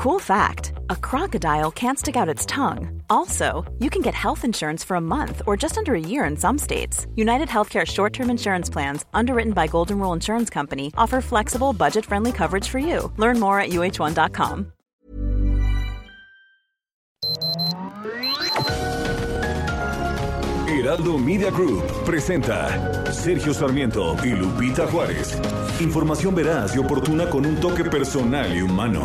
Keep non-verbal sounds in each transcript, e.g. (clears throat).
Cool fact a crocodile can't stick out its tongue. Also, you can get health insurance for a month or just under a year in some states. United Healthcare short term insurance plans, underwritten by Golden Rule Insurance Company, offer flexible, budget friendly coverage for you. Learn more at uh1.com. Heraldo Media Group presenta Sergio Sarmiento y Lupita Juárez. Información veraz y oportuna con un toque personal y humano.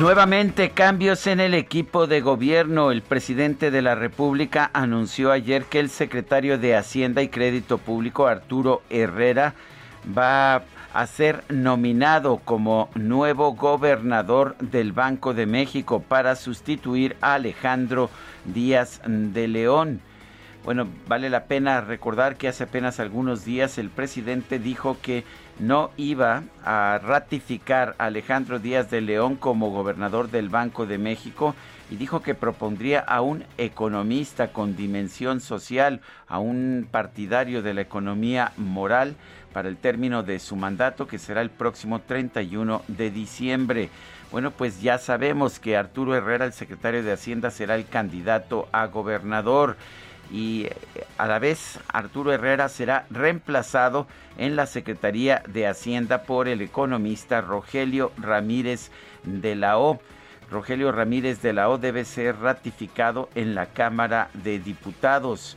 Nuevamente cambios en el equipo de gobierno. El presidente de la República anunció ayer que el secretario de Hacienda y Crédito Público, Arturo Herrera, va a ser nominado como nuevo gobernador del Banco de México para sustituir a Alejandro Díaz de León. Bueno, vale la pena recordar que hace apenas algunos días el presidente dijo que no iba a ratificar a Alejandro Díaz de León como gobernador del Banco de México y dijo que propondría a un economista con dimensión social, a un partidario de la economía moral para el término de su mandato que será el próximo 31 de diciembre. Bueno, pues ya sabemos que Arturo Herrera, el secretario de Hacienda, será el candidato a gobernador y a la vez Arturo Herrera será reemplazado en la Secretaría de Hacienda por el economista Rogelio Ramírez de la O. Rogelio Ramírez de la O debe ser ratificado en la Cámara de Diputados.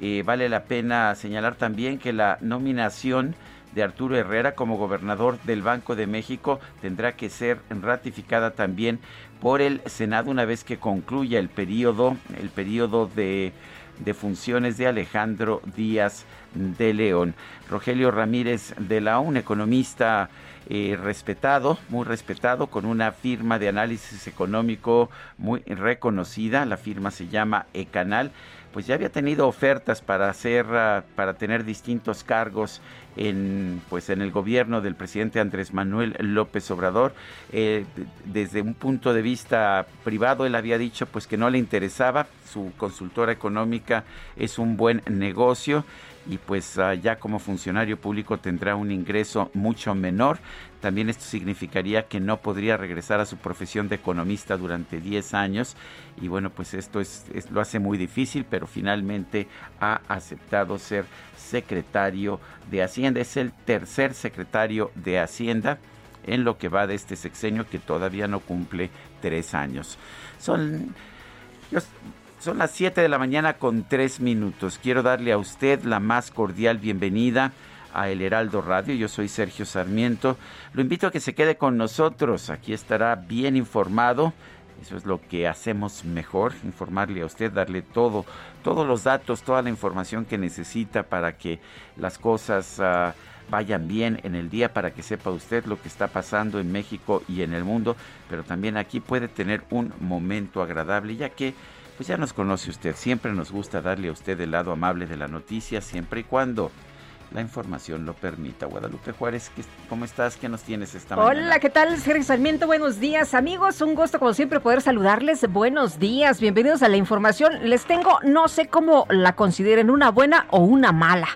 Eh, vale la pena señalar también que la nominación de Arturo Herrera como gobernador del Banco de México tendrá que ser ratificada también por el Senado una vez que concluya el periodo, el periodo de de funciones de Alejandro Díaz de León. Rogelio Ramírez de la un economista eh, respetado, muy respetado, con una firma de análisis económico muy reconocida, la firma se llama Ecanal, pues ya había tenido ofertas para hacer, ah, para tener distintos cargos en, pues en el gobierno del presidente Andrés Manuel López Obrador. Eh, desde un punto de vista privado, él había dicho pues que no le interesaba, su consultora económica es un buen negocio y pues ah, ya como funcionario público tendrá un ingreso mucho menor. También esto significaría que no podría regresar a su profesión de economista durante 10 años y bueno, pues esto es, lo hace muy difícil, pero finalmente ha aceptado ser secretario de Hacienda. Es el tercer secretario de Hacienda en lo que va de este sexenio que todavía no cumple tres años. Son son las 7 de la mañana con 3 minutos. Quiero darle a usted la más cordial bienvenida a El Heraldo Radio. Yo soy Sergio Sarmiento. Lo invito a que se quede con nosotros. Aquí estará bien informado. Eso es lo que hacemos mejor, informarle a usted, darle todo, todos los datos, toda la información que necesita para que las cosas ah, vayan bien en el día, para que sepa usted lo que está pasando en México y en el mundo, pero también aquí puede tener un momento agradable, ya que pues ya nos conoce usted, siempre nos gusta darle a usted el lado amable de la noticia, siempre y cuando la información lo permita. Guadalupe Juárez, ¿cómo estás? ¿Qué nos tienes esta Hola, mañana? Hola, ¿qué tal? Sergio Sarmiento, buenos días amigos, un gusto como siempre poder saludarles. Buenos días, bienvenidos a la información. Les tengo, no sé cómo la consideren, una buena o una mala.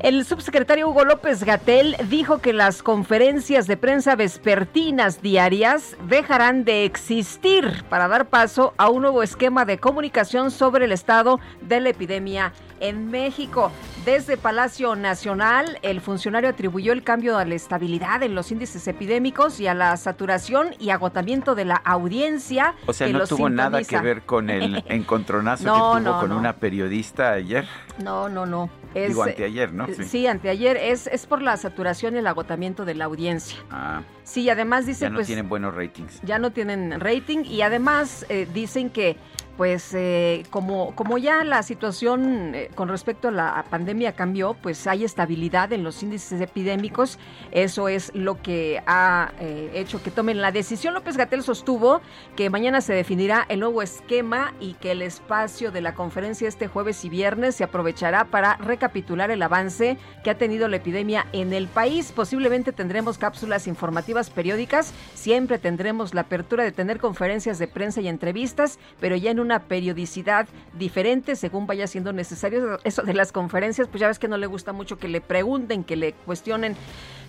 El subsecretario Hugo López Gatel dijo que las conferencias de prensa vespertinas diarias dejarán de existir para dar paso a un nuevo esquema de comunicación sobre el estado de la epidemia en México. Desde Palacio Nacional, el funcionario atribuyó el cambio a la estabilidad en los índices epidémicos y a la saturación y agotamiento de la audiencia. O sea, no tuvo nada que ver con el (laughs) encontronazo que tuvo con una periodista ayer. No, no, no. Es, Digo, anteayer, ¿no? Sí, anteayer. Es, es por la saturación y el agotamiento de la audiencia. Ah. Sí, además dice ya no pues, tienen buenos ratings. Ya no tienen rating y además eh, dicen que pues eh, como, como ya la situación eh, con respecto a la pandemia cambió, pues hay estabilidad en los índices epidémicos. Eso es lo que ha eh, hecho que tomen la decisión. López Gatel sostuvo que mañana se definirá el nuevo esquema y que el espacio de la conferencia este jueves y viernes se aprovechará para recapitular el avance que ha tenido la epidemia en el país. Posiblemente tendremos cápsulas informativas periódicas, siempre tendremos la apertura de tener conferencias de prensa y entrevistas, pero ya en una periodicidad diferente según vaya siendo necesario. Eso de las conferencias, pues ya ves que no le gusta mucho que le pregunten, que le cuestionen.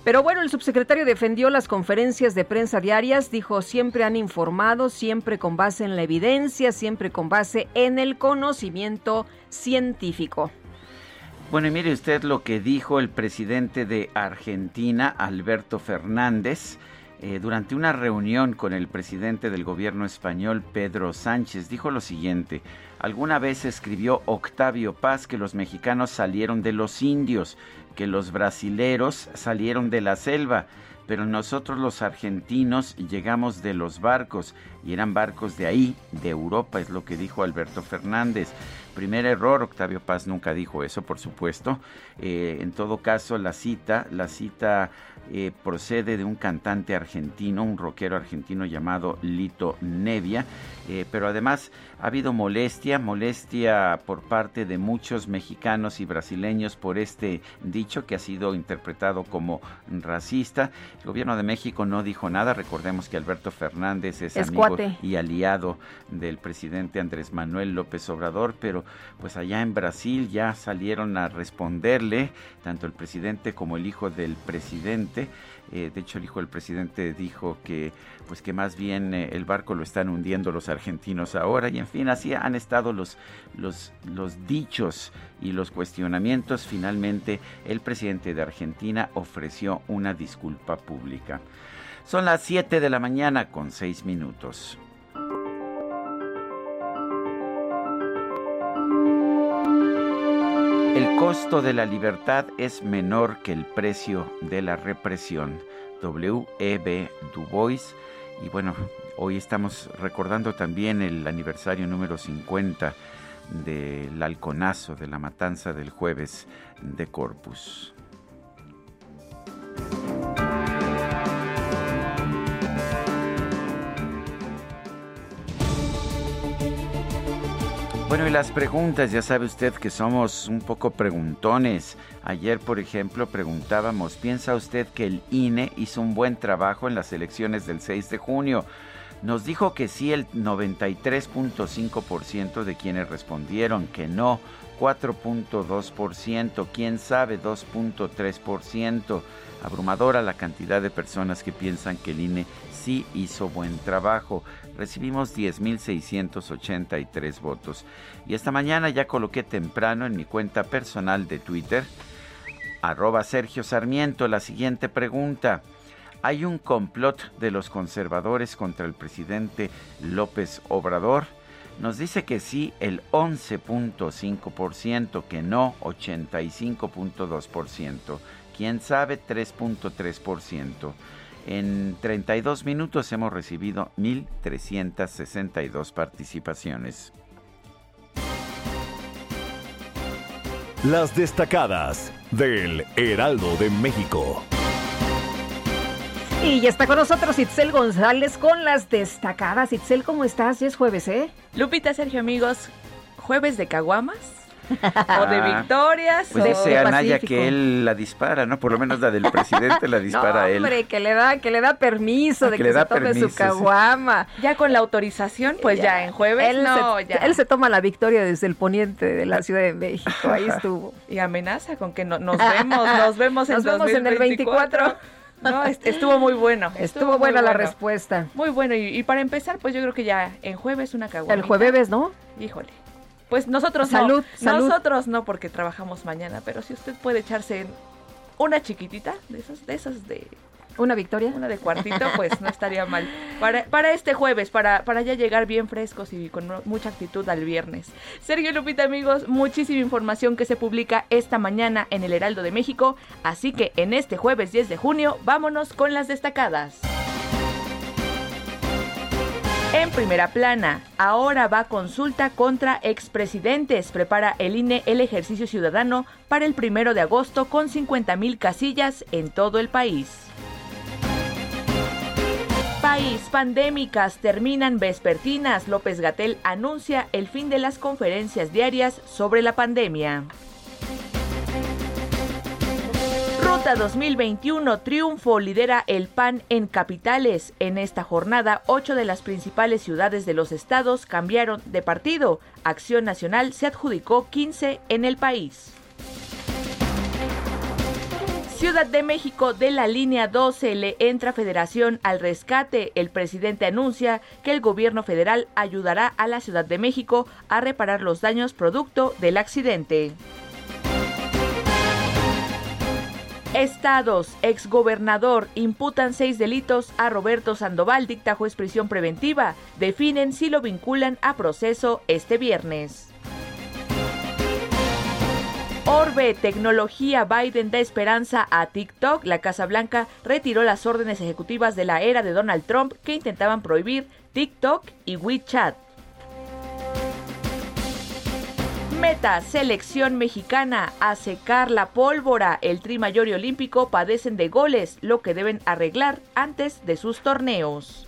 Pero bueno, el subsecretario defendió las conferencias de prensa diarias, dijo siempre han informado, siempre con base en la evidencia, siempre con base en el conocimiento científico. Bueno, y mire usted lo que dijo el presidente de Argentina, Alberto Fernández, eh, durante una reunión con el presidente del gobierno español, Pedro Sánchez, dijo lo siguiente. Alguna vez escribió Octavio Paz que los mexicanos salieron de los indios, que los brasileros salieron de la selva, pero nosotros los argentinos llegamos de los barcos y eran barcos de ahí, de Europa, es lo que dijo Alberto Fernández. Primer error, Octavio Paz nunca dijo eso, por supuesto. Eh, en todo caso, la cita, la cita eh, procede de un cantante argentino, un rockero argentino llamado Lito Nevia, eh, pero además ha habido molestia, molestia por parte de muchos mexicanos y brasileños por este dicho que ha sido interpretado como racista. El gobierno de México no dijo nada, recordemos que Alberto Fernández es, amigo y aliado del presidente Andrés Manuel López Obrador, pero pues allá en Brasil ya salieron a responderle tanto el presidente como el hijo del presidente eh, de hecho, el hijo del presidente dijo que, pues que más bien eh, el barco lo están hundiendo los argentinos ahora. Y en fin, así han estado los, los, los dichos y los cuestionamientos. Finalmente, el presidente de Argentina ofreció una disculpa pública. Son las 7 de la mañana con 6 minutos. El costo de la libertad es menor que el precio de la represión. W.E.B. Du Bois. Y bueno, hoy estamos recordando también el aniversario número 50 del halconazo, de la matanza del jueves de Corpus. Bueno, y las preguntas, ya sabe usted que somos un poco preguntones. Ayer, por ejemplo, preguntábamos, ¿piensa usted que el INE hizo un buen trabajo en las elecciones del 6 de junio? Nos dijo que sí el 93.5% de quienes respondieron, que no 4.2%, quién sabe 2.3%. Abrumadora la cantidad de personas que piensan que el INE sí hizo buen trabajo. Recibimos 10.683 votos. Y esta mañana ya coloqué temprano en mi cuenta personal de Twitter, arroba Sergio Sarmiento, la siguiente pregunta. ¿Hay un complot de los conservadores contra el presidente López Obrador? Nos dice que sí el 11.5%, que no 85.2%, quién sabe 3.3%. En 32 minutos hemos recibido 1.362 participaciones. Las destacadas del Heraldo de México. Y ya está con nosotros Itzel González con las destacadas. Itzel, ¿cómo estás? Ya es jueves, ¿eh? Lupita, Sergio, amigos, jueves de caguamas. (laughs) o de victorias. Pues dice Anaya que él la dispara, ¿no? Por lo menos la del presidente la (laughs) dispara él. Hombre, que le da, que le da permiso de que, se tome su caguama. Ya con la autorización, pues ya, en jueves él no, se, Él se toma la victoria desde el poniente de la Ciudad de México, ahí (laughs) estuvo. Y amenaza con que no, nos vemos, nos vemos en, nos vemos en el 24. No, estuvo muy bueno. Estuvo, buena la respuesta. Muy bueno. Y, para empezar, pues yo creo que ya en jueves una caguama. El jueves, ¿no? Híjole. Pues nosotros salud, no. Nosotros no, porque trabajamos mañana, pero si usted puede echarse una chiquitita de esas, de esas de ¿Una victoria? Una de cuartito, pues no estaría mal. Para, para este jueves, para, para ya llegar bien frescos y con mucha actitud al viernes. Sergio Lupita, amigos, muchísima información que se publica esta mañana en el Heraldo de México. Así que en este jueves 10 de junio, vámonos con las destacadas. En primera plana, ahora va consulta contra expresidentes. Prepara el INE el ejercicio ciudadano para el primero de agosto con 50 mil casillas en todo el país. País, pandémicas terminan vespertinas. López Gatel anuncia el fin de las conferencias diarias sobre la pandemia. Ruta 2021 Triunfo lidera el PAN en capitales. En esta jornada, ocho de las principales ciudades de los estados cambiaron de partido. Acción Nacional se adjudicó 15 en el país. Ciudad de México de la línea 12 le entra Federación al rescate. El presidente anuncia que el gobierno federal ayudará a la Ciudad de México a reparar los daños producto del accidente. Estados, exgobernador, imputan seis delitos a Roberto Sandoval, dicta juez prisión preventiva. Definen si lo vinculan a proceso este viernes. Orbe, tecnología, Biden da esperanza a TikTok. La Casa Blanca retiró las órdenes ejecutivas de la era de Donald Trump que intentaban prohibir TikTok y WeChat. Meta, selección mexicana, a secar la pólvora. El Tri Mayor y Olímpico padecen de goles, lo que deben arreglar antes de sus torneos.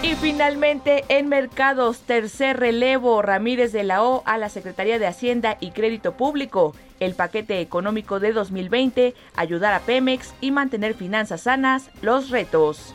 Y finalmente, en mercados, tercer relevo, Ramírez de la O a la Secretaría de Hacienda y Crédito Público. El paquete económico de 2020, ayudar a Pemex y mantener finanzas sanas, los retos.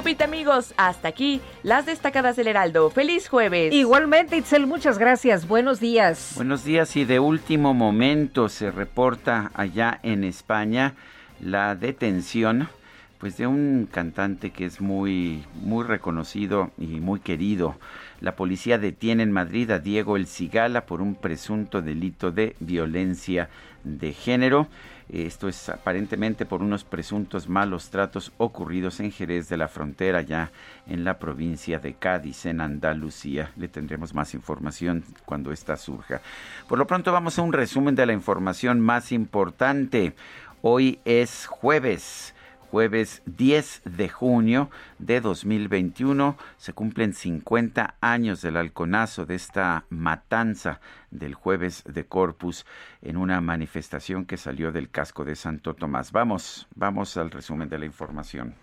Lupita, amigos, hasta aquí las destacadas del Heraldo. Feliz jueves. Igualmente, Itzel, muchas gracias. Buenos días. Buenos días y de último momento se reporta allá en España la detención pues de un cantante que es muy muy reconocido y muy querido. La policía detiene en Madrid a Diego El Cigala por un presunto delito de violencia de género. Esto es aparentemente por unos presuntos malos tratos ocurridos en Jerez de la Frontera, ya en la provincia de Cádiz, en Andalucía. Le tendremos más información cuando esta surja. Por lo pronto vamos a un resumen de la información más importante. Hoy es jueves jueves 10 de junio de 2021. Se cumplen 50 años del halconazo de esta matanza del jueves de Corpus en una manifestación que salió del casco de Santo Tomás. Vamos, vamos al resumen de la información.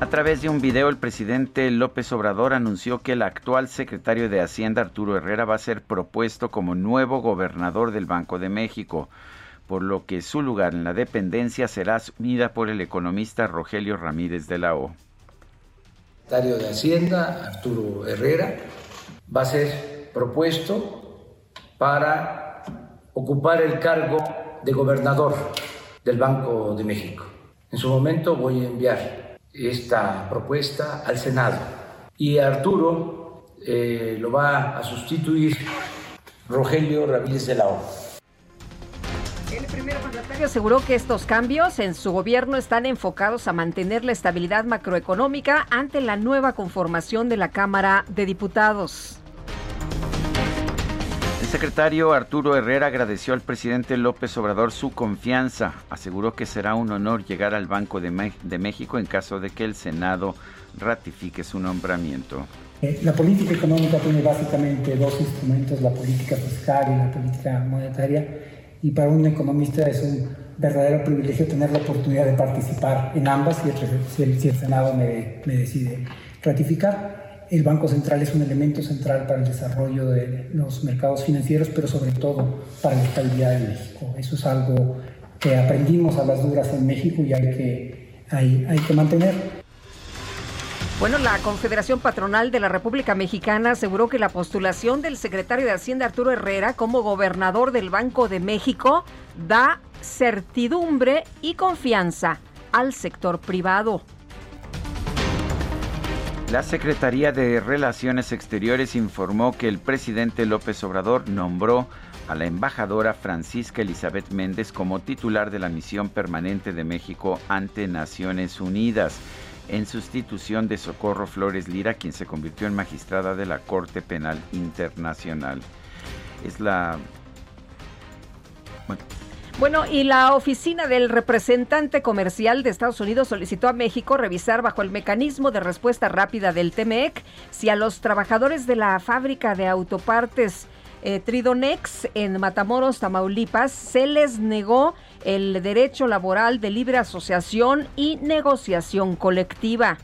A través de un video, el presidente López Obrador anunció que el actual secretario de Hacienda, Arturo Herrera, va a ser propuesto como nuevo gobernador del Banco de México por lo que su lugar en la dependencia será asumida por el economista Rogelio Ramírez de la O. Secretario de Hacienda, Arturo Herrera, va a ser propuesto para ocupar el cargo de gobernador del Banco de México. En su momento voy a enviar esta propuesta al Senado y Arturo eh, lo va a sustituir Rogelio Ramírez de la O aseguró que estos cambios en su gobierno están enfocados a mantener la estabilidad macroeconómica ante la nueva conformación de la Cámara de Diputados. El secretario Arturo Herrera agradeció al presidente López Obrador su confianza. Aseguró que será un honor llegar al Banco de, de México en caso de que el Senado ratifique su nombramiento. Eh, la política económica tiene básicamente dos instrumentos, la política fiscal y la política monetaria y para un economista es un verdadero privilegio tener la oportunidad de participar en ambas si el, si el, Senado me, me, decide ratificar. El Banco Central es un elemento central para el desarrollo de los mercados financieros, pero sobre todo para la estabilidad de México. Eso es algo que aprendimos a las duras en México y hay que, hay, hay que mantener. Bueno, la Confederación Patronal de la República Mexicana aseguró que la postulación del secretario de Hacienda Arturo Herrera como gobernador del Banco de México da certidumbre y confianza al sector privado. La Secretaría de Relaciones Exteriores informó que el presidente López Obrador nombró a la embajadora Francisca Elizabeth Méndez como titular de la misión permanente de México ante Naciones Unidas en sustitución de Socorro Flores Lira, quien se convirtió en magistrada de la Corte Penal Internacional. Es la... Bueno, y la oficina del representante comercial de Estados Unidos solicitó a México revisar bajo el mecanismo de respuesta rápida del TMEC si a los trabajadores de la fábrica de autopartes eh, Tridonex en Matamoros, Tamaulipas, se les negó el derecho laboral de libre asociación y negociación colectiva.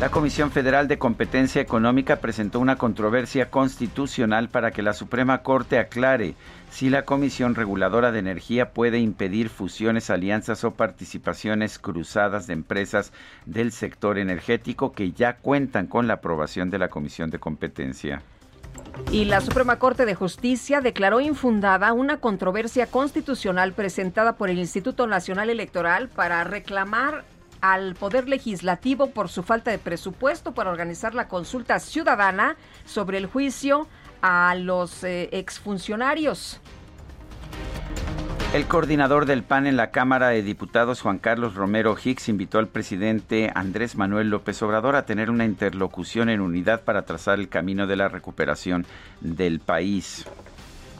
La Comisión Federal de Competencia Económica presentó una controversia constitucional para que la Suprema Corte aclare si la Comisión Reguladora de Energía puede impedir fusiones, alianzas o participaciones cruzadas de empresas del sector energético que ya cuentan con la aprobación de la Comisión de Competencia. Y la Suprema Corte de Justicia declaró infundada una controversia constitucional presentada por el Instituto Nacional Electoral para reclamar al Poder Legislativo por su falta de presupuesto para organizar la consulta ciudadana sobre el juicio a los eh, exfuncionarios. El coordinador del PAN en la Cámara de Diputados, Juan Carlos Romero Hicks, invitó al presidente Andrés Manuel López Obrador a tener una interlocución en unidad para trazar el camino de la recuperación del país.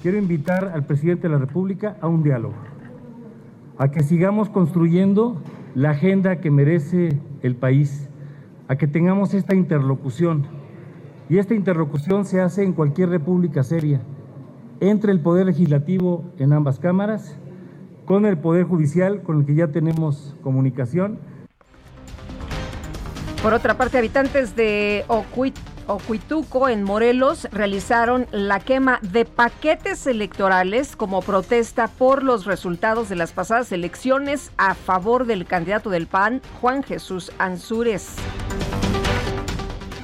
Quiero invitar al presidente de la República a un diálogo, a que sigamos construyendo la agenda que merece el país, a que tengamos esta interlocución. Y esta interlocución se hace en cualquier república seria, entre el Poder Legislativo en ambas cámaras, con el Poder Judicial, con el que ya tenemos comunicación. Por otra parte, habitantes de Ocuit Ocuituco, en Morelos, realizaron la quema de paquetes electorales como protesta por los resultados de las pasadas elecciones a favor del candidato del PAN, Juan Jesús Ansúrez.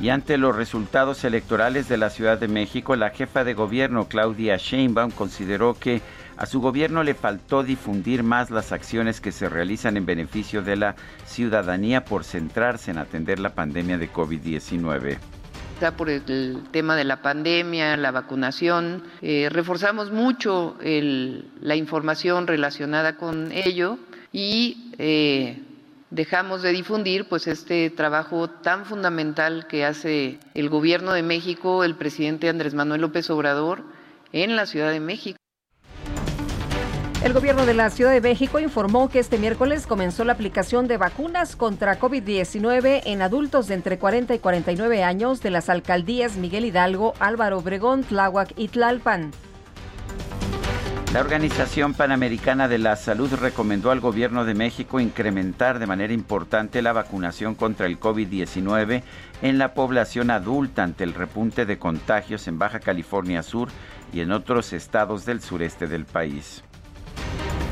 Y ante los resultados electorales de la Ciudad de México, la jefa de gobierno, Claudia Sheinbaum, consideró que a su gobierno le faltó difundir más las acciones que se realizan en beneficio de la ciudadanía por centrarse en atender la pandemia de COVID-19 por el tema de la pandemia, la vacunación. Eh, reforzamos mucho la información relacionada con ello y eh, dejamos de difundir pues este trabajo tan fundamental que hace el gobierno de México, el presidente Andrés Manuel López Obrador en la Ciudad de México. El gobierno de la Ciudad de México informó que este miércoles comenzó la aplicación de vacunas contra COVID-19 en adultos de entre 40 y 49 años de las alcaldías Miguel Hidalgo, Álvaro Obregón, Tláhuac y Tlalpan. La Organización Panamericana de la Salud recomendó al gobierno de México incrementar de manera importante la vacunación contra el COVID-19 en la población adulta ante el repunte de contagios en Baja California Sur y en otros estados del sureste del país.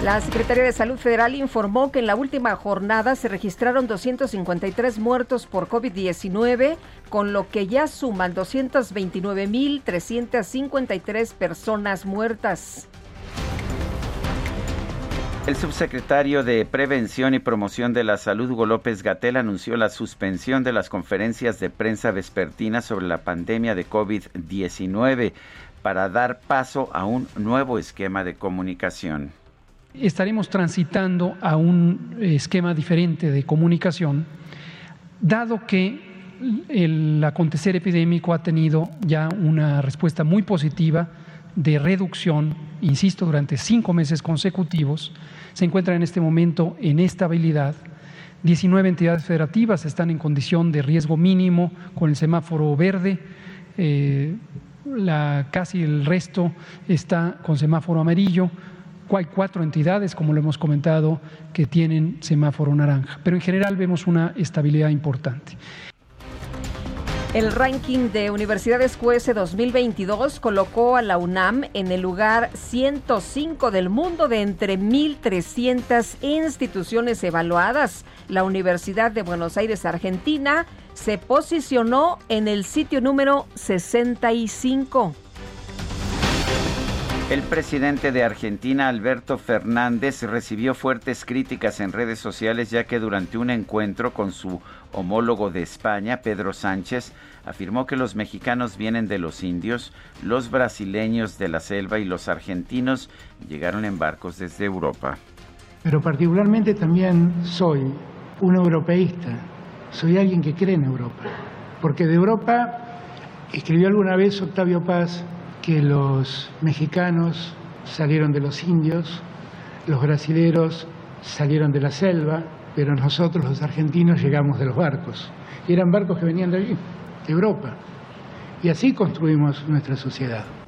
La Secretaría de Salud Federal informó que en la última jornada se registraron 253 muertos por COVID-19, con lo que ya suman 229.353 personas muertas. El subsecretario de Prevención y Promoción de la Salud, Hugo López Gatel, anunció la suspensión de las conferencias de prensa vespertina sobre la pandemia de COVID-19 para dar paso a un nuevo esquema de comunicación. Estaremos transitando a un esquema diferente de comunicación, dado que el acontecer epidémico ha tenido ya una respuesta muy positiva de reducción, insisto, durante cinco meses consecutivos, se encuentra en este momento en estabilidad. 19 entidades federativas están en condición de riesgo mínimo con el semáforo verde. Eh, la, casi el resto está con semáforo amarillo hay cuatro entidades, como lo hemos comentado, que tienen semáforo naranja, pero en general vemos una estabilidad importante. El ranking de Universidades QS 2022 colocó a la UNAM en el lugar 105 del mundo de entre 1.300 instituciones evaluadas. La Universidad de Buenos Aires, Argentina, se posicionó en el sitio número 65. El presidente de Argentina, Alberto Fernández, recibió fuertes críticas en redes sociales ya que durante un encuentro con su homólogo de España, Pedro Sánchez, afirmó que los mexicanos vienen de los indios, los brasileños de la selva y los argentinos llegaron en barcos desde Europa. Pero particularmente también soy un europeísta, soy alguien que cree en Europa, porque de Europa, escribió alguna vez Octavio Paz, que los mexicanos salieron de los indios, los brasileros salieron de la selva, pero nosotros los argentinos llegamos de los barcos. Y eran barcos que venían de allí, de Europa. Y así construimos nuestra sociedad.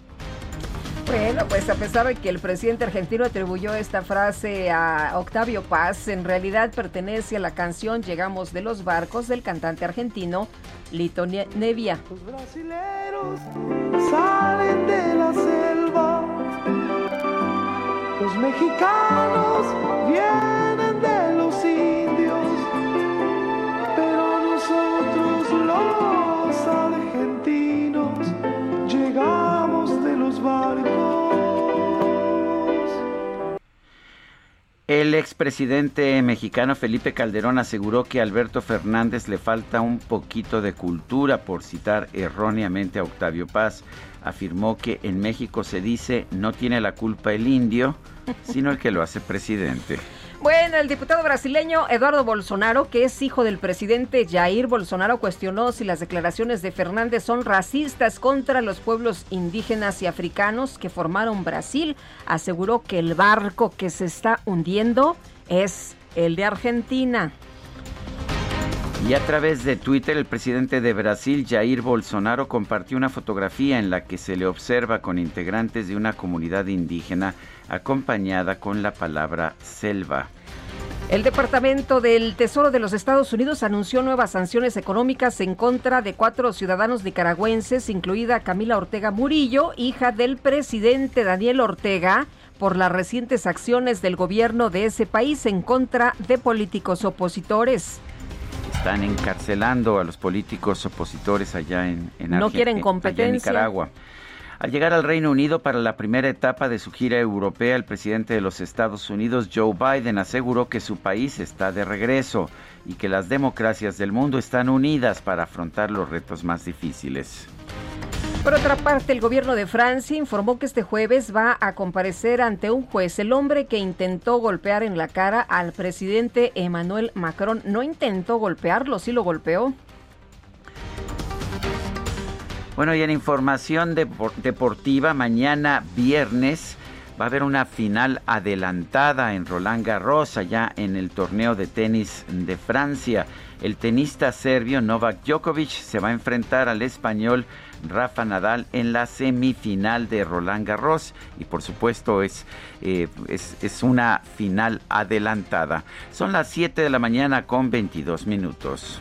Bueno, pues a pesar de que el presidente argentino atribuyó esta frase a Octavio Paz, en realidad pertenece a la canción Llegamos de los barcos del cantante argentino Lito Nevia. Los brasileros salen de la selva, los mexicanos vienen de los indios, pero nosotros El expresidente mexicano Felipe Calderón aseguró que a Alberto Fernández le falta un poquito de cultura por citar erróneamente a Octavio Paz. Afirmó que en México se dice no tiene la culpa el indio, sino el que lo hace presidente. Bueno, el diputado brasileño Eduardo Bolsonaro, que es hijo del presidente Jair Bolsonaro, cuestionó si las declaraciones de Fernández son racistas contra los pueblos indígenas y africanos que formaron Brasil. Aseguró que el barco que se está hundiendo es el de Argentina. Y a través de Twitter, el presidente de Brasil, Jair Bolsonaro, compartió una fotografía en la que se le observa con integrantes de una comunidad indígena acompañada con la palabra selva. El Departamento del Tesoro de los Estados Unidos anunció nuevas sanciones económicas en contra de cuatro ciudadanos nicaragüenses, incluida Camila Ortega Murillo, hija del presidente Daniel Ortega, por las recientes acciones del gobierno de ese país en contra de políticos opositores. Están encarcelando a los políticos opositores allá en, en, no quieren allá competencia. en Nicaragua. Al llegar al Reino Unido para la primera etapa de su gira europea, el presidente de los Estados Unidos, Joe Biden, aseguró que su país está de regreso y que las democracias del mundo están unidas para afrontar los retos más difíciles. Por otra parte, el gobierno de Francia informó que este jueves va a comparecer ante un juez el hombre que intentó golpear en la cara al presidente Emmanuel Macron. No intentó golpearlo, sí lo golpeó. Bueno, y en información deportiva, mañana viernes va a haber una final adelantada en Roland Garros, allá en el torneo de tenis de Francia. El tenista serbio Novak Djokovic se va a enfrentar al español Rafa Nadal en la semifinal de Roland Garros y por supuesto es, eh, es, es, una final adelantada. Son las 7 de la mañana con 22 minutos.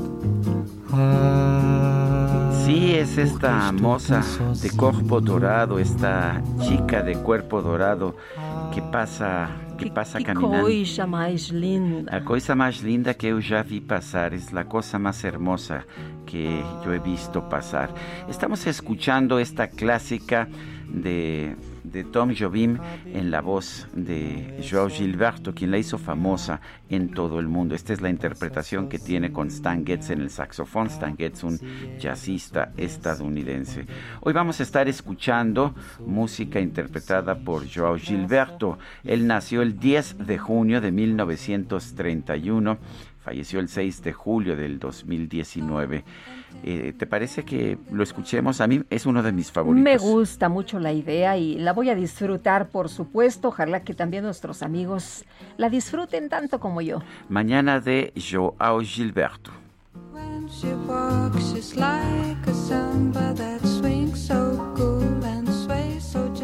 Sí, es esta moza de cuerpo dorado, esta chica de cuerpo dorado que pasa que pasa que caminando. coisa mais linda. La cosa más linda que eu já vi pasar es la cosa más hermosa que yo he visto pasar. Estamos escuchando esta clásica de, de Tom Jobim en la voz de Joao Gilberto, quien la hizo famosa en todo el mundo. Esta es la interpretación que tiene con Stan Getz en el saxofón. Stan Getz, un jazzista estadounidense. Hoy vamos a estar escuchando música interpretada por Joao Gilberto. Él nació el 10 de junio de 1931. Falleció el 6 de julio del 2019. Eh, ¿Te parece que lo escuchemos? A mí es uno de mis favoritos. Me gusta mucho la idea y la voy a disfrutar, por supuesto. Ojalá que también nuestros amigos la disfruten tanto como yo. Mañana de Joao Gilberto. When she walks, she's like a samba that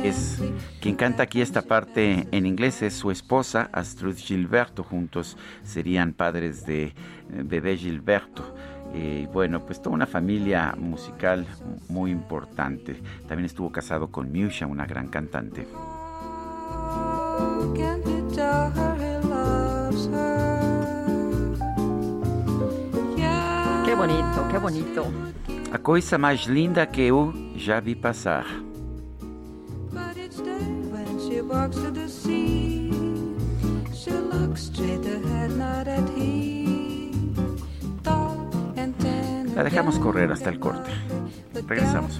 Es quien canta aquí esta parte en inglés es su esposa Astrud Gilberto. Juntos serían padres de bebé Gilberto. Eh, bueno, pues toda una familia musical muy importante. También estuvo casado con Miusha, una gran cantante. Qué bonito, qué bonito. A coisa mais linda que eu já vi passar. But each day when she walks to the sea, she looks straight ahead, not at tan La dejamos correr hasta el corte. Regresamos.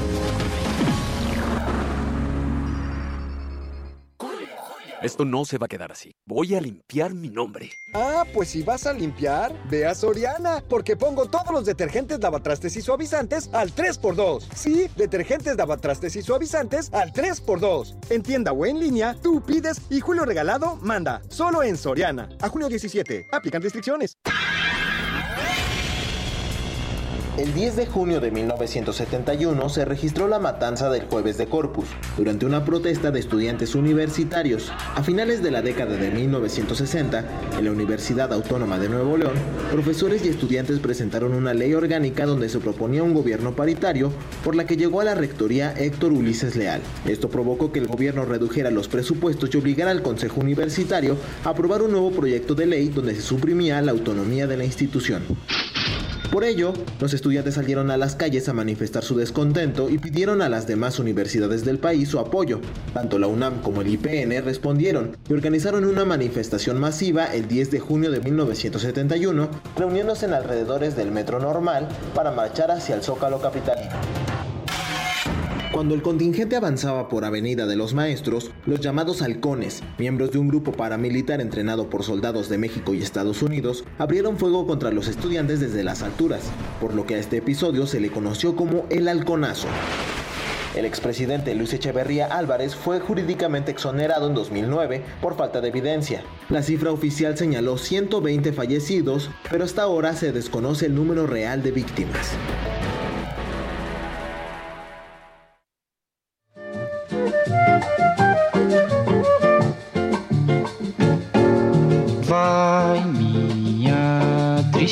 Esto no se va a quedar así. Voy a limpiar mi nombre. Ah, pues si vas a limpiar, ve a Soriana, porque pongo todos los detergentes lavatrastes y suavizantes al 3x2. Sí, detergentes lavatrastes y suavizantes al 3x2. En tienda o en línea, tú pides y Julio Regalado manda. Solo en Soriana. A junio 17. Aplican restricciones. El 10 de junio de 1971 se registró la matanza del jueves de Corpus, durante una protesta de estudiantes universitarios. A finales de la década de 1960, en la Universidad Autónoma de Nuevo León, profesores y estudiantes presentaron una ley orgánica donde se proponía un gobierno paritario, por la que llegó a la rectoría Héctor Ulises Leal. Esto provocó que el gobierno redujera los presupuestos y obligara al Consejo Universitario a aprobar un nuevo proyecto de ley donde se suprimía la autonomía de la institución. Por ello, los estudiantes salieron a las calles a manifestar su descontento y pidieron a las demás universidades del país su apoyo. Tanto la UNAM como el IPN respondieron y organizaron una manifestación masiva el 10 de junio de 1971, reuniéndose en alrededores del Metro Normal para marchar hacia el Zócalo capitalino. Cuando el contingente avanzaba por Avenida de los Maestros, los llamados halcones, miembros de un grupo paramilitar entrenado por soldados de México y Estados Unidos, abrieron fuego contra los estudiantes desde las alturas, por lo que a este episodio se le conoció como el halconazo. El expresidente Luis Echeverría Álvarez fue jurídicamente exonerado en 2009 por falta de evidencia. La cifra oficial señaló 120 fallecidos, pero hasta ahora se desconoce el número real de víctimas.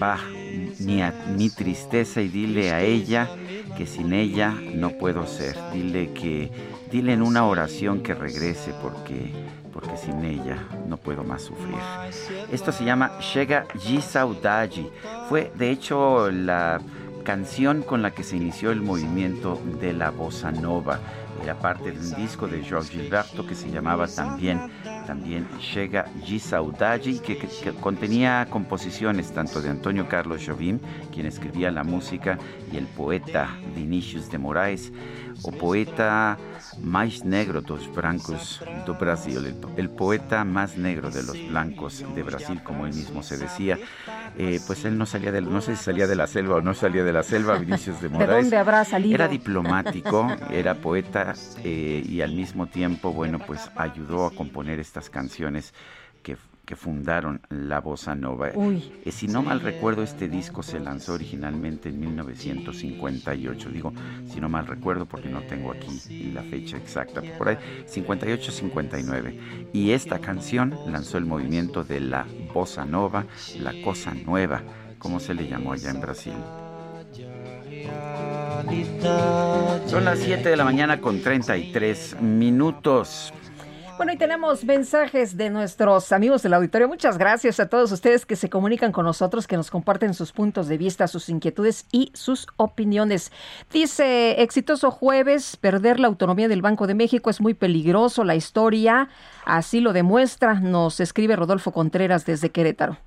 Va mi, tristeza y dile a ella que sin ella no puedo ser. Dile que dile en una oración que regrese porque porque sin ella no puedo más sufrir. Esto se llama Chega de Saudade. Fue de hecho la canción con la que se inició el movimiento de la bossa nova. Era parte de un disco de Jorge Gilberto que se llamaba también, también Chega de Saudade que, que- que contenía composiciones tanto de Antonio Carlos Jobim, quien escribía la música, y el poeta Vinicius de Moraes, o poeta más negro dos brancos do Brasil, el, el poeta más negro de los blancos de Brasil, como él mismo se decía. Eh, pues él no salía de, no sé si salía de la selva o no salía de la selva, Vinicius de (laughs) ¿De Moraes. dónde habrá salido? Era diplomático, era poeta eh, y al mismo tiempo, bueno, pues ayudó a componer estas canciones que, que fundaron la bossa nova. Uy. Eh, si no mal recuerdo, este disco se lanzó originalmente en 1958. Digo, si no mal recuerdo, porque no tengo aquí la fecha exacta, por ahí, 58-59. Y esta canción lanzó el movimiento de la bossa nova, la cosa nueva, como se le llamó allá en Brasil. Son las 7 de la mañana con 33 minutos. Bueno, y tenemos mensajes de nuestros amigos del auditorio. Muchas gracias a todos ustedes que se comunican con nosotros, que nos comparten sus puntos de vista, sus inquietudes y sus opiniones. Dice, exitoso jueves, perder la autonomía del Banco de México es muy peligroso. La historia así lo demuestra, nos escribe Rodolfo Contreras desde Querétaro.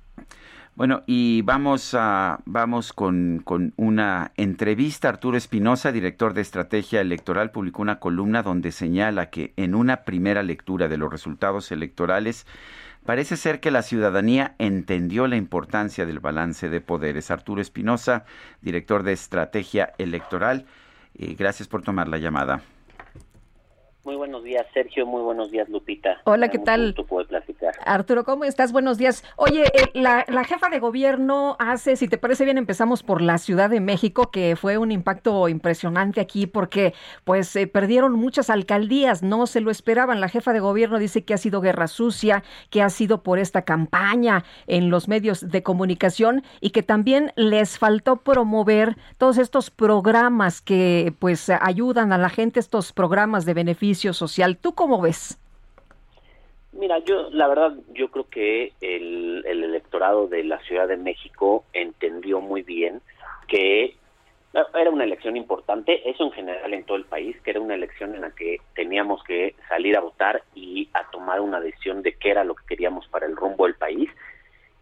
Bueno, y vamos a vamos con, con una entrevista. Arturo Espinosa, director de estrategia electoral, publicó una columna donde señala que en una primera lectura de los resultados electorales parece ser que la ciudadanía entendió la importancia del balance de poderes. Arturo Espinosa, director de estrategia electoral, eh, gracias por tomar la llamada. Muy buenos días, Sergio. Muy buenos días, Lupita. Hola, ¿qué tal? Gusto platicar. Arturo, ¿cómo estás? Buenos días. Oye, eh, la, la, jefa de gobierno hace, si te parece bien, empezamos por la Ciudad de México, que fue un impacto impresionante aquí porque pues eh, perdieron muchas alcaldías, no se lo esperaban. La jefa de gobierno dice que ha sido guerra sucia, que ha sido por esta campaña en los medios de comunicación y que también les faltó promover todos estos programas que pues ayudan a la gente, estos programas de beneficio social. ¿Tú cómo ves? Mira, yo la verdad yo creo que el, el, electorado de la Ciudad de México entendió muy bien que era una elección importante, eso en general en todo el país, que era una elección en la que teníamos que salir a votar y a tomar una decisión de qué era lo que queríamos para el rumbo del país.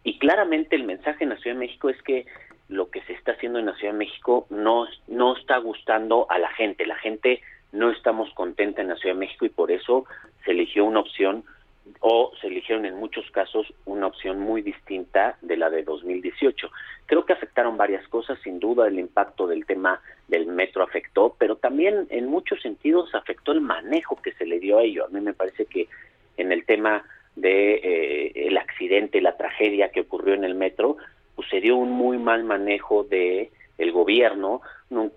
Y claramente el mensaje en la Ciudad de México es que lo que se está haciendo en la Ciudad de México no, no está gustando a la gente. La gente no estamos contentos en la Ciudad de México y por eso se eligió una opción o se eligieron en muchos casos una opción muy distinta de la de 2018. Creo que afectaron varias cosas, sin duda el impacto del tema del metro afectó, pero también en muchos sentidos afectó el manejo que se le dio a ello. A mí me parece que en el tema de eh, el accidente, la tragedia que ocurrió en el metro, pues se dio un muy mal manejo de el gobierno, no,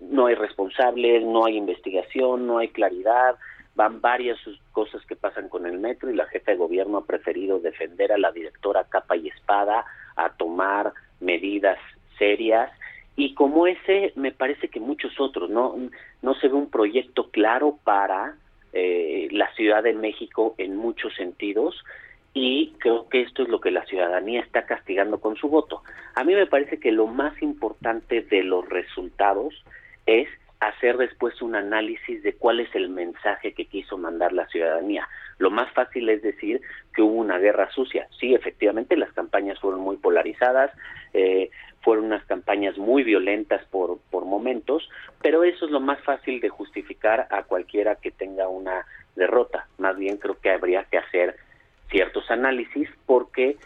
no hay responsables, no hay investigación, no hay claridad, van varias cosas que pasan con el metro y la jefa de gobierno ha preferido defender a la directora capa y espada, a tomar medidas serias y como ese me parece que muchos otros, no, no se ve un proyecto claro para eh, la Ciudad de México en muchos sentidos y creo que esto es lo que la ciudadanía está castigando con su voto. A mí me parece que lo más importante de los resultados es hacer después un análisis de cuál es el mensaje que quiso mandar la ciudadanía. Lo más fácil es decir que hubo una guerra sucia. Sí, efectivamente, las campañas fueron muy polarizadas, eh, fueron unas campañas muy violentas por, por momentos, pero eso es lo más fácil de justificar a cualquiera que tenga una derrota. Más bien creo que habría que hacer ciertos análisis porque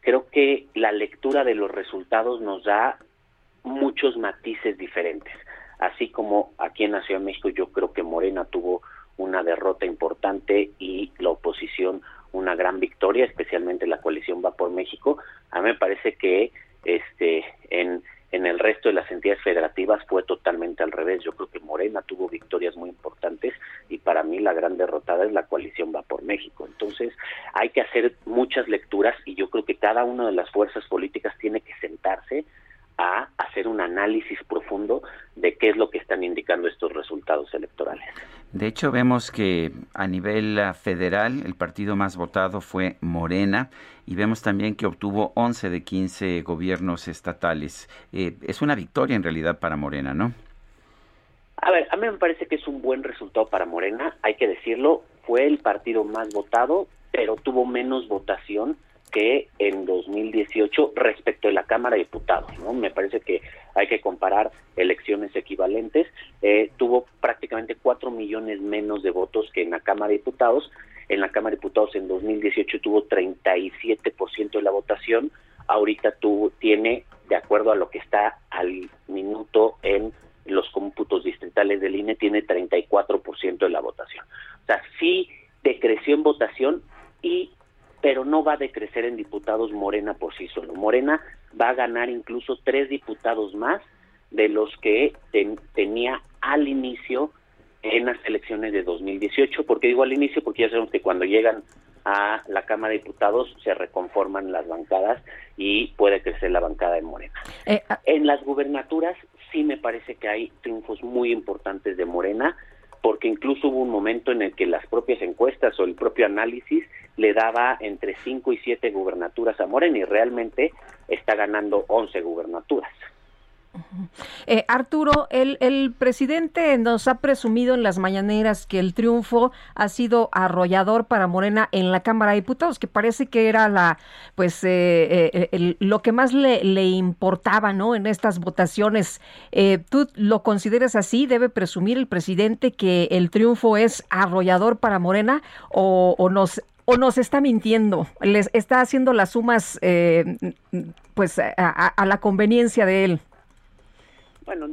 creo que la lectura de los resultados nos da muchos matices diferentes. Así como aquí en la Ciudad de México yo creo que Morena tuvo una derrota importante y la oposición una gran victoria, especialmente la coalición Va por México. A mí me parece que este en en el resto de las entidades federativas fue totalmente al revés. Yo creo que Morena tuvo victorias muy importantes y para mí la gran derrotada es la coalición Va por México. Entonces hay que hacer muchas lecturas y yo creo que cada una de las fuerzas políticas tiene que sentarse a hacer un análisis profundo de qué es lo que están resultados electorales. De hecho, vemos que a nivel ah, federal el partido más votado fue Morena y vemos también que obtuvo 11 de 15 gobiernos estatales. Eh, es una victoria en realidad para Morena, ¿no? A ver, a mí me parece que es un buen resultado para Morena, hay que decirlo, fue el partido más votado, pero tuvo menos votación que en 2018 respecto de la Cámara de Diputados. ¿no? Me parece que hay que comparar elecciones equivalentes. Eh, tuvo prácticamente 4 millones menos de votos que en la Cámara de Diputados. En la Cámara de Diputados en 2018 tuvo 37% de la votación. Ahorita tuvo, tiene, de acuerdo a lo que está al minuto en los cómputos distritales del INE, tiene 34% de la votación. O sea, sí decreció en votación y pero no va a decrecer en diputados Morena por sí solo. Morena va a ganar incluso tres diputados más de los que tenía al inicio en las elecciones de 2018. ¿Por qué digo al inicio? Porque ya sabemos que cuando llegan a la Cámara de Diputados se reconforman las bancadas y puede crecer la bancada de Morena. Eh, ah. en las gubernaturas sí me parece que hay triunfos muy importantes de Morena porque incluso hubo un momento en el que las propias encuestas o el propio análisis le daba entre 5 y 7 gubernaturas a Morena y realmente está ganando 11 gubernaturas. Eh, Arturo, el, presidente nos ha presumido en las mañaneras que el triunfo ha sido arrollador para Morena en la Cámara de Diputados, que parece que era la, pues, eh, eh, lo que más le, importaba, ¿no? En estas votaciones. ¿Tú lo consideras así? ¿Debe presumir el presidente que el triunfo es arrollador para Morena o, nos o nos está mintiendo, les está haciendo las sumas pues a la conveniencia de él. Bueno,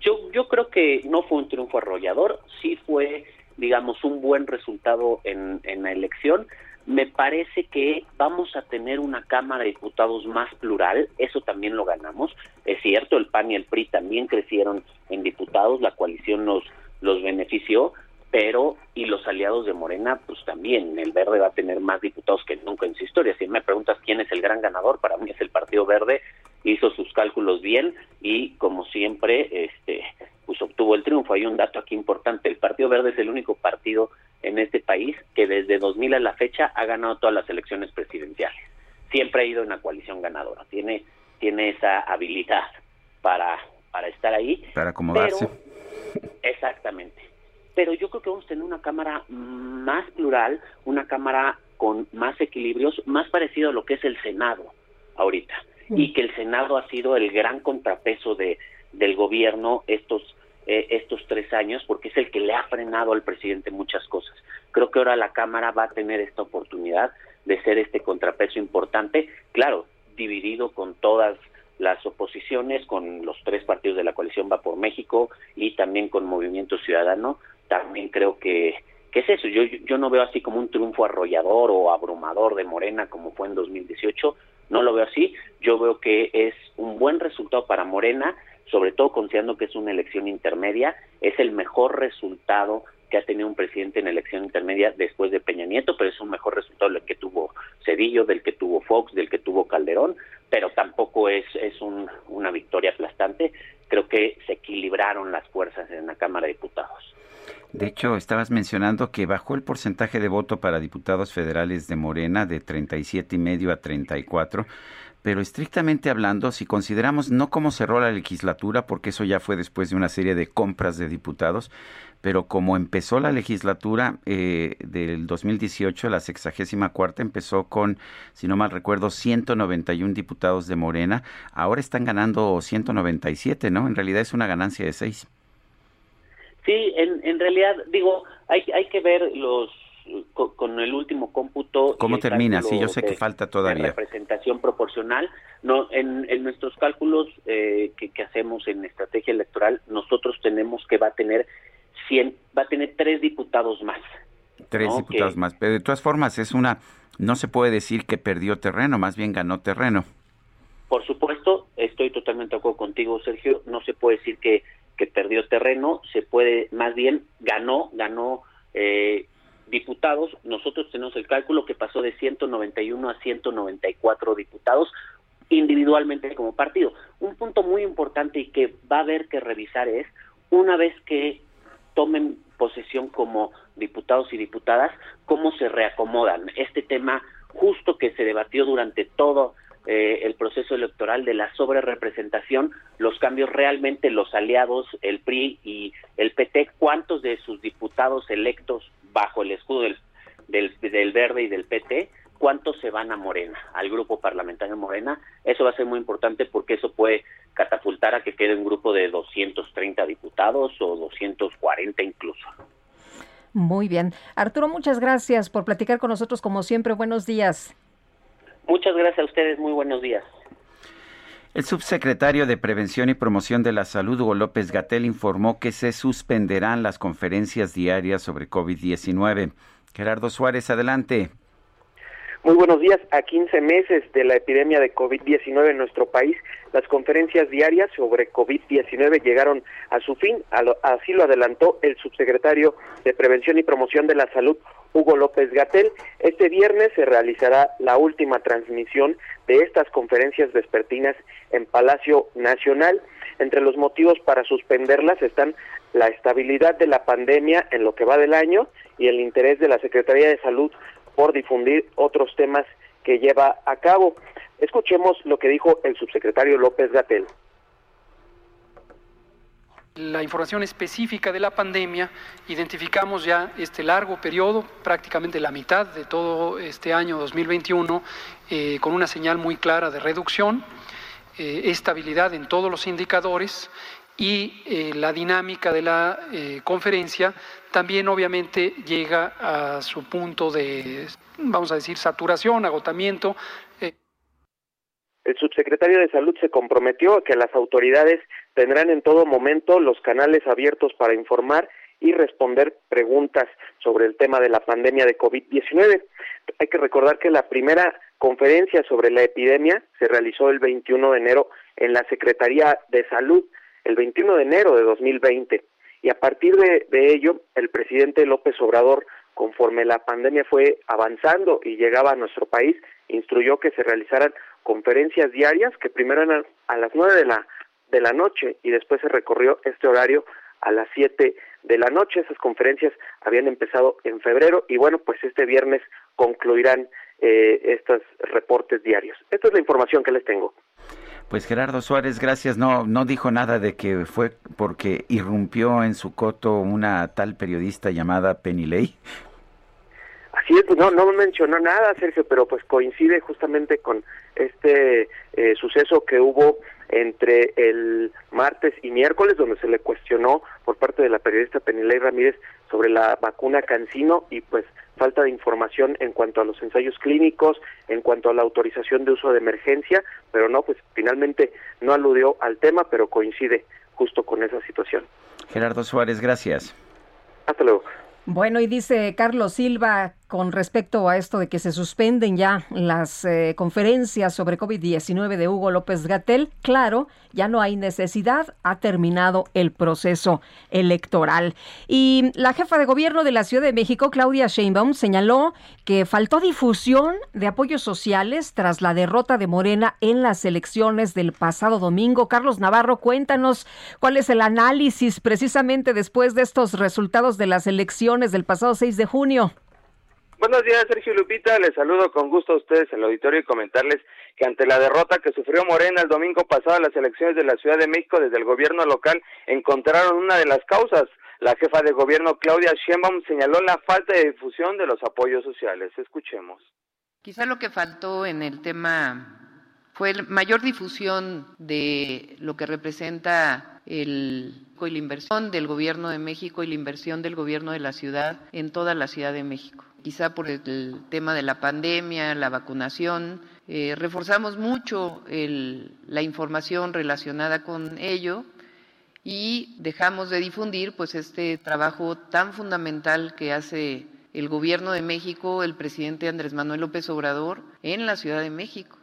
yo, yo creo que no fue un triunfo arrollador, sí fue, digamos, un buen resultado en, en la elección. Me parece que vamos a tener una Cámara de Diputados más plural, eso también lo ganamos. Es cierto, el PAN y el PRI también crecieron en diputados, la coalición nos los benefició, pero y los aliados de Morena, pues también, el Verde va a tener más diputados que nunca en su historia. Si me preguntas quién es el gran ganador, para mí es el Partido Verde, hizo sus cálculos bien y como siempre este pues obtuvo el triunfo. Hay un dato aquí importante, el Partido Verde es el único partido en este país que desde 2000 a la fecha ha ganado todas las elecciones presidenciales. Siempre ha ido en una coalición ganadora. Tiene tiene esa habilidad para para estar ahí, para acomodarse. exactamente. Pero yo creo que vamos a tener una cámara más plural, una cámara con más equilibrios, más parecido a lo que es el Senado ahorita y que el Senado ha sido el gran contrapeso de del gobierno estos eh, estos tres años porque es el que le ha frenado al presidente muchas cosas. Creo que ahora la Cámara va a tener esta oportunidad de ser este contrapeso importante, claro, dividido con todas las oposiciones, con los tres partidos de la coalición Va por México y también con Movimiento Ciudadano, también creo que ¿Qué es eso? Yo, yo no veo así como un triunfo arrollador o abrumador de Morena como fue en 2018, no lo veo así, yo veo que es un buen resultado para Morena, sobre todo considerando que es una elección intermedia, es el mejor resultado que ha tenido un presidente en elección intermedia después de Peña Nieto, pero es un mejor resultado del que tuvo Cedillo, del que tuvo Fox, del que tuvo Calderón, pero tampoco es, es un, una victoria aplastante. Creo que se equilibraron las fuerzas en la Cámara de Diputados. De hecho, estabas mencionando que bajó el porcentaje de voto para diputados federales de Morena de 37 y medio a 34, pero estrictamente hablando, si consideramos no cómo cerró la legislatura, porque eso ya fue después de una serie de compras de diputados, pero como empezó la legislatura eh, del 2018, la sexagésima cuarta empezó con, si no mal recuerdo, 191 diputados de Morena, ahora están ganando 197, ¿no? En realidad es una ganancia de 6. Sí, en, en realidad, digo, hay, hay que ver los con, el último cómputo. ¿Cómo termina? Sí, yo sé que falta todavía. representación proporcional. No, en, en nuestros cálculos eh, que, que, hacemos en estrategia electoral, nosotros tenemos que va a tener 100, va a tener tres diputados más. Tres diputados más. Pero de todas formas, es una. No se puede decir que perdió terreno, más bien ganó terreno. Por supuesto, estoy totalmente de acuerdo contigo, Sergio. No se puede decir que que perdió terreno, se puede, más bien ganó, ganó eh, diputados. Nosotros tenemos el cálculo que pasó de 191 a 194 diputados individualmente como partido. Un punto muy importante y que va a haber que revisar es, una vez que tomen posesión como diputados y diputadas, cómo se reacomodan. Este tema justo que se debatió durante todo eh, el proceso electoral de la sobrerepresentación, los cambios realmente los aliados, el PRI y el PT, cuántos de sus diputados electos bajo el escudo del, del, del Verde y del PT, cuántos se van a Morena, al grupo parlamentario Morena, eso va a ser muy importante porque eso puede catapultar a que quede un grupo de 230 diputados o 240 incluso. Muy bien. Arturo, muchas gracias por platicar con nosotros como siempre. Buenos días. Muchas gracias a ustedes, muy buenos días. El subsecretario de Prevención y Promoción de la Salud, Hugo López Gatel, informó que se suspenderán las conferencias diarias sobre COVID-19. Gerardo Suárez, adelante. Muy buenos días. A 15 meses de la epidemia de COVID-19 en nuestro país, las conferencias diarias sobre COVID-19 llegaron a su fin. Así lo adelantó el subsecretario de Prevención y Promoción de la Salud, Hugo López Gatel. Este viernes se realizará la última transmisión de estas conferencias vespertinas en Palacio Nacional. Entre los motivos para suspenderlas están la estabilidad de la pandemia en lo que va del año y el interés de la Secretaría de Salud por difundir otros temas que lleva a cabo. Escuchemos lo que dijo el subsecretario López Gatel. La información específica de la pandemia, identificamos ya este largo periodo, prácticamente la mitad de todo este año 2021, eh, con una señal muy clara de reducción, eh, estabilidad en todos los indicadores y eh, la dinámica de la conferencia también obviamente llega a su punto de, vamos a decir, saturación, agotamiento. El subsecretario de Salud se comprometió a que las autoridades tendrán en todo momento los canales abiertos para informar y responder preguntas sobre el tema de la pandemia de COVID-19. Hay que recordar que la primera conferencia sobre la epidemia se realizó el 21 de enero en la Secretaría de Salud, el 21 de enero de 2020. Y a partir de, de ello, el presidente López Obrador, conforme la pandemia fue avanzando y llegaba a nuestro país, instruyó que se realizaran conferencias diarias que primero eran a las nueve de la de la noche y después se recorrió este horario a las siete de la noche. Esas conferencias habían empezado en febrero y bueno, pues este viernes concluirán eh, estos reportes diarios. Esta es la información que les tengo. Pues Gerardo Suárez, gracias. No, no dijo nada de que fue porque irrumpió en su coto una tal periodista llamada Penny Ley. Así es, no, no mencionó nada, Sergio, pero pues coincide justamente con este eh, suceso que hubo entre el martes y miércoles, donde se le cuestionó por parte de la periodista Penilei Ramírez sobre la vacuna Cancino y pues falta de información en cuanto a los ensayos clínicos, en cuanto a la autorización de uso de emergencia, pero no, pues finalmente no aludió al tema, pero coincide justo con esa situación. Gerardo Suárez, gracias. Hasta luego. Bueno, y dice Carlos Silva con respecto a esto de que se suspenden ya las eh, conferencias sobre COVID-19 de Hugo López Gatel, claro, ya no hay necesidad, ha terminado el proceso electoral. Y la jefa de gobierno de la Ciudad de México, Claudia Sheinbaum, señaló que faltó difusión de apoyos sociales tras la derrota de Morena en las elecciones del pasado domingo. Carlos Navarro, cuéntanos cuál es el análisis precisamente después de estos resultados de las elecciones del pasado 6 de junio. Buenos días, Sergio Lupita. Les saludo con gusto a ustedes el auditorio y comentarles que ante la derrota que sufrió Morena el domingo pasado en las elecciones de la Ciudad de México desde el gobierno local, encontraron una de las causas. La jefa de gobierno, Claudia Sheinbaum, señaló la falta de difusión de los apoyos sociales. Escuchemos. Quizá lo que faltó en el tema fue mayor difusión de lo que representa el y la inversión del gobierno de México y la inversión del gobierno de la ciudad en toda la Ciudad de México quizá por el tema de la pandemia, la vacunación. Eh, reforzamos mucho la información relacionada con ello y dejamos de difundir pues este trabajo tan fundamental que hace el gobierno de México, el presidente Andrés Manuel López Obrador en la Ciudad de México.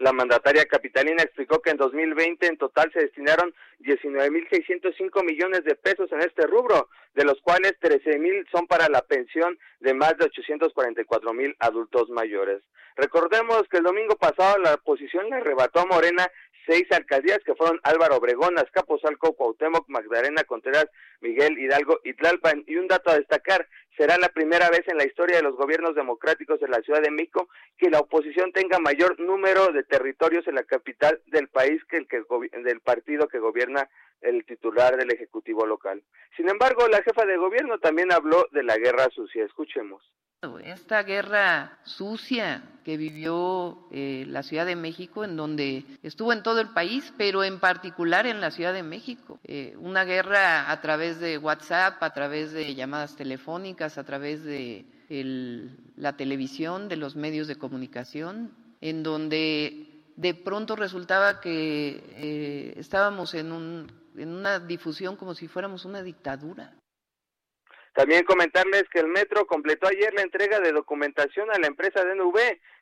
La mandataria capitalina explicó que en 2020 en total se destinaron 19.605 millones de pesos en este rubro, de los cuales 13.000 son para la pensión de más de 844.000 adultos mayores. Recordemos que el domingo pasado la oposición le arrebató a Morena seis alcaldías que fueron Álvaro Obregón, Azcapotzalco, Cuauhtémoc, Magdalena Contreras, Miguel Hidalgo y Tlalpan. Y un dato a destacar, será la primera vez en la historia de los gobiernos democráticos de la Ciudad de México que la oposición tenga mayor número de territorios en la capital del país que el que del partido que gobierna el titular del Ejecutivo local. Sin embargo, la jefa de gobierno también habló de la guerra sucia. Escuchemos. Esta guerra sucia que vivió eh, la Ciudad de México, en donde estuvo en todo el país, pero en particular en la Ciudad de México. Eh, una guerra a través de WhatsApp, a través de llamadas telefónicas, a través de la televisión, de los medios de comunicación, en donde de pronto resultaba que eh, estábamos en, un, en una difusión como si fuéramos una dictadura. También comentarles que el metro completó ayer la entrega de documentación a la empresa DNV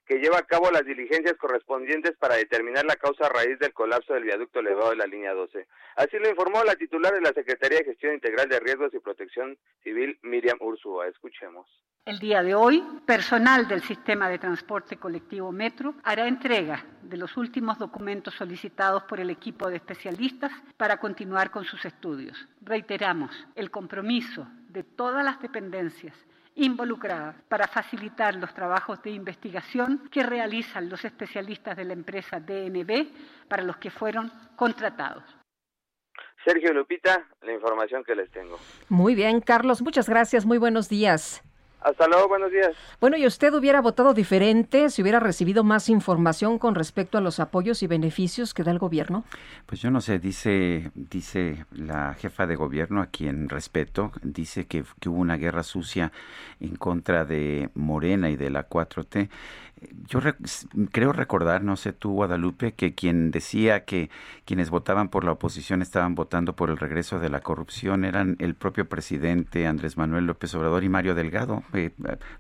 que lleva a cabo las diligencias correspondientes para determinar la causa raíz del colapso del viaducto elevado de la línea 12. Así lo informó la titular de la Secretaría de Gestión Integral de Riesgos y Protección Civil, Miriam Ursúa. Escuchemos. El día de hoy, personal del sistema de transporte colectivo Metro hará entrega de los últimos documentos solicitados por el equipo de especialistas para continuar con sus estudios. Reiteramos el compromiso de todas las dependencias involucradas para facilitar los trabajos de investigación que realizan los especialistas de la empresa DNB para los que fueron contratados. Sergio Lupita, la información que les tengo. Muy bien, Carlos, muchas gracias, muy buenos días. Hasta luego, buenos días. Bueno, ¿y usted hubiera votado diferente si hubiera recibido más información con respecto a los apoyos y beneficios que da el gobierno? Pues yo no sé, dice, dice la jefa de gobierno, a quien respeto, dice que, que hubo una guerra sucia en contra de Morena y de la 4T. Yo creo recordar, no sé tú, Guadalupe, que quien decía que quienes votaban por la oposición estaban votando por el regreso de la corrupción eran el propio presidente Andrés Manuel López Obrador y Mario Delgado. Eh,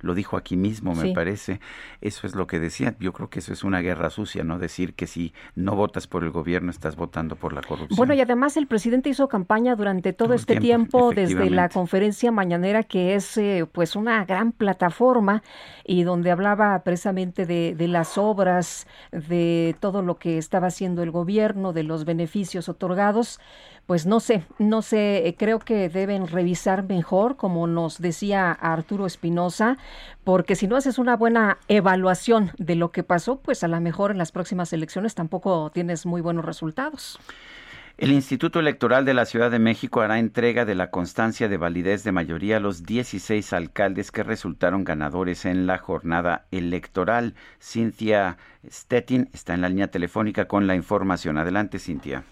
lo dijo aquí mismo, me Sí. parece. Eso es lo que decía. Yo creo que eso es una guerra sucia, ¿no? Decir que si no votas por el gobierno estás votando por la corrupción. Bueno, y además el presidente hizo campaña durante todo, este tiempo, tiempo, desde la conferencia mañanera, que es eh, pues una gran plataforma y donde hablaba precisamente de, de las obras, de todo lo que estaba haciendo el gobierno, de los beneficios otorgados. Pues no sé, no sé, eh, creo que deben revisar mejor, como nos decía Arturo Espinosa, porque si no haces una buena evaluación de lo que pasó, pues a lo mejor en las próximas elecciones tampoco tienes muy buenos resultados. El Instituto Electoral de la Ciudad de México hará entrega de la constancia de validez de mayoría a los 16 alcaldes que resultaron ganadores en la jornada electoral. Cintia Stettin está en la línea telefónica con la información. Adelante, Cintia.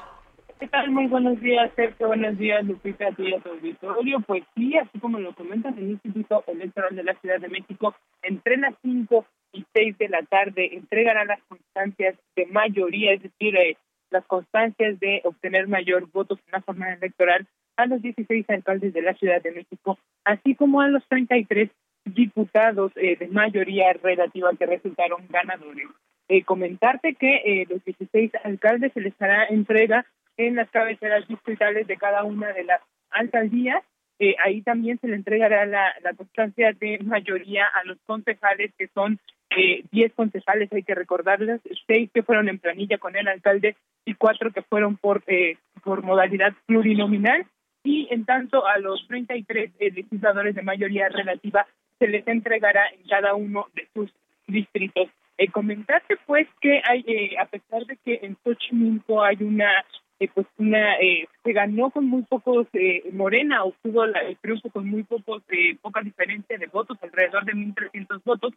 ¿Qué tal? Muy buenos días, Sergio. Buenos días, Lupita, a ti a tu auditorio. Pues sí, así como lo comentan, el Instituto Electoral de la Ciudad de México, entre las 5 y 6 de la tarde, entregará las constancias de mayoría, es decir, eh, las constancias de obtener mayor votos en la jornada electoral a los 16 alcaldes de la Ciudad de México, así como a los 33 diputados eh, de mayoría relativa que resultaron ganadores. Eh, comentarte que eh, los 16 alcaldes se les hará entrega en las cabeceras distritales de cada una de las alcaldías. Eh, ahí también se le entregará la, la constancia de mayoría a los concejales, que son eh, 10 concejales, hay que recordarles, seis que fueron en planilla con el alcalde y cuatro que fueron por, eh, por modalidad plurinominal. Y en tanto a los 33 eh, legisladores de mayoría relativa se les entregará en cada uno de sus distritos. Eh, comentarte pues que hay, eh, a pesar de que en Xochimilco hay una, eh, pues una, eh, se ganó con muy pocos, eh, Morena obtuvo la- el triunfo con muy pocos, eh, poca diferencia de votos, alrededor de 1.300 votos,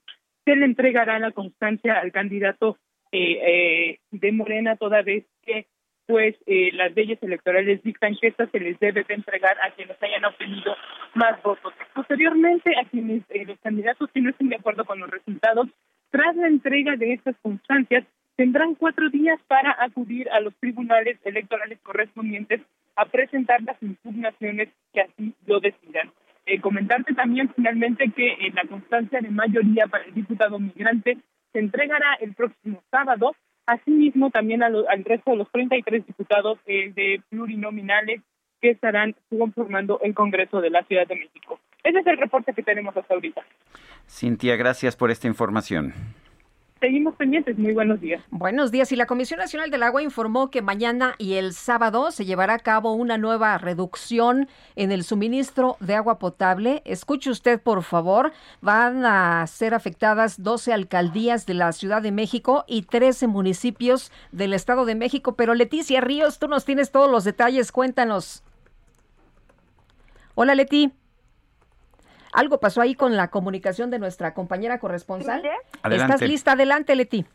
se le entregará la constancia al candidato eh, eh, de Morena toda vez que pues las leyes electorales dictan que esta se les debe de entregar a quienes hayan obtenido más votos. Posteriormente, a quienes los candidatos que no estén de acuerdo con los resultados, tras la entrega de estas constancias, tendrán cuatro días para acudir a los tribunales electorales correspondientes a presentar las impugnaciones que así lo decidan. Eh, comentarte también finalmente que eh, la constancia de mayoría para el diputado migrante se entregará el próximo sábado. Asimismo, también a lo- al resto de los 33 diputados eh, de plurinominales que estarán conformando el Congreso de la Ciudad de México. Ese es el reporte que tenemos hasta ahorita. Cintia, gracias por esta información. Seguimos pendientes. Muy buenos días. Buenos días. Y la Comisión Nacional del Agua informó que mañana y el sábado se llevará a cabo una nueva reducción en el suministro de agua potable. Escuche usted, por favor. Van a ser afectadas 12 alcaldías de la Ciudad de México y 13 municipios del Estado de México. Pero Leticia Ríos, tú nos tienes todos los detalles. Cuéntanos. Hola, Leti. ¿Algo pasó ahí con la comunicación de nuestra compañera corresponsal? Adelante. ¿Estás lista? Adelante, Leti.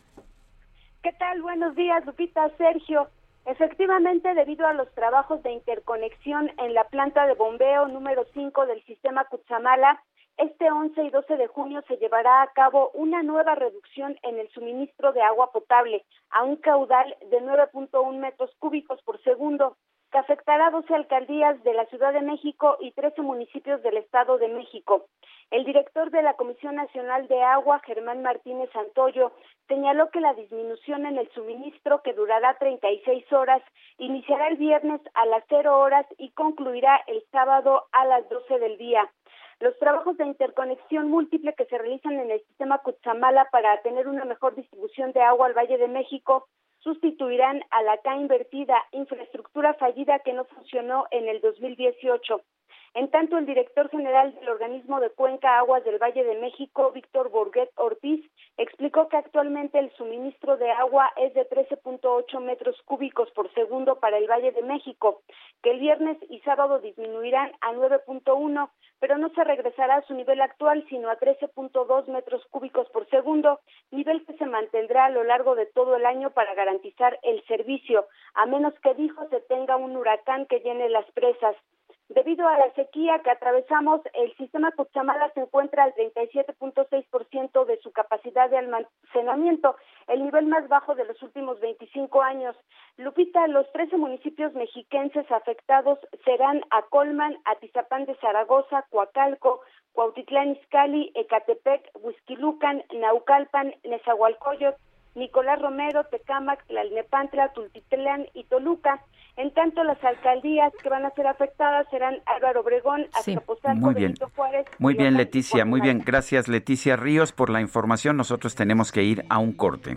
¿Qué tal? Buenos días, Lupita, Sergio. Efectivamente, debido a los trabajos de interconexión en la planta de bombeo número 5 del sistema Cuchamala, este 11 y 12 de junio se llevará a cabo una nueva reducción en el suministro de agua potable a un caudal de 9.1 metros cúbicos por segundo, que afectará a 12 alcaldías de la Ciudad de México y 13 municipios del Estado de México. El director de la Comisión Nacional de Agua, Germán Martínez Santoyo, señaló que la disminución en el suministro, que durará 36 horas, iniciará el viernes a las 0 horas y concluirá el sábado a las 12 del día. Los trabajos de interconexión múltiple que se realizan en el sistema Cutzamala para tener una mejor distribución de agua al Valle de México sustituirán a la acá invertida infraestructura fallida que no funcionó en el 2018. En tanto, el director general del organismo de Cuenca Aguas del Valle de México, Víctor Borguet Ortiz, explicó que actualmente el suministro de agua es de 13.8 metros cúbicos por segundo para el Valle de México, que el viernes y sábado disminuirán a 9.1, pero no se regresará a su nivel actual, sino a 13.2 metros cúbicos por segundo, nivel que se mantendrá a lo largo de todo el año para garantizar el servicio, a menos que dijo se tenga un huracán que llene las presas. Debido a la sequía que atravesamos, el sistema Cuchamala se encuentra al 37.6% de su capacidad de almacenamiento, el nivel más bajo de los últimos 25 años. Lupita, los 13 municipios mexiquenses afectados serán Acolman, Atizapán de Zaragoza, Coacalco, Cuautitlán Izcalli, Ecatepec, Huizquilucan, Naucalpan, Nezahualcóyotl, Nicolás Romero, Tecámac, Tlalnepantla, Tultitlán y Toluca. En tanto, las alcaldías que van a ser afectadas serán Álvaro Obregón, Azcapotzalco, muy bien. Benito Juárez. Muy bien. Leticia, muy bien. Gracias, Leticia Ríos, por la información. Nosotros tenemos que ir a un corte.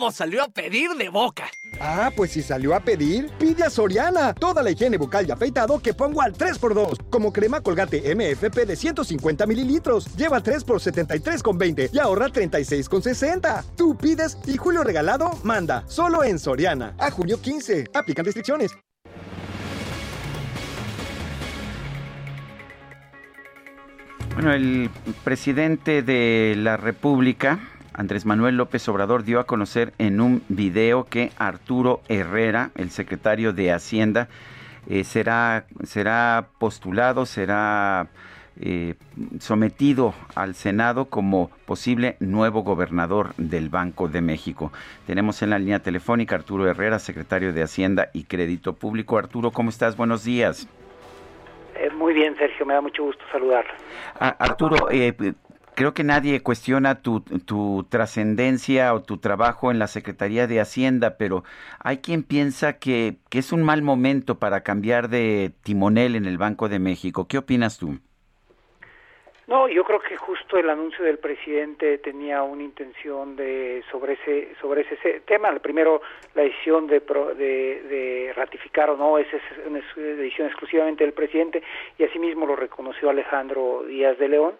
Todo salió a pedir de boca. Ah, pues si salió a pedir, pide a Soriana. Toda la higiene bucal y afeitado que pongo al 3x2. Como crema colgate MFP de 150 mililitros. Lleva 3 por 73,20 y ahorra 36,60. Tú pides y Julio Regalado manda. Solo en Soriana. A junio 15. Aplican restricciones. Bueno, el presidente de la República, Andrés Manuel López Obrador, dio a conocer en un video que Arturo Herrera, el secretario de Hacienda, eh, será, será postulado, será eh, sometido al Senado como posible nuevo gobernador del Banco de México. Tenemos en la línea telefónica Arturo Herrera, secretario de Hacienda y Crédito Público. Arturo, ¿cómo estás? Buenos días. Eh, muy bien, Sergio, me da mucho gusto saludarlo. Ah, Arturo, eh, creo que nadie cuestiona tu, tu trascendencia o tu trabajo en la Secretaría de Hacienda, pero hay quien piensa que, que es un mal momento para cambiar de timonel en el Banco de México. ¿Qué opinas tú? No, yo creo que justo el anuncio del presidente tenía una intención de sobre ese sobre ese tema. Primero, la decisión de, de, ratificar o no, esa es una decisión exclusivamente del presidente y asimismo lo reconoció Alejandro Díaz de León.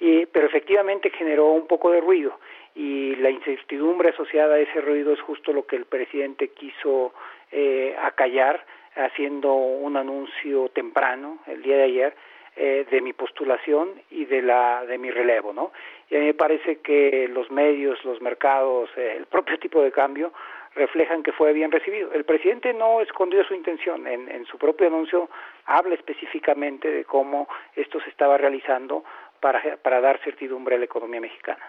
Y, pero efectivamente generó un poco de ruido y la incertidumbre asociada a ese ruido es justo lo que el presidente quiso eh, acallar haciendo un anuncio temprano el día de ayer eh, de mi postulación y de la de mi relevo, ¿no? Y a mí me parece que los medios, los mercados, eh, el propio (laughs) tipo de cambio reflejan que fue bien recibido. El presidente no escondió su intención, en, en su propio anuncio habla específicamente de cómo esto se estaba realizando para, para dar certidumbre a la economía mexicana.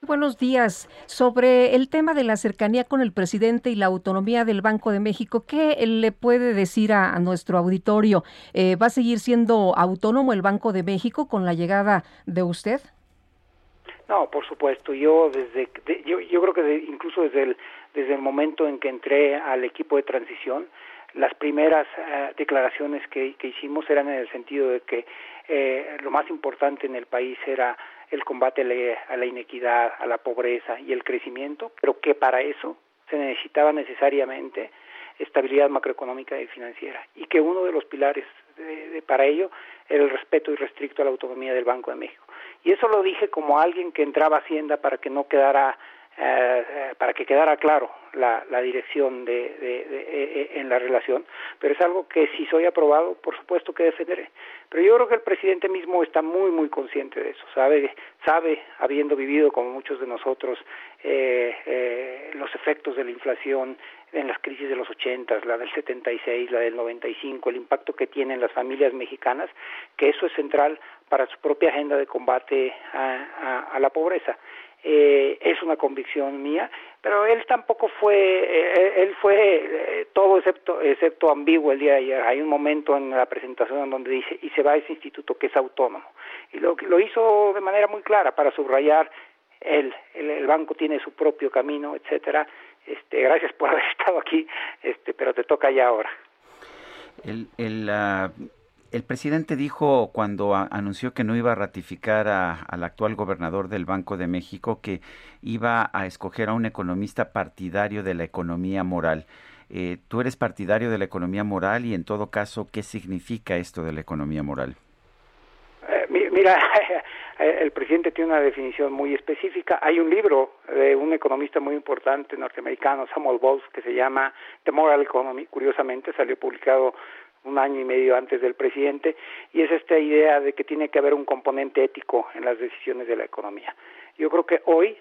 Buenos días. Sobre el tema de la cercanía con el presidente y la autonomía del Banco de México, ¿qué le puede decir a, a nuestro auditorio? Eh, ¿Va a seguir siendo autónomo el Banco de México con la llegada de usted? No, por supuesto. Yo desde de- yo, yo creo que de- incluso desde el desde el momento en que entré al equipo de transición, las primeras eh, declaraciones que, que hicimos eran en el sentido de que eh, lo más importante en el país era el combate a la, inequidad, a la pobreza y el crecimiento, pero que para eso se necesitaba necesariamente estabilidad macroeconómica y financiera y que uno de los pilares de- de- para ello era el respeto irrestricto a la autonomía del Banco de México. Y eso lo dije como alguien que entraba a Hacienda para que no quedara eh, para que quedara claro la, la dirección de, de, de, en la relación, pero es algo que si soy aprobado, por supuesto que defenderé. Pero yo creo que el presidente mismo está muy, muy consciente de eso, sabe, sabe habiendo vivido, como muchos de nosotros, eh, eh, los efectos de la inflación en las crisis de los 80, la del 76, la del 95, el impacto que tienen las familias mexicanas, que eso es central para su propia agenda de combate a, a, a la pobreza eh, es una convicción mía, pero él tampoco fue, eh, él fue eh, todo excepto, excepto ambiguo el día de ayer. Hay un momento en la presentación en donde dice, y se va a ese instituto que es autónomo. Y lo, lo hizo de manera muy clara para subrayar, él, el, el banco tiene su propio camino, etcétera. Este, gracias por haber (laughs) estado aquí, este, pero te toca ya ahora. El, el, uh, el presidente dijo cuando anunció que no iba a ratificar a, al actual gobernador del Banco de México que iba a escoger a un economista partidario de la economía moral. Eh, ¿Tú eres partidario de la economía moral y en todo caso qué significa esto de la economía moral? Eh, mira, (laughs) el presidente tiene una definición muy específica. Hay un libro de un economista muy importante norteamericano, Samuel Bowles, que se llama The Moral Economy. Curiosamente salió publicado un año y medio antes del presidente, y es esta idea de que tiene que haber un componente ético en las decisiones de la economía. Yo creo que hoy,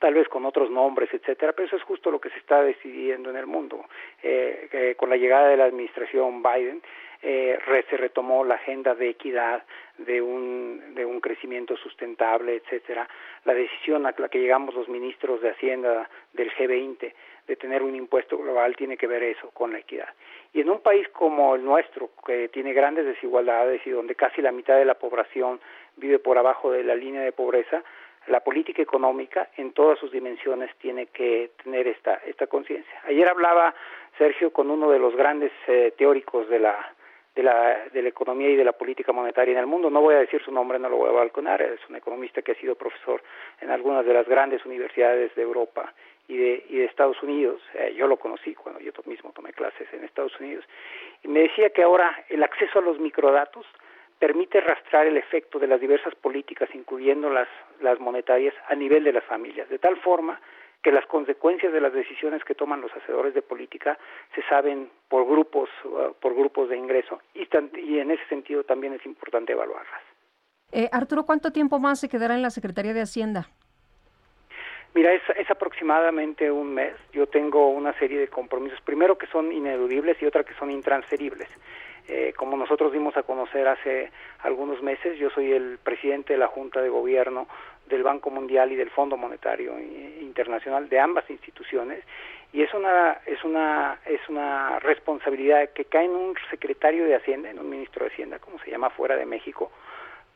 tal vez con otros nombres, etcétera, pero eso es justo lo que se está decidiendo en el mundo. Eh, eh, con la llegada de la administración Biden, eh, re, se retomó la agenda de equidad, de un, de un crecimiento sustentable, etcétera. La decisión a la que llegamos los ministros de Hacienda del G20 de tener un impuesto global tiene que ver eso con la equidad. Y en un país como el nuestro, que tiene grandes desigualdades y donde casi la mitad de la población vive por abajo de la línea de pobreza, la política económica en todas sus dimensiones tiene que tener esta, esta conciencia. Ayer hablaba Sergio con uno de los grandes eh, teóricos de la, de, la, de la economía y de la política monetaria en el mundo. No voy a decir su nombre, no lo voy a balconar, es un economista que ha sido profesor en algunas de las grandes universidades de Europa y de, y de Estados Unidos. Eh, yo lo conocí cuando yo mismo tomé clases en Estados Unidos. Y me decía que ahora el acceso a los microdatos permite rastrear el efecto de las diversas políticas, incluyendo las, las monetarias, a nivel de las familias, de tal forma que las consecuencias de las decisiones que toman los hacedores de política se saben por grupos, por grupos de ingreso y, y en ese sentido también es importante evaluarlas. Eh, Arturo, ¿cuánto tiempo más se quedará en la Secretaría de Hacienda? Mira, es, es, aproximadamente un mes. Yo tengo una serie de compromisos, primero que son ineludibles y otra que son intransferibles. Eh, como nosotros dimos a conocer hace algunos meses, yo soy el presidente de la Junta de Gobierno del Banco Mundial y del Fondo Monetario Internacional de ambas instituciones y es una es una es una responsabilidad que cae en un secretario de Hacienda, en un ministro de Hacienda, como se llama fuera de México,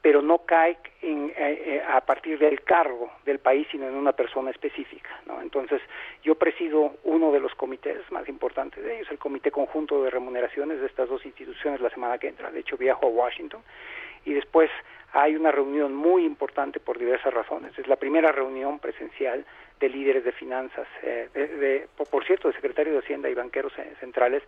pero no cae en, eh, eh, a partir del cargo del país, sino en una persona específica. ¿no? Entonces, yo presido uno de los comités más importantes de ellos, el Comité Conjunto de Remuneraciones de estas dos instituciones la semana que entra. De hecho, viajo a Washington y después hay una reunión muy importante por diversas razones. Es la primera reunión presencial de líderes de finanzas, eh, de, de, por cierto, de secretario de Hacienda y banqueros centrales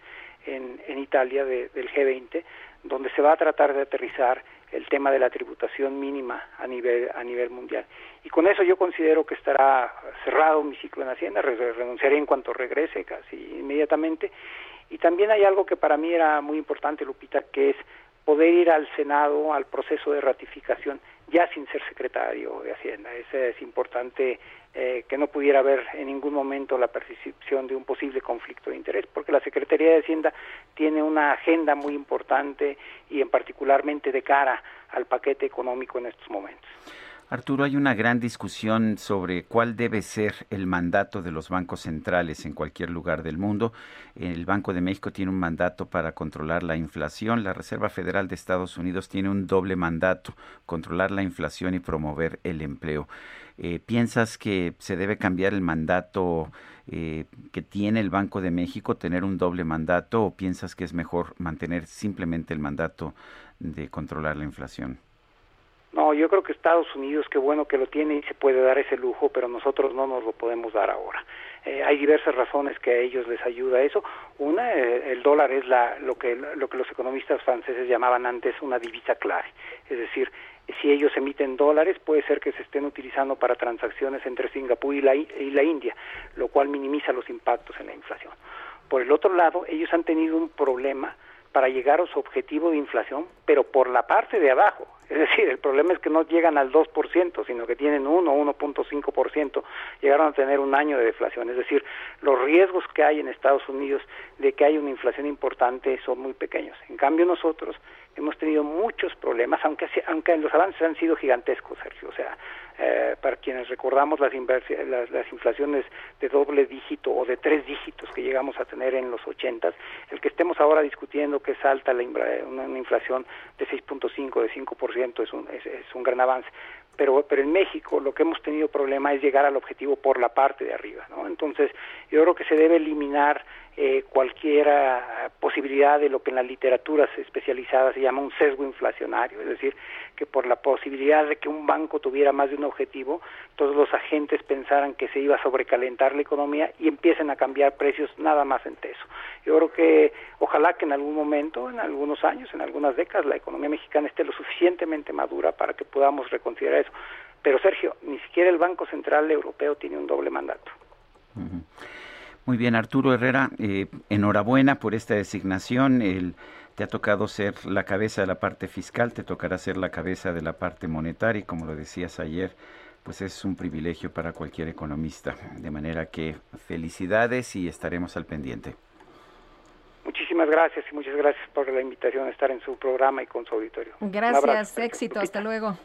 en, en Italia de, del G20, donde se va a tratar de aterrizar el tema de la tributación mínima a nivel a nivel mundial. Y con eso yo considero que estará cerrado mi ciclo en Hacienda, renunciaré en cuanto regrese casi inmediatamente. Y también hay algo que para mí era muy importante, Lupita, que es poder ir al Senado al proceso de ratificación ya sin ser secretario de Hacienda. Ese es importante eh, que no pudiera haber en ningún momento la percepción de un posible conflicto de interés, porque la Secretaría de Hacienda tiene una agenda muy importante y en particularmente de cara al paquete económico en estos momentos. Arturo, hay una gran discusión sobre cuál debe ser el mandato de los bancos centrales en cualquier lugar del mundo. El Banco de México tiene un mandato para controlar la inflación. La Reserva Federal de Estados Unidos tiene un doble mandato, controlar la inflación y promover el empleo. Eh, ¿Piensas que se debe cambiar el mandato eh, que tiene el Banco de México, tener un doble mandato, o piensas que es mejor mantener simplemente el mandato de controlar la inflación? No, yo creo que Estados Unidos, qué bueno que lo tiene y se puede dar ese lujo, pero nosotros no nos lo podemos dar ahora. Eh, hay diversas razones que a ellos les ayuda eso. Una, eh, el dólar es la, lo, que, lo que los economistas franceses llamaban antes una divisa clave. Es decir, si ellos emiten dólares, puede ser que se estén utilizando para transacciones entre Singapur y la, y la India, lo cual minimiza los impactos en la inflación. Por el otro lado, ellos han tenido un problema para llegar a su objetivo de inflación, pero por la parte de abajo. (laughs) Es decir, el problema es que no llegan al 2%, sino que tienen 1 o 1.5%. Llegaron a tener un año de deflación. Es decir, los riesgos que hay en Estados Unidos de que haya una inflación importante son muy pequeños. En cambio, nosotros hemos tenido muchos problemas, aunque, aunque los avances han sido gigantescos, Sergio. O sea, eh, para quienes recordamos las, las, las, inflaciones de doble dígito o de tres dígitos que llegamos a tener en los ochentas, el que estemos ahora discutiendo que es alta la, una, inflación de 6.5, de 5% es un, es un gran avance. Pero pero en México lo que hemos tenido problema es llegar al objetivo por la parte de arriba no entonces yo creo que se debe eliminar eh, ah, posibilidad de lo que en la literatura especializada se llama un sesgo inflacionario, es decir, que por la posibilidad de que un banco tuviera más de un objetivo, todos los agentes pensaran que se iba a sobrecalentar la economía y empiecen a cambiar precios nada más en eso. Yo creo que ojalá que en algún momento, en algunos años, en algunas décadas, la economía mexicana esté lo suficientemente madura para que podamos reconsiderar eso. Pero Sergio, ni siquiera el Banco Central Europeo tiene un doble mandato. Muy bien, Arturo Herrera, eh, enhorabuena por esta designación. El, te ha tocado ser la cabeza de la parte fiscal, te tocará ser la cabeza de la parte monetaria y como lo decías ayer, pues es un privilegio para cualquier economista. De manera que felicidades y estaremos al pendiente. Muchísimas gracias y muchas gracias por la invitación a estar en su programa y con su auditorio. Gracias, éxito, hasta luego.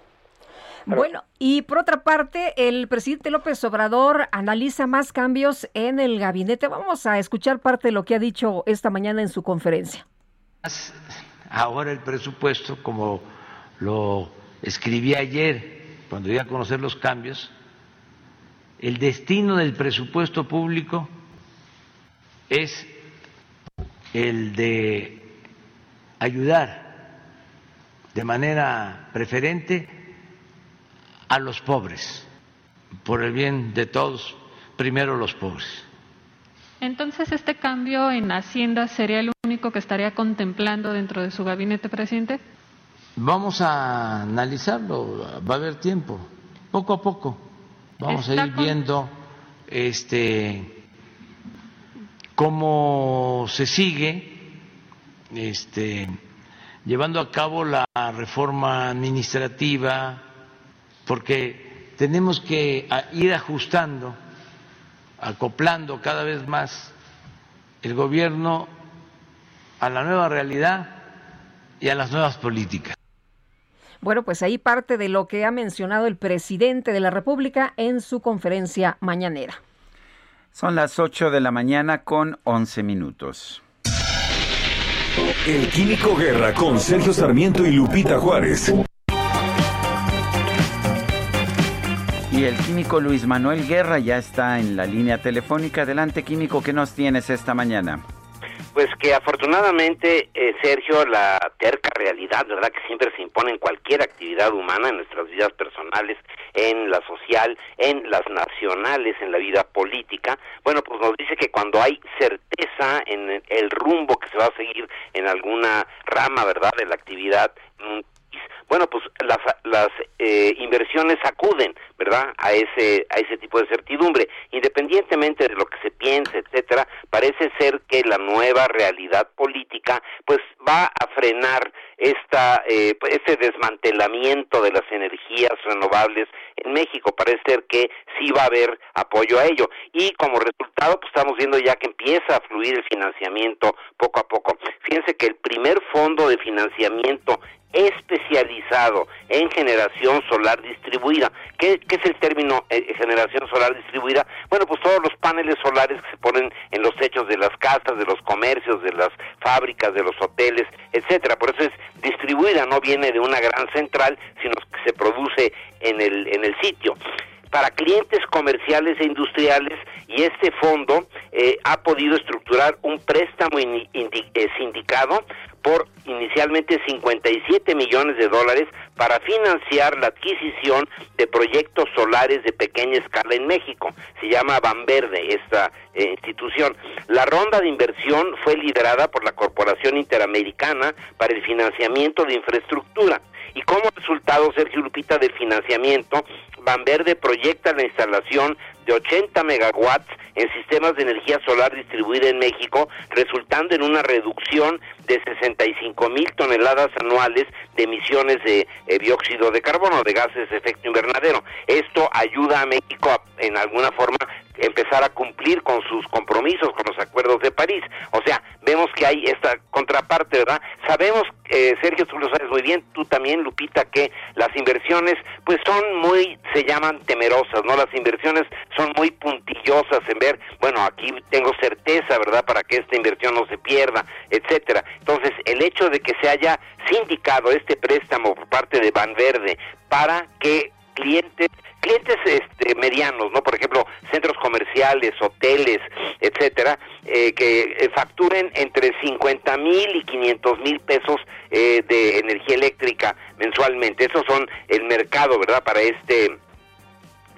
Bueno, y por otra parte, el presidente López Obrador analiza más cambios en el gabinete. Vamos a escuchar parte de lo que ha dicho esta mañana en su conferencia. Ahora el presupuesto, como lo escribí ayer, cuando iba a conocer los cambios, el destino del presupuesto público es el de ayudar de manera preferente a los pobres, por el bien de todos, primero los pobres. Entonces, ¿este cambio en Hacienda sería el único que estaría contemplando dentro de su gabinete, presidente? Vamos a analizarlo, va a haber tiempo, poco a poco. Vamos a ir viendo este cómo se sigue este llevando a cabo la reforma administrativa, porque tenemos que ir ajustando, acoplando cada vez más el gobierno a la nueva realidad y a las nuevas políticas. Bueno, pues ahí parte de lo que ha mencionado el presidente de la República en su conferencia mañanera. Son las 8 de la mañana con 11 minutos. El Químico Guerra con Sergio Sarmiento y Lupita Juárez. Y el químico Luis Manuel Guerra ya está en la línea telefónica. Adelante, químico, ¿qué nos tienes esta mañana? Pues que afortunadamente, eh, Sergio, la terca realidad, ¿verdad? Que siempre se impone en cualquier actividad humana, en nuestras vidas personales, en la social, en las nacionales, en la vida política. Bueno, pues nos dice que cuando hay certeza en el rumbo que se va a seguir en alguna rama, ¿verdad? De la actividad mm, bueno, pues las, las eh, inversiones acuden, ¿verdad? A ese a ese tipo de certidumbre, independientemente de lo que se piense, etcétera. Parece ser que la nueva realidad política, pues va a frenar esta eh, este desmantelamiento de las energías renovables en México. Parece ser que sí va a haber apoyo a ello y como resultado, pues estamos viendo ya que empieza a fluir el financiamiento poco a poco. Fíjense que el primer fondo de financiamiento especializado en generación solar distribuida. ¿Qué, es el término eh, generación solar distribuida? Bueno, pues todos los paneles solares que se ponen en los techos de las casas, de los comercios, de las fábricas, de los hoteles, etcétera. Por eso es distribuida, no viene de una gran central, sino que se produce en el, en el sitio. Para clientes comerciales e industriales y este fondo eh, ha podido estructurar un préstamo eh, sindicado por inicialmente 57 millones de dólares para financiar la adquisición de proyectos solares de pequeña escala en México. Se llama Banverde esta eh, institución. La ronda de inversión fue liderada por la Corporación Interamericana para el Financiamiento de Infraestructura. Y como resultado, Sergio Lupita, del financiamiento, Banverde proyecta la instalación de 80 megawatts en sistemas de energía solar distribuida en México, resultando en una reducción de 65 mil toneladas anuales de emisiones de eh, dióxido de carbono, de gases de efecto invernadero. Esto ayuda a México a, en alguna forma empezar a cumplir con sus compromisos, con los acuerdos de París. O sea, vemos que hay esta contraparte, ¿verdad? Sabemos, eh, Sergio, tú lo muy bien, tú también, Lupita, que las inversiones, pues son muy, se llaman temerosas, ¿no? Las inversiones son muy puntillosas en ver, bueno, aquí tengo certeza, ¿verdad?, para que esta inversión no se pierda, etcétera. Entonces, el hecho de que se haya sindicado este préstamo por parte de Banverde para que clientes clientes este, medianos, ¿no? Por ejemplo, centros comerciales, hoteles, etcétera, eh, que eh, facturen entre 50 mil y 500 mil pesos eh, de energía eléctrica mensualmente. Esos son el mercado, ¿verdad? Para este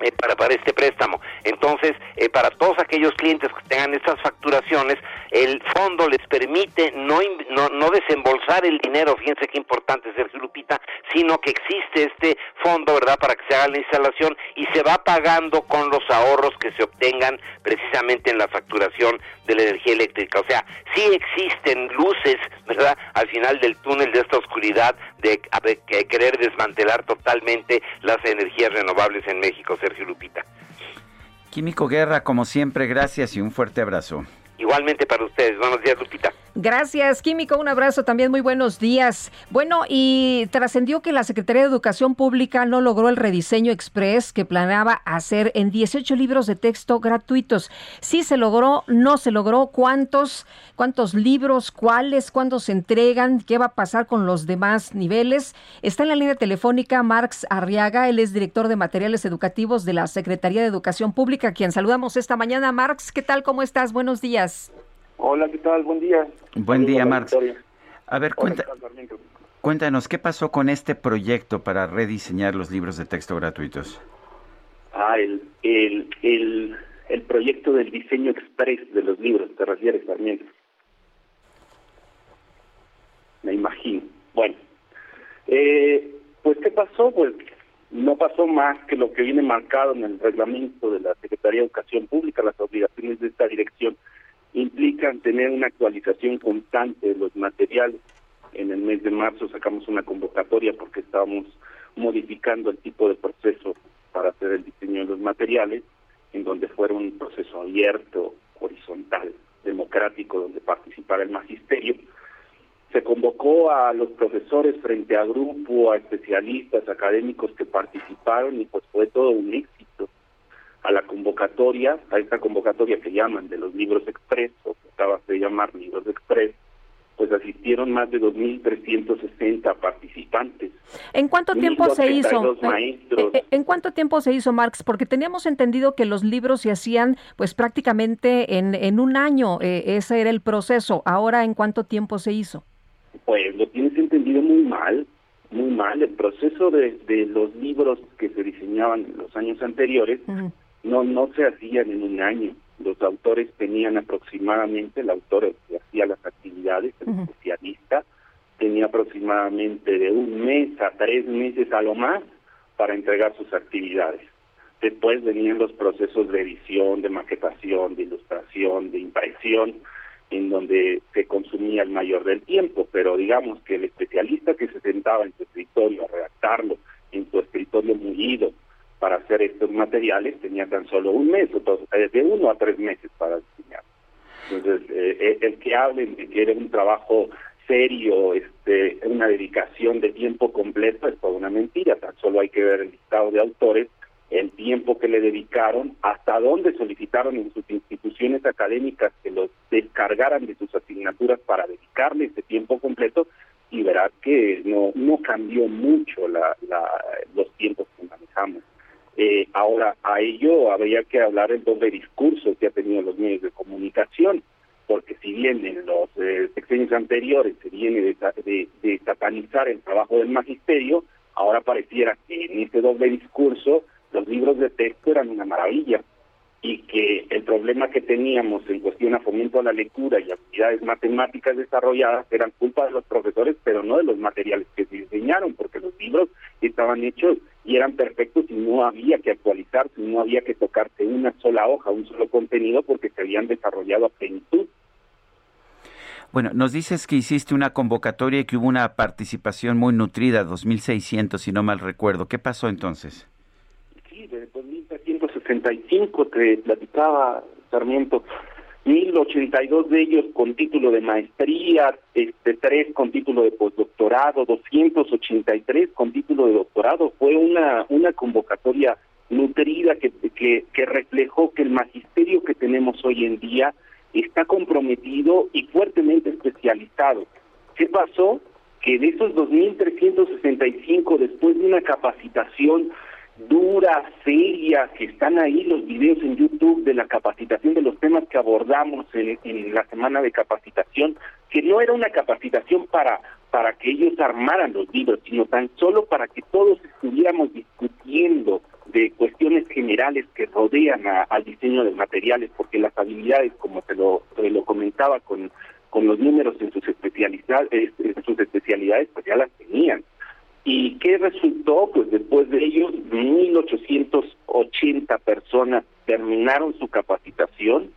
eh, para, para este préstamo. Entonces, eh, para todos aquellos clientes que tengan estas facturaciones, el fondo les permite no, no, no desembolsar el dinero, fíjense qué importante, Sergio Lupita, sino que existe este fondo, ¿verdad?, para que se haga la instalación y se va pagando con los ahorros que se obtengan precisamente en la facturación de la energía eléctrica. O sea, sí existen luces, ¿verdad?, al final del túnel de esta oscuridad de, de querer desmantelar totalmente las energías renovables en México, Sergio Lupita. Químico Guerra, como siempre, gracias y un fuerte abrazo. Igualmente para ustedes. Buenos días, Lupita. Gracias, Químico. Un abrazo también. Muy buenos días. Bueno, y trascendió que la Secretaría de Educación Pública no logró el rediseño express que planeaba hacer en 18 libros de texto gratuitos. Sí se logró, no se logró. ¿Cuántos, cuántos libros, cuáles, cuándo se entregan? ¿Qué va a pasar con los demás niveles? Está en la línea telefónica Marx Arriaga. Él es director de materiales educativos de la Secretaría de Educación Pública, quien saludamos esta mañana. Marx, ¿qué tal? ¿Cómo estás? Buenos días. Hola, ¿qué tal? Buen día. Buen día, Marx. A ver, cuenta, cuéntanos, ¿qué pasó con este proyecto para rediseñar los libros de texto gratuitos? Ah, el, el, el, el proyecto del diseño express de los libros, ¿te refieres, Sarmiento? Me imagino. Bueno, eh, pues ¿qué pasó? Pues no pasó más que lo que viene marcado en el reglamento de la Secretaría de Educación Pública, las obligaciones de esta dirección implican tener una actualización constante de los materiales. En el mes de marzo sacamos una convocatoria porque estábamos modificando el tipo de proceso para hacer el diseño de los materiales, en donde fuera un proceso abierto, horizontal, democrático, donde participara el magisterio. Se convocó a los profesores frente a grupo, a especialistas, académicos que participaron y pues fue todo un éxito a la convocatoria, a esta convocatoria que llaman de los libros express, o que acabas de llamar libros express, pues asistieron más de 2.360 participantes. ¿En cuánto tiempo se hizo? Eh, eh, ¿En cuánto tiempo se hizo, Marx? Porque teníamos entendido que los libros se hacían pues prácticamente en, en un año, eh, ese era el proceso. Ahora, ¿en cuánto tiempo se hizo? Pues lo tienes entendido muy mal, muy mal. El proceso de, de los libros que se diseñaban en los años anteriores no no se hacían en un año. Los autores tenían aproximadamente, el autor que hacía las actividades, el especialista, tenía aproximadamente de un mes a tres meses a lo más para entregar sus actividades. Después venían los procesos de edición, de maquetación, de ilustración, de impresión, en donde se consumía el mayor del tiempo, pero digamos que el especialista que se sentaba en su escritorio a redactarlo, en su escritorio mullido, para hacer estos materiales tenía tan solo un mes, o eh, de uno a tres meses para diseñar. Entonces, eh, eh, el que hablen de que era un trabajo serio, este, una dedicación de tiempo completo, es toda una mentira. Tan solo hay que ver el listado de autores, el tiempo que le dedicaron, hasta dónde solicitaron en sus instituciones académicas que los descargaran de sus asignaturas para dedicarle ese tiempo completo, y verás que no no cambió mucho la, la, los tiempos que manejamos. Eh, ahora, a ello habría que hablar el doble discurso que ha tenido los medios de comunicación, porque si bien en los eh, anteriores se viene de, de, de satanizar el trabajo del magisterio, ahora pareciera que en este doble discurso los libros de texto eran una maravilla y que el problema que teníamos en cuestión a fomento a la lectura y actividades matemáticas desarrolladas eran culpa de los profesores, pero no de los materiales que se diseñaron, porque los libros estaban hechos y eran perfectos y no había que actualizarse, no había que tocarse una sola hoja, un solo contenido, porque se habían desarrollado a plenitud. Bueno, nos dices que hiciste una convocatoria y que hubo una participación muy nutrida, 2.600, si no mal recuerdo. ¿Qué pasó entonces? Sí, desde 2000 65, te platicaba, Sarmiento, 1082 de ellos con título de maestría, este tres con título de postdoctorado, 283 con título de doctorado. Fue una una convocatoria nutrida que, que, que reflejó que el magisterio que tenemos hoy en día está comprometido y fuertemente especializado. ¿Qué pasó? Que de esos 2.365, después de una capacitación dura, seria, que están ahí los videos en YouTube de la capacitación de los temas que abordamos en, la semana de capacitación, que no era una capacitación para, para que ellos armaran los libros, sino tan solo para que todos estuviéramos discutiendo de cuestiones generales que rodean al diseño de materiales, porque las habilidades, como te lo, te lo comentaba con, con los números en sus en sus especialidades, pues ya las tenían. ¿Y qué resultó? Pues después de ellos, 1.880 personas terminaron su capacitación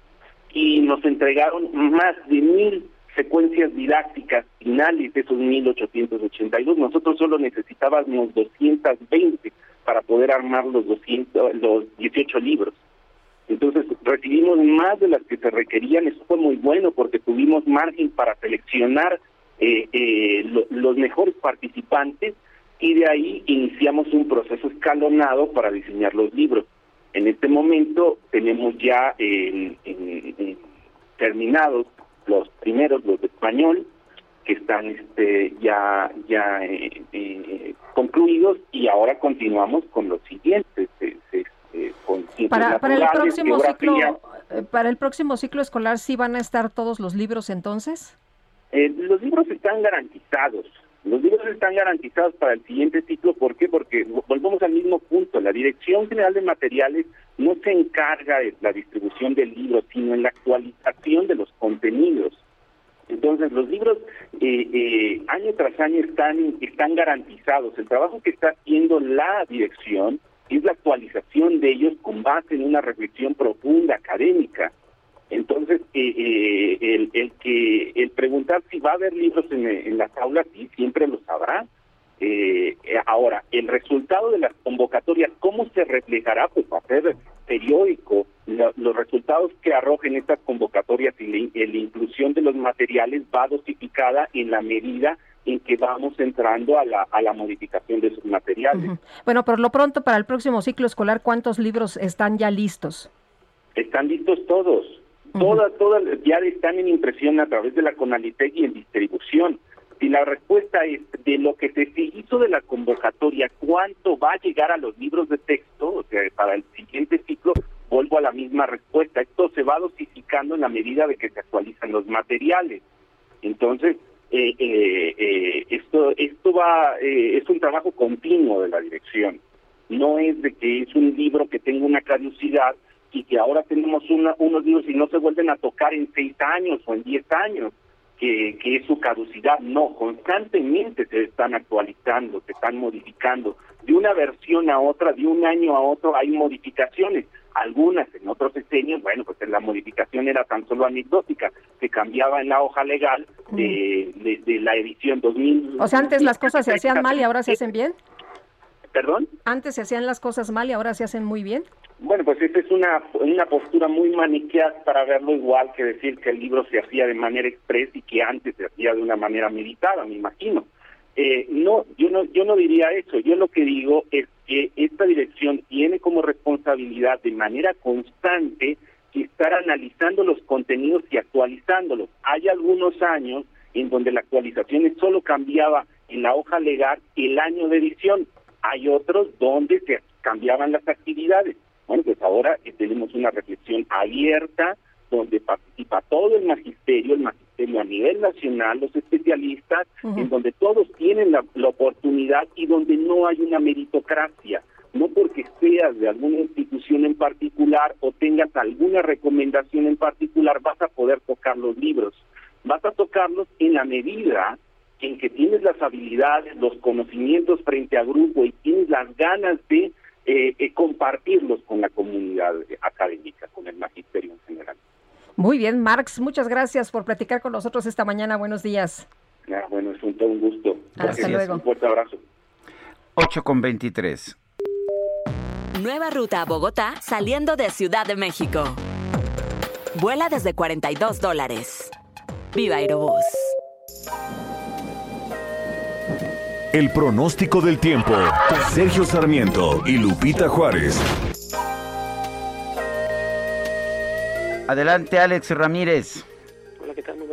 y nos entregaron más de mil secuencias didácticas finales de esos 1.882. Nosotros solo necesitábamos 220 para poder armar los 200, los 18 libros. Entonces recibimos más de las que se requerían, eso fue muy bueno porque tuvimos margen para seleccionar eh, eh, los mejores participantes y de ahí iniciamos un proceso escalonado para diseñar los libros. En este momento tenemos ya terminados los primeros, los de español, que están este, ya ya eh, eh, concluidos y ahora continuamos con los siguientes este, con para, para el próximo ciclo eh, para el próximo ciclo escolar sí van a estar todos los libros entonces los libros están garantizados los libros están garantizados para el siguiente ciclo ¿por qué? porque volvemos al mismo punto la dirección general de materiales no se encarga de la distribución del libro sino en la actualización de los contenidos entonces, los libros eh, eh, año tras año están, están garantizados. El trabajo que está haciendo la dirección es la actualización de ellos con base en una reflexión profunda, académica. Entonces, eh, el, el, que el preguntar si va a haber libros en, en las aulas, sí, siempre lo sabrá. ahora, el resultado de las convocatorias, ¿cómo se reflejará? Pues va a ser periódico, los resultados que arrojen estas convocatorias y la, inclusión de los materiales va dosificada en la medida en que vamos entrando a la, a la modificación de sus materiales. Bueno, por lo pronto, para el próximo ciclo escolar, ¿cuántos libros están ya listos? Están listos todos. Todas, todas ya están en impresión a través de la Conalitec y en distribución. Si la respuesta es de lo que se hizo de la convocatoria, ¿cuánto va a llegar a los libros de texto? O sea, para el siguiente ciclo, vuelvo a la misma respuesta. Esto se va dosificando en la medida de que se actualizan los materiales. Entonces, eh, eh, eh, esto, esto va, es un trabajo continuo de la dirección. No es de que es un libro que tenga una caducidad y que ahora tenemos una, unos libros y no se vuelven a tocar en seis años o en diez años que, es su caducidad. No, constantemente se están actualizando, se están modificando. De una versión a otra, de un año a otro, hay modificaciones. Algunas en otros diseños, bueno, pues la modificación era tan solo anecdótica, se cambiaba en la hoja legal de, de, la edición 2000. O sea, antes las cosas se hacían mal y ahora se hacen bien. ¿Perdón? Antes se hacían las cosas mal y ahora se hacen muy bien. Bueno, pues esta es una, una postura muy maniquea para verlo igual que decir que el libro se hacía de manera express y que antes se hacía de una manera meditada, me imagino. Eh, no, yo no, yo no diría eso. Yo lo que digo es que esta dirección tiene como responsabilidad de manera constante estar analizando los contenidos y actualizándolos. Hay algunos años en donde la actualización solo cambiaba en la hoja legal el año de edición. Hay otros donde se cambiaban las actividades. Bueno, pues ahora tenemos una reflexión abierta donde participa todo el magisterio, el magisterio a nivel nacional, los especialistas, en donde todos tienen la, oportunidad y donde no hay una meritocracia. No porque seas de alguna institución en particular o tengas alguna recomendación en particular vas a poder tocar los libros. Vas a tocarlos en la medida en que tienes las habilidades, los conocimientos frente a grupo y tienes las ganas de eh, eh, compartirlos con la comunidad académica, con el magisterio en general. Muy bien, Marx, muchas gracias por platicar con nosotros esta mañana. Buenos días. bueno, es un, todo un gusto. Hasta luego. Un fuerte abrazo. 8 con 23. Nueva ruta a Bogotá saliendo de Ciudad de México. Vuela desde 42 dólares. Viva Aerobús. El pronóstico del tiempo. Sergio Sarmiento y Lupita Juárez. Adelante, Alex Ramírez. Hola, ¿qué tal? Muy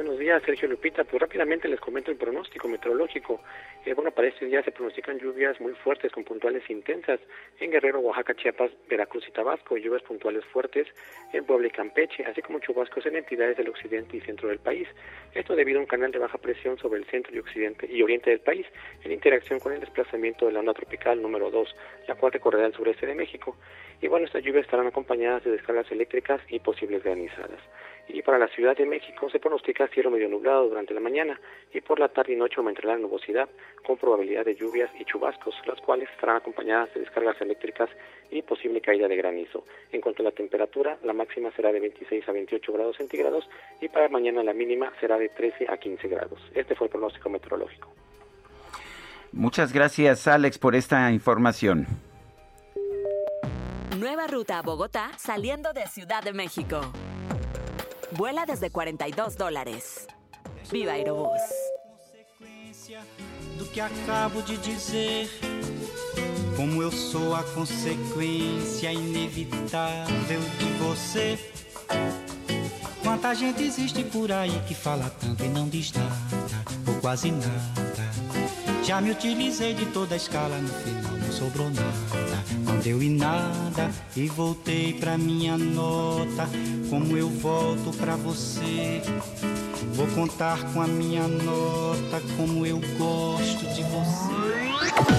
Sergio Lupita. Pues rápidamente les comento el pronóstico meteorológico. Eh, bueno, para este día se pronostican lluvias muy fuertes con puntuales intensas en Guerrero, Oaxaca, Chiapas, Veracruz y Tabasco, lluvias puntuales fuertes en Puebla y Campeche, así como chubascos en entidades del occidente y centro del país. Esto debido a un canal de baja presión sobre el centro y occidente y oriente del país, en interacción con el desplazamiento de la onda tropical número 2, la cual recorrerá el sureste de México. Y bueno, estas lluvias estarán acompañadas de descargas eléctricas y posibles granizadas. Y para la Ciudad de México se pronostica cielo medio nublado durante la mañana y por la tarde y noche aumentará la nubosidad con probabilidad de lluvias y chubascos, las cuales estarán acompañadas de descargas eléctricas y posible caída de granizo. En cuanto a la temperatura, la máxima será de 26 a 28 grados centígrados y para mañana la mínima será de 13 a 15 grados. Este fue el pronóstico meteorológico. Muchas gracias, Alex, por esta información. Nueva ruta a Bogotá saliendo de Ciudad de México. Vuela desde 42 dólares. Viva Aerobús. Do que acabo de dizer, como eu sou a consequência inevitável de você. Quanta gente existe por aí que fala tanto e não diz nada, ou quase nada. Já me utilizei de toda a escala, no final sobrou nada. Não deu em nada e voltei pra minha nota. Como eu volto pra você. Vou contar com a minha nota como eu gosto de você.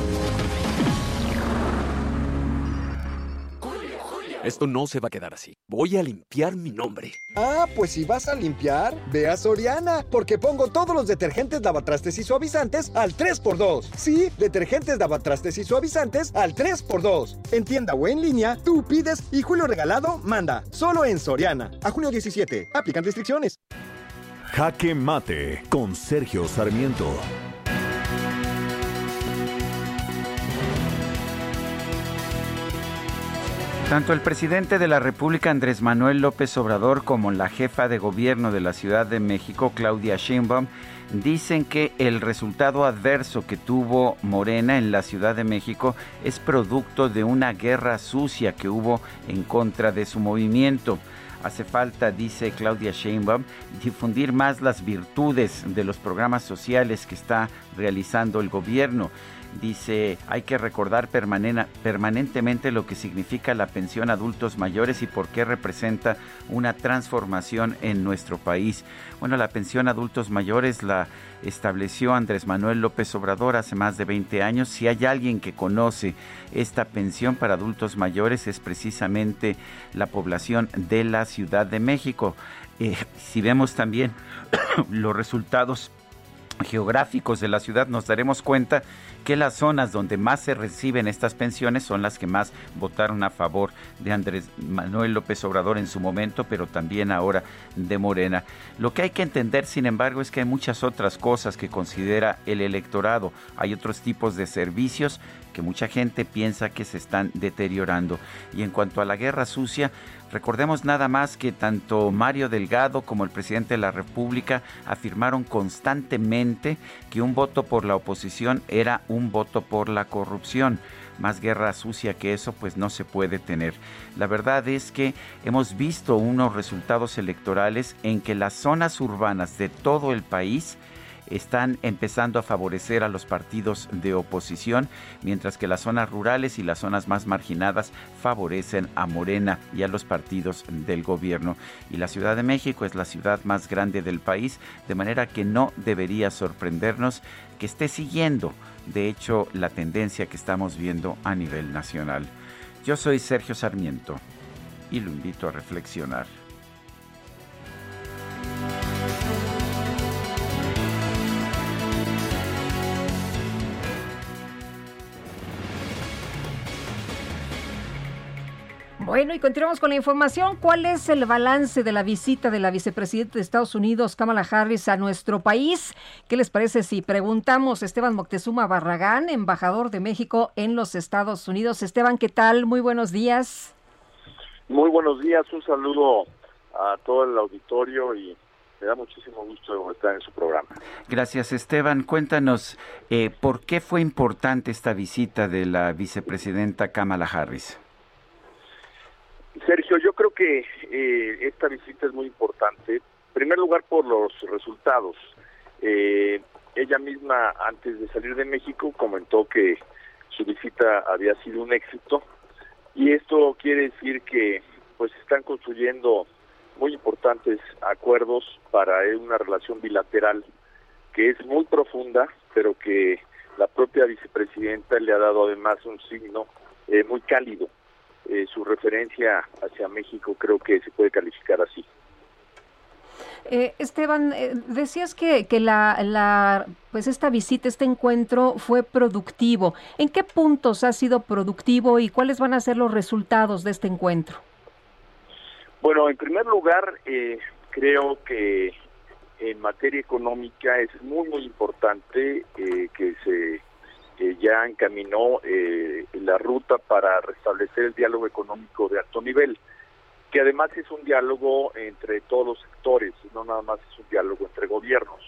Esto no se va a quedar así. Voy a limpiar mi nombre. Ah, pues si vas a limpiar, ve a Soriana, porque pongo todos los detergentes lavatrastes y suavizantes al 3x2. Sí, detergentes lavatrastes y suavizantes al 3x2. En tienda o en línea, tú pides y Julio Regalado manda. Solo en Soriana. A junio 17. Aplican restricciones. Jaque Mate con Sergio Sarmiento. Tanto el presidente de la República Andrés Manuel López Obrador como la jefa de gobierno de la Ciudad de México Claudia Sheinbaum dicen que el resultado adverso que tuvo Morena en la Ciudad de México es producto de una guerra sucia que hubo en contra de su movimiento. Hace falta, dice Claudia Sheinbaum, difundir más las virtudes de los programas sociales que está realizando el gobierno. Dice, hay que recordar permanentemente lo que significa la pensión a adultos mayores y por qué representa una transformación en nuestro país. Bueno, la pensión a adultos mayores la estableció Andrés Manuel López Obrador hace más de 20 años. Si hay alguien que conoce esta pensión para adultos mayores es precisamente la población de la Ciudad de México. Eh, si vemos también (coughs) los resultados geográficos de la ciudad nos daremos cuenta que las zonas donde más se reciben estas pensiones son las que más votaron a favor de Andrés Manuel López Obrador en su momento, pero también ahora de Morena. Lo que hay que entender, sin embargo, es que hay muchas otras cosas que considera el electorado. Hay otros tipos de servicios que mucha gente piensa que se están deteriorando. Y en cuanto a la guerra sucia, recordemos nada más que tanto Mario Delgado como el presidente de la República afirmaron constantemente que un voto por la oposición era un voto por la corrupción. Más guerra sucia que eso pues no se puede tener. La verdad es que hemos visto unos resultados electorales en que las zonas urbanas de todo el país están empezando a favorecer a los partidos de oposición, mientras que las zonas rurales y las zonas más marginadas favorecen a Morena y a los partidos del gobierno. Y la Ciudad de México es la ciudad más grande del país, de manera que no debería sorprendernos que esté siguiendo, de hecho, la tendencia que estamos viendo a nivel nacional. Yo soy Sergio Sarmiento y lo invito a reflexionar. Bueno, y continuamos con la información. ¿Cuál es el balance de la visita de la vicepresidenta de Estados Unidos, Kamala Harris, a nuestro país? ¿Qué les parece si preguntamos a Esteban Moctezuma Barragán, embajador de México en los Estados Unidos? Esteban, ¿qué tal? Muy buenos días. Muy buenos días, un saludo a todo el auditorio y me da muchísimo gusto estar en su programa. Gracias, Esteban. Cuéntanos, eh, ¿por qué fue importante esta visita de la vicepresidenta Kamala Harris? Sergio, yo creo que eh, esta visita es muy importante. En primer lugar, por los resultados. Eh, ella misma, antes de salir de México, comentó que su visita había sido un éxito. Y esto quiere decir que pues están construyendo muy importantes acuerdos para una relación bilateral que es muy profunda, pero que la propia vicepresidenta le ha dado además un signo eh, muy cálido eh, su referencia hacia México creo que se puede calificar así. Eh, Esteban, eh, decías que, que la, la, pues esta visita, este encuentro fue productivo. ¿En qué puntos ha sido productivo y cuáles van a ser los resultados de este encuentro? Bueno, en primer lugar, creo que en materia económica es muy, muy importante que se ya encaminó eh, la ruta para restablecer el diálogo económico de alto nivel, que además es un diálogo entre todos los sectores, no nada más es un diálogo entre gobiernos.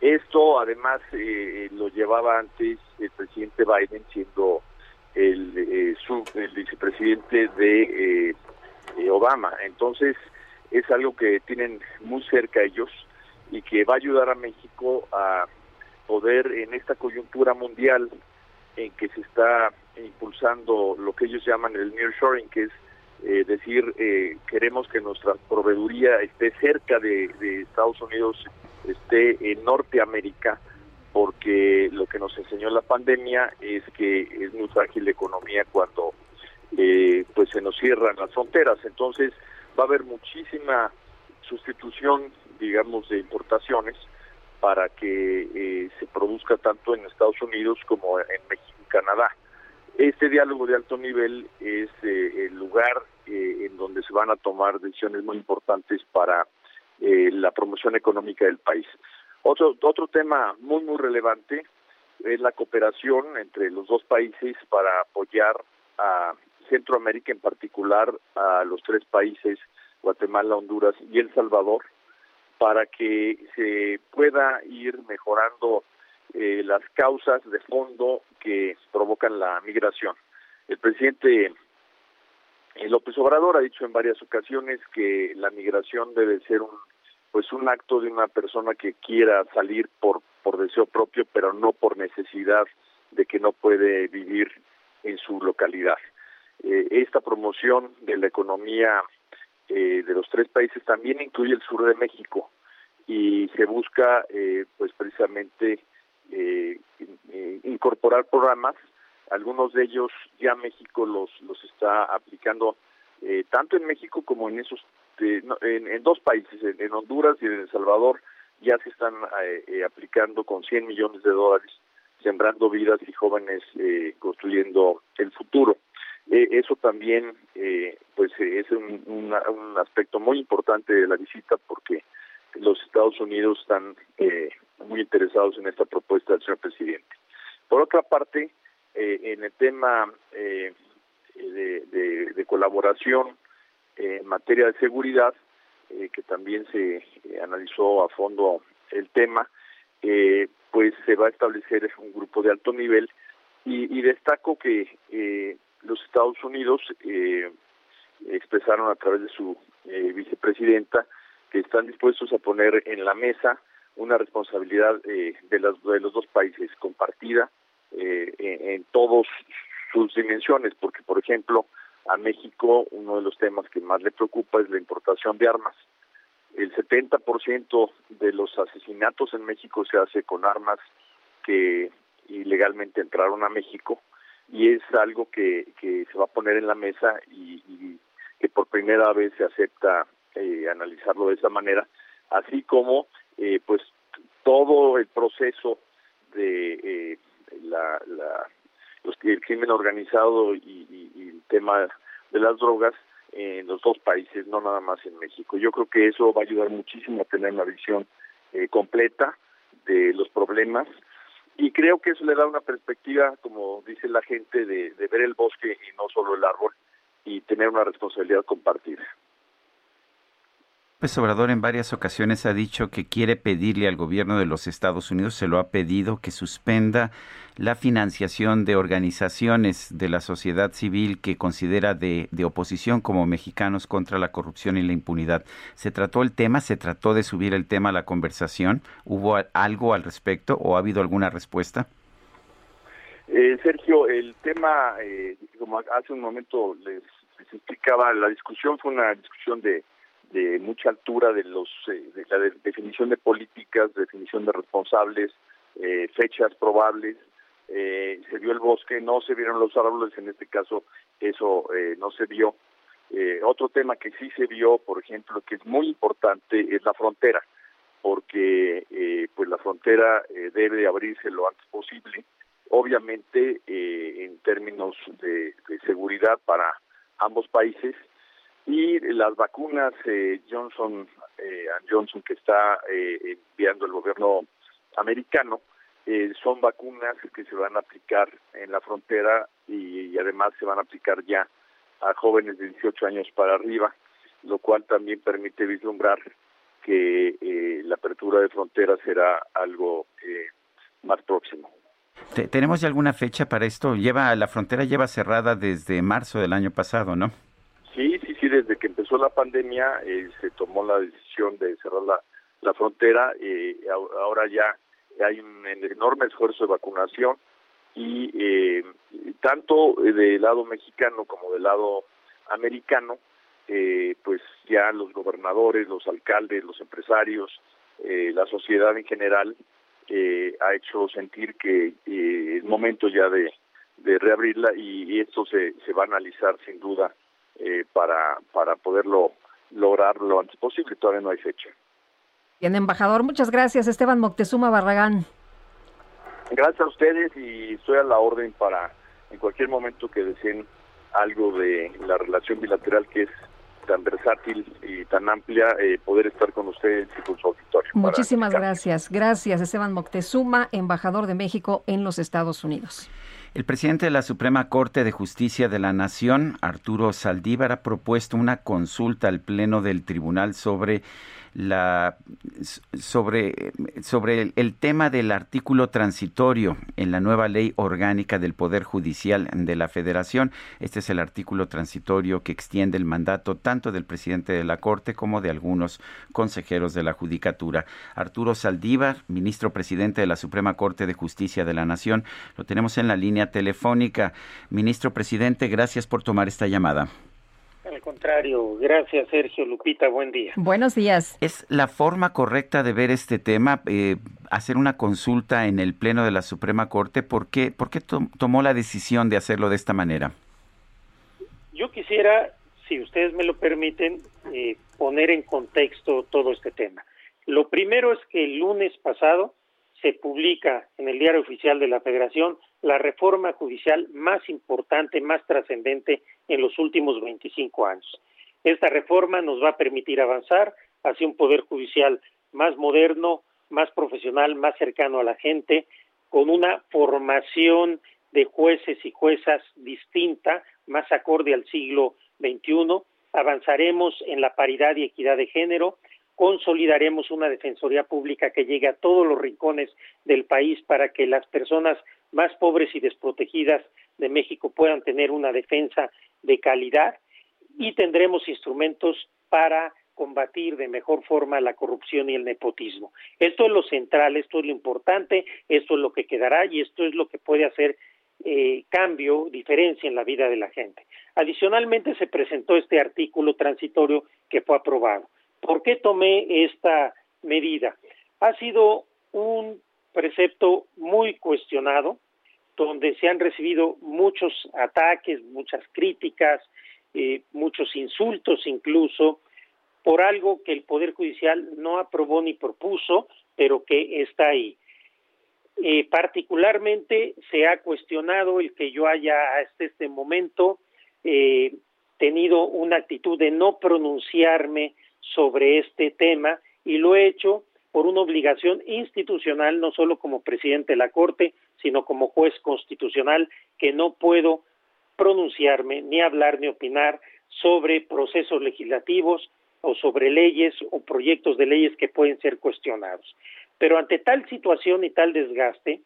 Esto además eh, lo llevaba antes el presidente Biden siendo el, eh, el vicepresidente de Obama. Entonces es algo que tienen muy cerca ellos y que va a ayudar a México a poder en esta coyuntura mundial en que se está impulsando lo que ellos llaman el nearshoring, que es eh, decir, eh, queremos que nuestra proveeduría esté cerca de, Estados Unidos, esté en Norteamérica, porque lo que nos enseñó la pandemia es que es muy frágil la economía cuando eh, pues se nos cierran las fronteras. Entonces va a haber muchísima sustitución, digamos, de importaciones para que eh, se produzca tanto en Estados Unidos como en México y Canadá. Este diálogo de alto nivel es eh, el lugar eh, en donde se van a tomar decisiones muy importantes para la promoción económica del país. Otro, otro tema muy, muy relevante es la cooperación entre los dos países para apoyar a Centroamérica, en particular a los tres países, Guatemala, Honduras y El Salvador, para que se pueda ir mejorando eh, las causas de fondo que provocan la migración. El presidente eh, López Obrador ha dicho en varias ocasiones que la migración debe ser un pues un acto de una persona que quiera salir por por deseo propio, pero no por necesidad de que no puede vivir en su localidad. Eh, esta promoción de la economía eh, de los tres países también incluye el sur de México y se busca eh, pues precisamente eh, incorporar programas algunos de ellos ya México los los está aplicando tanto en México como en esos en, dos países en, Honduras y en El Salvador ya se están aplicando con 100 millones de dólares, sembrando vidas y jóvenes construyendo el futuro. Eso también pues es un, un, aspecto muy importante de la visita porque los Estados Unidos están muy interesados en esta propuesta del señor presidente. Por otra parte, en el tema de, colaboración en materia de seguridad, eh, que también se eh, analizó a fondo el tema, eh, pues se va a establecer un grupo de alto nivel y, destaco que los Estados Unidos expresaron a través de su vicepresidenta que están dispuestos a poner en la mesa una responsabilidad de, las, de los dos países compartida en, en todos sus dimensiones, porque por ejemplo a México uno de los temas que más le preocupa es la importación de armas. El 70% de los asesinatos en México se hace con armas que ilegalmente entraron a México y es algo que, que se va a poner en la mesa y, que por primera vez se acepta eh, analizarlo de esa manera, así como eh, pues todo el proceso de eh, la, la pues, el crimen organizado y, el tema de las drogas en los dos países, no nada más en México. Yo creo que eso va a ayudar muchísimo a tener una visión eh, completa de los problemas y creo que eso le da una perspectiva, como dice la gente, de ver el bosque y no solo el árbol y tener una responsabilidad compartida. López Obrador en varias ocasiones ha dicho que quiere pedirle al gobierno de los Estados Unidos, se lo ha pedido, que suspenda la financiación de organizaciones de la sociedad civil que considera de, oposición como mexicanos contra la corrupción y la impunidad. ¿Se trató el tema? ¿Se trató de subir el tema a la conversación? ¿Hubo algo al respecto o ha habido alguna respuesta? Eh, Sergio, el tema, eh, como hace un momento les explicaba, la discusión fue una discusión de de mucha altura de los eh, de la definición de políticas, definición de responsables, eh, fechas probables. Eh, se vio el bosque, no se vieron los árboles, en este caso eso no se vio. otro tema que sí se vio, por ejemplo, que es muy importante, es la frontera, porque pues la frontera debe abrirse lo antes posible, obviamente en términos de seguridad para ambos países y las vacunas eh, Johnson eh, Johnson que está eh, enviando el gobierno americano eh, son vacunas que se van a aplicar en la frontera y, además se van a aplicar ya a jóvenes de 18 años para arriba, lo cual también permite vislumbrar que la apertura de fronteras será algo más próximo. ¿Tenemos ya alguna fecha para esto? Lleva la frontera lleva cerrada desde marzo del año pasado, ¿no? Sí, sí, empezó la pandemia eh, se tomó la decisión de cerrar la, frontera, eh, ahora ya hay un enorme esfuerzo de vacunación y eh, tanto del lado mexicano como del lado americano, eh, pues ya los gobernadores, los alcaldes, los empresarios, eh, la sociedad en general eh, ha hecho sentir que es momento ya de, de reabrirla y, y esto se, se va a analizar sin duda eh, para, para poderlo lograr lo antes posible. Todavía no hay fecha. Bien, embajador, muchas gracias, Esteban Moctezuma Barragán. Gracias a ustedes y estoy a la orden para en cualquier momento que deseen algo de la relación bilateral que es tan versátil y tan amplia, eh, poder estar con ustedes y con su auditorio. Muchísimas gracias. Gracias, Esteban Moctezuma, embajador de México en los Estados Unidos. El presidente de la Suprema Corte de Justicia de la Nación, Arturo Saldívar, ha propuesto una consulta al Pleno del Tribunal sobre la sobre, sobre el, tema del artículo transitorio en la nueva ley orgánica del Poder Judicial de la Federación. Este es el artículo transitorio que extiende el mandato tanto del presidente de la Corte como de algunos consejeros de la Judicatura. Arturo Saldívar, ministro presidente de la Suprema Corte de Justicia de la Nación, lo tenemos en la línea telefónica. Ministro presidente, gracias por tomar esta llamada. Al contrario, gracias Sergio Lupita, buen día. Buenos días. ¿Es la forma correcta de ver este tema, eh, hacer una consulta en el Pleno de la Suprema Corte? ¿Por qué, por qué tomó la decisión de hacerlo de esta manera? Yo quisiera, si ustedes me lo permiten, eh, poner en contexto todo este tema. Lo primero es que el lunes pasado se publica en el Diario Oficial de la Federación la reforma judicial más importante, más trascendente en los últimos 25 años. Esta reforma nos va a permitir avanzar hacia un poder judicial más moderno, más profesional, más cercano a la gente, con una formación de jueces y juezas distinta, más acorde al siglo XXI. Avanzaremos en la paridad y equidad de género, consolidaremos una defensoría pública que llegue a todos los rincones del país para que las personas más pobres y desprotegidas de México puedan tener una defensa de calidad y tendremos instrumentos para combatir de mejor forma la corrupción y el nepotismo. Esto es lo central, esto es lo importante, esto es lo que quedará y esto es lo que puede hacer eh, cambio, diferencia en la vida de la gente. Adicionalmente se presentó este artículo transitorio que fue aprobado. ¿Por qué tomé esta medida? Ha sido un precepto muy cuestionado, donde se han recibido muchos ataques, muchas críticas, eh, muchos insultos incluso, por algo que el Poder Judicial no aprobó ni propuso, pero que está ahí. Eh, particularmente se ha cuestionado el que yo haya hasta este momento eh, tenido una actitud de no pronunciarme sobre este tema y lo he hecho por una obligación institucional, no solo como presidente de la Corte, sino como juez constitucional, que no puedo pronunciarme, ni hablar, ni opinar sobre procesos legislativos o sobre leyes o proyectos de leyes que pueden ser cuestionados. Pero ante tal situación y tal desgaste,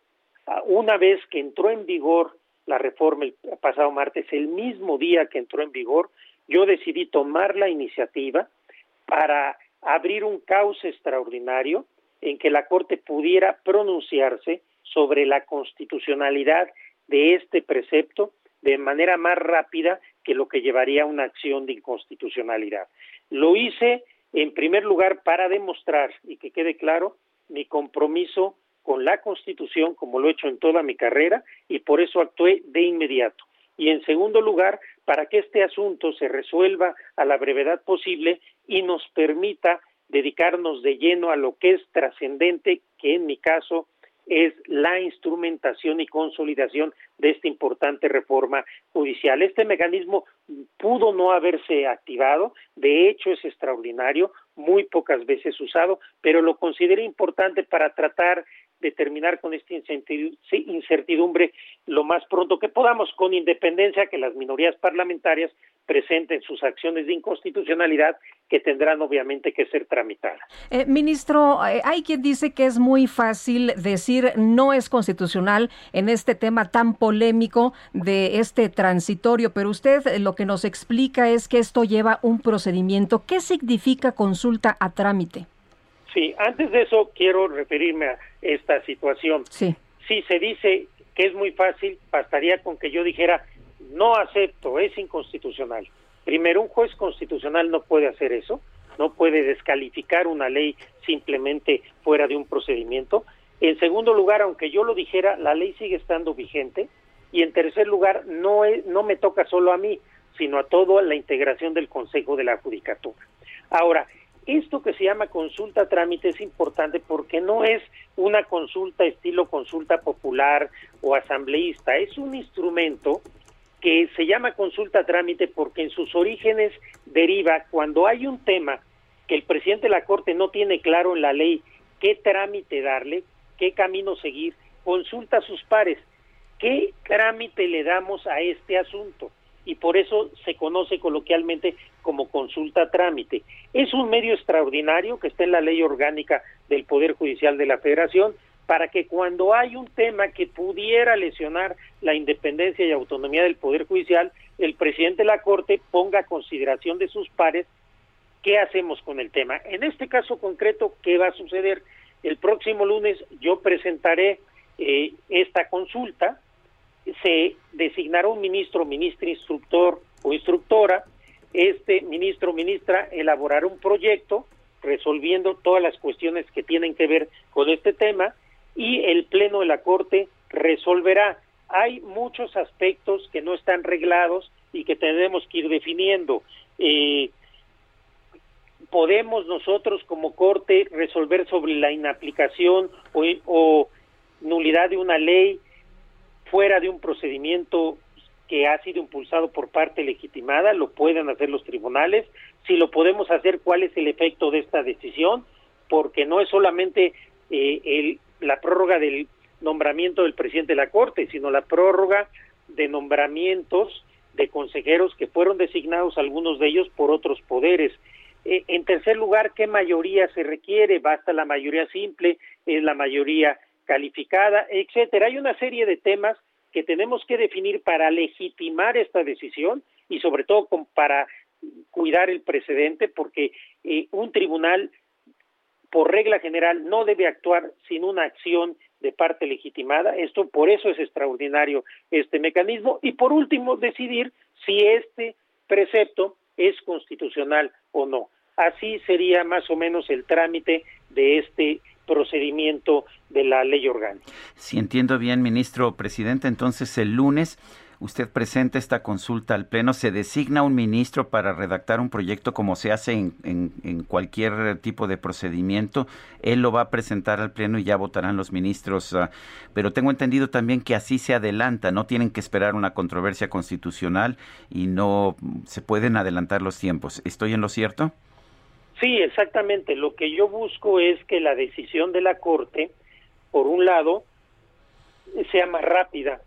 una vez que entró en vigor la reforma el pasado martes, el mismo día que entró en vigor, yo decidí tomar la iniciativa para abrir un cauce extraordinario en que la Corte pudiera pronunciarse sobre la constitucionalidad de este precepto de manera más rápida que lo que llevaría a una acción de inconstitucionalidad. Lo hice en primer lugar para demostrar y que quede claro mi compromiso con la Constitución, como lo he hecho en toda mi carrera, y por eso actué de inmediato. Y en segundo lugar, para que este asunto se resuelva a la brevedad posible y nos permita dedicarnos de lleno a lo que es trascendente, que en mi caso es la instrumentación y consolidación de esta importante reforma judicial. Este mecanismo pudo no haberse activado, de hecho es extraordinario, muy pocas veces usado, pero lo consideré importante para tratar de terminar con esta incertidumbre lo más pronto que podamos, con independencia que las minorías parlamentarias presenten sus acciones de inconstitucionalidad que tendrán obviamente que ser tramitadas. Eh, ministro, eh, hay quien dice que es muy fácil decir no es constitucional en este tema tan polémico de este transitorio, pero usted lo que nos explica es que esto lleva un procedimiento. ¿Qué significa consulta a trámite? Sí, antes de eso quiero referirme a esta situación. Sí. Si se dice que es muy fácil, bastaría con que yo dijera no acepto, es inconstitucional. Primero, un juez constitucional no puede hacer eso, no puede descalificar una ley simplemente fuera de un procedimiento. En segundo lugar, aunque yo lo dijera, la ley sigue estando vigente. Y en tercer lugar, no, no me toca solo a mí, sino a toda la integración del Consejo de la Judicatura. Ahora, esto que se llama consulta trámite es importante porque no es una consulta estilo consulta popular o asambleísta, es un instrumento que se llama consulta trámite porque en sus orígenes deriva cuando hay un tema que el presidente de la Corte no tiene claro en la ley qué trámite darle, qué camino seguir, consulta a sus pares, qué trámite le damos a este asunto y por eso se conoce coloquialmente como consulta trámite. Es un medio extraordinario que está en la ley orgánica del Poder Judicial de la Federación para que cuando hay un tema que pudiera lesionar la independencia y autonomía del Poder Judicial, el presidente de la Corte ponga a consideración de sus pares qué hacemos con el tema. En este caso concreto, ¿qué va a suceder? El próximo lunes yo presentaré eh, esta consulta, se designará un ministro, ministra, instructor o instructora, este ministro ministra elaborará un proyecto resolviendo todas las cuestiones que tienen que ver con este tema y el Pleno de la Corte resolverá. Hay muchos aspectos que no están reglados y que tenemos que ir definiendo. Eh, podemos nosotros como Corte resolver sobre la inaplicación o, o nulidad de una ley fuera de un procedimiento que ha sido impulsado por parte legitimada, lo pueden hacer los tribunales. Si lo podemos hacer, ¿cuál es el efecto de esta decisión? Porque no es solamente eh, el, la prórroga del nombramiento del presidente de la Corte, sino la prórroga de nombramientos de consejeros que fueron designados algunos de ellos por otros poderes. Eh, en tercer lugar, ¿qué mayoría se requiere? ¿Basta la mayoría simple? ¿Es la mayoría calificada? Etcétera. Hay una serie de temas que tenemos que definir para legitimar esta decisión y sobre todo para cuidar el precedente porque eh, un tribunal por regla general no debe actuar sin una acción de parte legitimada. Esto por eso es extraordinario este mecanismo y por último decidir si este precepto es constitucional o no. Así sería más o menos el trámite de este procedimiento de la ley orgánica. Si entiendo bien, ministro presidente, entonces el lunes usted presenta esta consulta al Pleno, se designa un ministro para redactar un proyecto como se hace en, cualquier tipo de procedimiento, él lo va a presentar al Pleno y ya votarán los ministros, ah, pero tengo entendido también que así se adelanta, no tienen que esperar una controversia constitucional y no se pueden adelantar los tiempos. ¿Estoy en lo cierto? Sí, exactamente. Lo que yo busco es que la decisión de la Corte, por un lado, sea más rápida,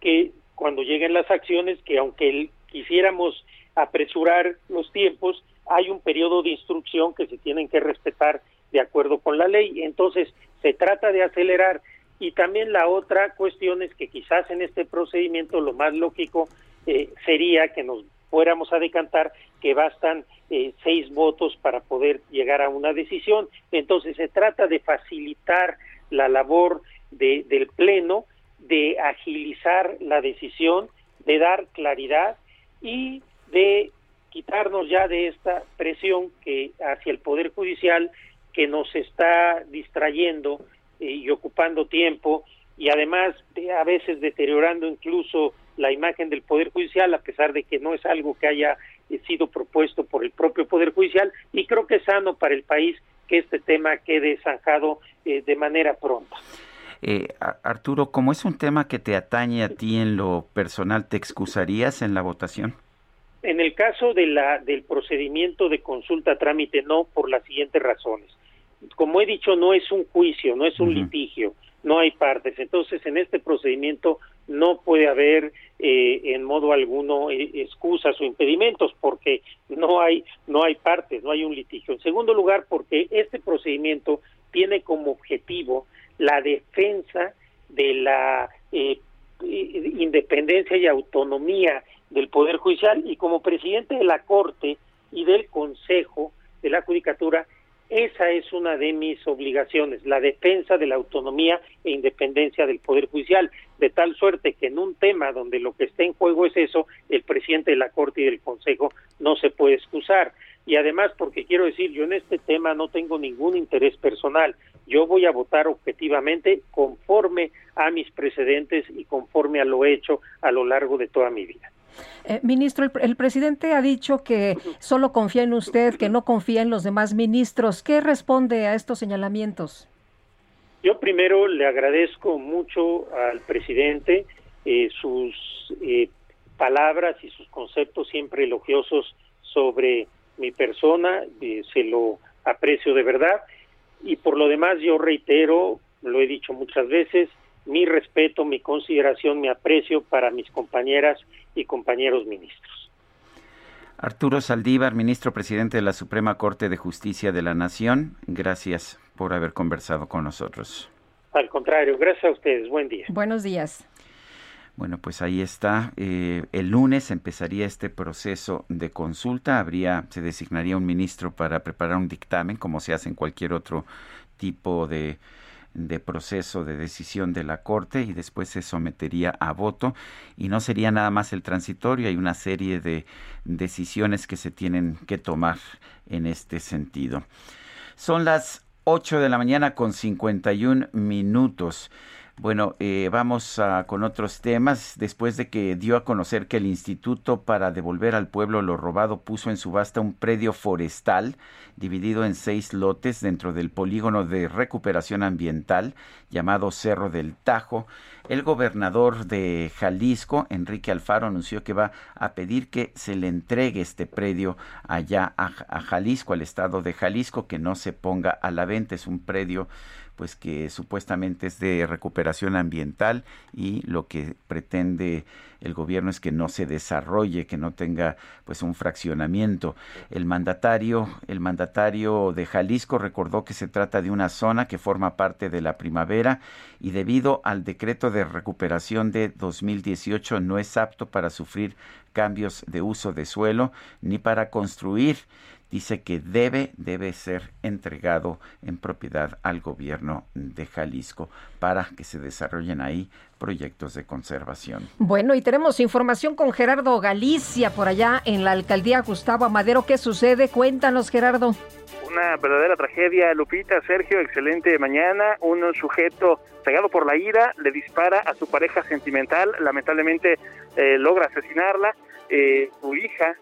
que cuando lleguen las acciones, que aunque quisiéramos apresurar los tiempos, hay un periodo de instrucción que se tienen que respetar de acuerdo con la ley. Entonces, se trata de acelerar. Y también la otra cuestión es que quizás en este procedimiento lo más lógico eh, sería que nos fuéramos a decantar que bastan eh, seis votos para poder llegar a una decisión. Entonces se trata de facilitar la labor de, del Pleno, de agilizar la decisión, de dar claridad y de quitarnos ya de esta presión que hacia el Poder Judicial que nos está distrayendo eh, y ocupando tiempo y además de, a veces deteriorando incluso la imagen del Poder Judicial, a pesar de que no es algo que haya eh, sido propuesto por el propio Poder Judicial, y creo que es sano para el país que este tema quede zanjado eh, de manera pronta. Eh, Arturo, como es un tema que te atañe a ti en lo personal, ¿te excusarías en la votación? En el caso de la, del procedimiento de consulta trámite, no, por las siguientes razones. Como he dicho, no es un juicio, no es un litigio, no hay partes. Entonces, en este procedimiento no puede haber eh, en modo alguno eh, excusas o impedimentos porque no hay no hay partes, no hay un litigio. En segundo lugar, porque este procedimiento tiene como objetivo la defensa de la eh, independencia y autonomía del Poder Judicial y como presidente de la Corte y del Consejo de la Judicatura esa es una de mis obligaciones, la defensa de la autonomía e independencia del Poder Judicial, de tal suerte que en un tema donde lo que está en juego es eso, el presidente de la Corte y del Consejo no se puede excusar. Y además, porque quiero decir, yo en este tema no tengo ningún interés personal, yo voy a votar objetivamente conforme a mis precedentes y conforme a lo hecho a lo largo de toda mi vida. Eh, ministro, el, presidente ha dicho que solo confía en usted, que no confía en los demás ministros. ¿Qué responde a estos señalamientos? Yo primero le agradezco mucho al presidente eh, sus eh, palabras y sus conceptos siempre elogiosos sobre mi persona, se lo aprecio de verdad. Y por lo demás yo reitero, lo he dicho muchas veces, mi respeto, mi consideración, mi aprecio para mis compañeras y compañeros ministros. Arturo Saldívar, ministro presidente de la Suprema Corte de Justicia de la Nación, gracias por haber conversado con nosotros. Al contrario, gracias a ustedes. Buen día. Buenos días. Bueno, pues ahí está. Eh, el lunes empezaría este proceso de consulta. Habría, se designaría un ministro para preparar un dictamen, como se hace en cualquier otro tipo de de proceso de decisión de la Corte y después se sometería a voto y no sería nada más el transitorio, hay una serie de decisiones que se tienen que tomar en este sentido. Son las 8 de la mañana con 51 minutos. Bueno, eh, vamos con otros temas. Después de que dio a conocer que el Instituto para devolver al pueblo lo robado puso en subasta un predio forestal dividido en seis lotes dentro del polígono de recuperación ambiental llamado Cerro del Tajo, el gobernador de Jalisco, Enrique Alfaro, anunció que va a pedir que se le entregue este predio allá a, a Jalisco, al estado de Jalisco, que no se ponga a la venta. Es un predio pues que supuestamente es de recuperación ambiental y lo que pretende el gobierno es que no se desarrolle, que no tenga pues un fraccionamiento. El mandatario, el mandatario de Jalisco recordó que se trata de una zona que forma parte de la primavera y debido al decreto de recuperación de 2018 no es apto para sufrir cambios de uso de suelo ni para construir dice que debe, debe ser entregado en propiedad al gobierno de Jalisco para que se desarrollen ahí proyectos de conservación. Bueno, y tenemos información con Gerardo Galicia por allá en la alcaldía Gustavo Amadero. ¿Qué sucede? Cuéntanos, Gerardo. Una verdadera tragedia, Lupita, Sergio, excelente mañana. Un sujeto cegado por la ira le dispara a su pareja sentimental, lamentablemente eh, logra asesinarla. Eh, su hija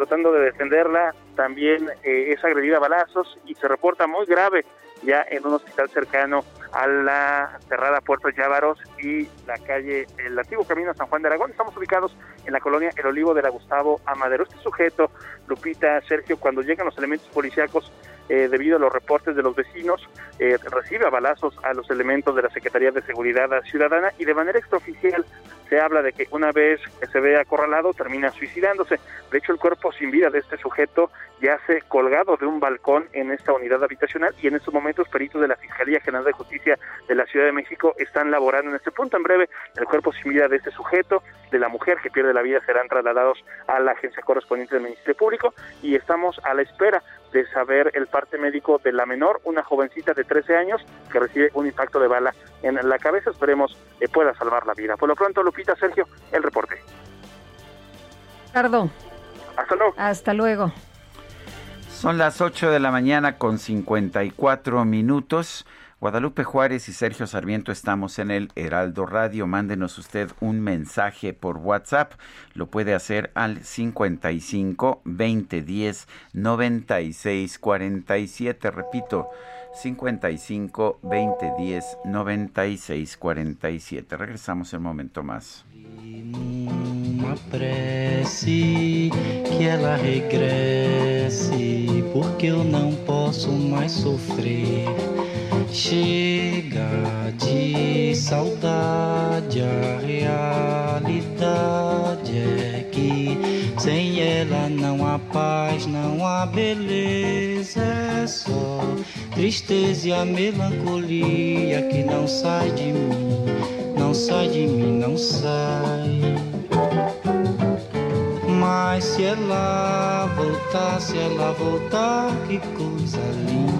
tratando de defenderla, también eh, es agredida a balazos y se reporta muy grave ya en un hospital cercano a la cerrada Puerto Llávaros y la calle, el antiguo camino San Juan de Aragón. Estamos ubicados en la colonia El Olivo de la Gustavo Amadero. Este sujeto, Lupita, Sergio, cuando llegan los elementos policíacos, eh, debido a los reportes de los vecinos, eh, recibe a balazos a los elementos de la Secretaría de Seguridad Ciudadana y de manera extraoficial se habla de que una vez que se ve acorralado termina suicidándose. De hecho, el cuerpo sin vida de este sujeto yace colgado de un balcón en esta unidad habitacional y en estos momentos peritos de la Fiscalía General de Justicia de la Ciudad de México están laborando en este punto. En breve, el cuerpo sin vida de este sujeto, de la mujer que pierde la vida, serán trasladados a la agencia correspondiente del Ministerio Público y estamos a la espera de saber el parte médico de la menor, una jovencita de 13 años que recibe un impacto de bala en la cabeza. Esperemos que pueda salvar la vida. Por lo pronto, Lupita, Sergio, el reporte. Ricardo. Hasta luego. Hasta luego. Son las 8 de la mañana con 54 minutos. Guadalupe Juárez y Sergio Sarmiento estamos en el Heraldo Radio. Mándenos usted un mensaje por WhatsApp. Lo puede hacer al 55 2010 96 47. Repito, 55 2010 96 47. Regresamos en un momento más. Prece que ela regresse, porque eu não posso mais sofrer. Chega de saudade, a realidade é que sem ela não há paz, não há beleza, é só tristeza e a melancolia que não sai de mim, não sai de mim, não sai. Mas se ela voltar, se ela voltar, que coisa linda.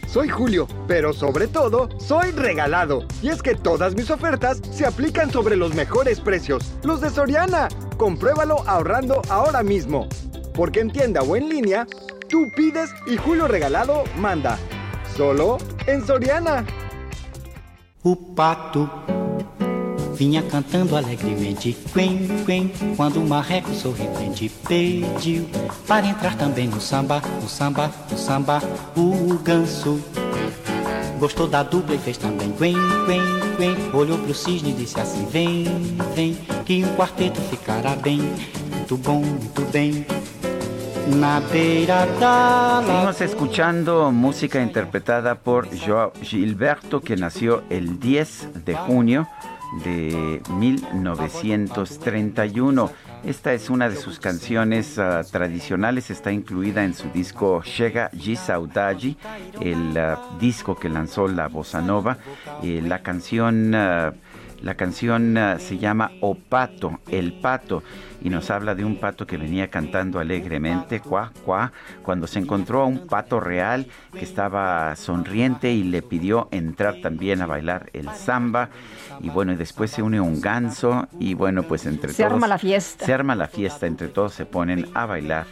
soy Julio, pero sobre todo, soy regalado. Y es que todas mis ofertas se aplican sobre los mejores precios, los de Soriana. Compruébalo ahorrando ahora mismo. Porque en tienda o en línea, tú pides y Julio Regalado manda. Solo en Soriana. O pato vinha cantando alegremente, quen, quen, quando o marreco sorridente pediu para entrar também no samba, no samba, no samba. O ganso gostou da dupla e fez também quen, quen, quen. Olhou pro cisne e disse assim: Vem, vem, que um quarteto ficará bem, muito bom, muito bem. Seguimos escuchando música interpretada por Joao Gilberto, que nació el 10 de junio de 1931. Esta es una de sus canciones uh, tradicionales, está incluida en su disco Chega Saudade, el uh, disco que lanzó la bossa nova. Eh, la canción, uh, la canción se llama O Pato, El Pato y nos habla de un pato que venía cantando alegremente, cuá, cuá, cuando se encontró a un pato real que estaba sonriente y le pidió entrar también a bailar el samba. Y bueno, y después se une un ganso y bueno, pues entre se todos... Se arma la fiesta. Se arma la fiesta, entre todos se ponen a bailar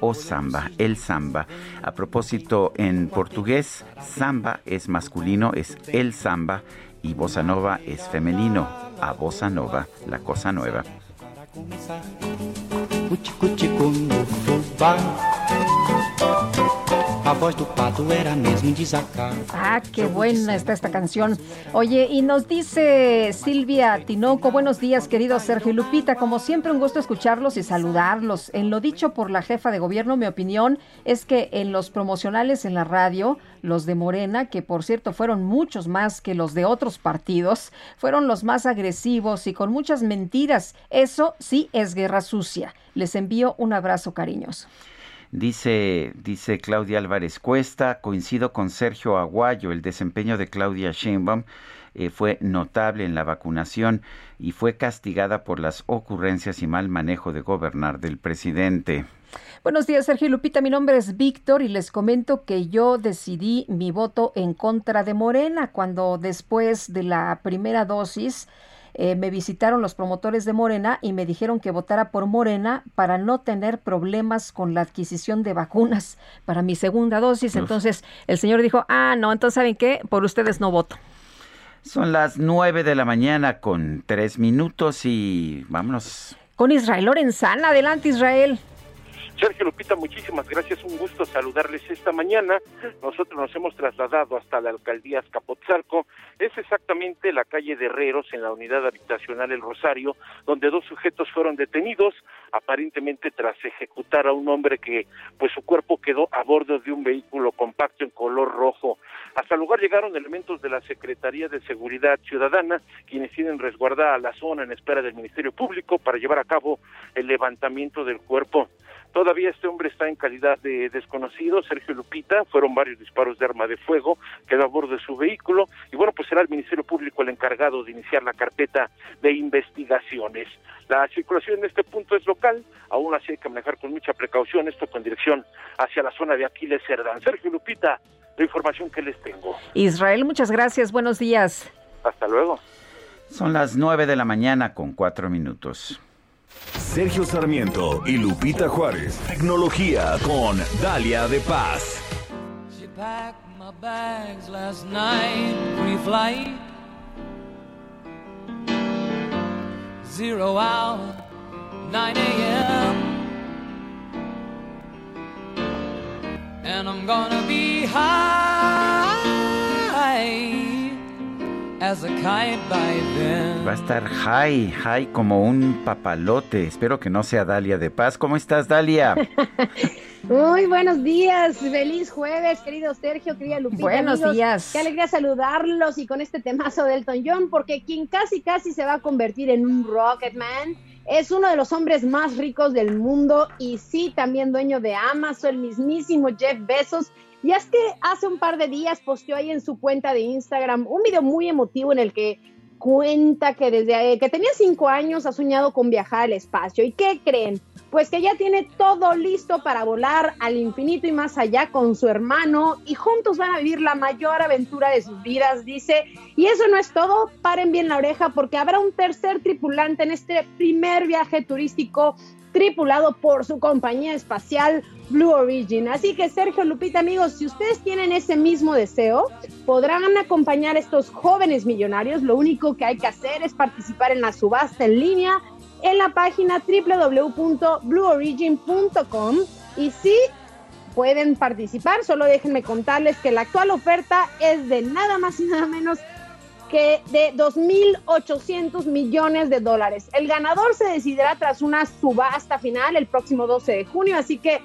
o samba, el samba. A propósito, en portugués, samba es masculino, es el samba, y bossa nova es femenino, a bossa nova, la cosa nueva. Começar. Cuticutico no fubá. Voz pato era. Ah, qué buena está esta canción. Oye, y nos dice Silvia Tinoco, buenos días, querido Sergio Lupita. Como siempre, un gusto escucharlos y saludarlos. En lo dicho por la jefa de gobierno, mi opinión es que en los promocionales en la radio, los de Morena, que por cierto fueron muchos más que los de otros partidos, fueron los más agresivos y con muchas mentiras. Eso sí es guerra sucia. Les envío un abrazo cariñoso. Dice, dice Claudia Álvarez Cuesta, coincido con Sergio Aguayo, el desempeño de Claudia Sheinbaum eh, fue notable en la vacunación y fue castigada por las ocurrencias y mal manejo de gobernar del presidente. Buenos días, Sergio Lupita. Mi nombre es Víctor y les comento que yo decidí mi voto en contra de Morena cuando después de la primera dosis eh, me visitaron los promotores de Morena y me dijeron que votara por Morena para no tener problemas con la adquisición de vacunas para mi segunda dosis. Entonces el señor dijo, ah, no, entonces ¿saben qué? Por ustedes no voto. Son las nueve de la mañana con tres minutos y vámonos. Con Israel Lorenzana. Adelante, Israel. Sergio Lupita, muchísimas gracias, un gusto saludarles esta mañana. Nosotros nos hemos trasladado hasta la alcaldía Azcapotzalco, es exactamente la calle de Herreros en la unidad habitacional El Rosario, donde dos sujetos fueron detenidos, aparentemente tras ejecutar a un hombre que pues su cuerpo quedó a bordo de un vehículo compacto en color rojo. Hasta el lugar llegaron elementos de la Secretaría de Seguridad Ciudadana, quienes tienen resguardada la zona en espera del Ministerio Público para llevar a cabo el levantamiento del cuerpo. Todavía este hombre está en calidad de desconocido, Sergio Lupita, fueron varios disparos de arma de fuego, quedó a bordo de su vehículo y bueno, pues será el Ministerio Público el encargado de iniciar la carpeta de investigaciones. La circulación en este punto es local, aún así hay que manejar con mucha precaución esto con dirección hacia la zona de Aquiles Cerdán. Sergio Lupita, la información que les tengo. Israel, muchas gracias, buenos días. Hasta luego. Son las nueve de la mañana con cuatro minutos. Sergio Sarmiento y Lupita Juárez. Tecnología con Dalia de Paz. She packed my bags last night, pre-flight. Zero hour, 9 a.m. And I'm gonna be high. Va a estar high, high como un papalote. Espero que no sea Dalia de Paz. ¿Cómo estás, Dalia? (laughs) Muy buenos días, feliz jueves, querido Sergio, querida Lupita. Buenos días. Qué alegría saludarlos y con este temazo de Elton John, porque quien casi casi se va a convertir en un Rocketman es uno de los hombres más ricos del mundo y sí, también dueño de Amazon, el mismísimo Jeff Bezos. Y es que hace un par de días posteó ahí en su cuenta de Instagram un video muy emotivo en el que cuenta que desde que tenía cinco años ha soñado con viajar al espacio. ¿Y qué creen? Pues que ya tiene todo listo para volar al infinito y más allá con su hermano y juntos van a vivir la mayor aventura de sus vidas, dice. Y eso no es todo, paren bien la oreja porque habrá un tercer tripulante en este primer viaje turístico tripulado por su compañía espacial Blue Origin. Así que Sergio Lupita, amigos, si ustedes tienen ese mismo deseo, podrán acompañar a estos jóvenes millonarios. Lo único que hay que hacer es participar en la subasta en línea en la página www.blueorigin.com y si pueden participar, solo déjenme contarles que la actual oferta es de nada más y nada menos que de 2.800 millones de dólares. El ganador se decidirá tras una subasta final el próximo 12 de junio, así que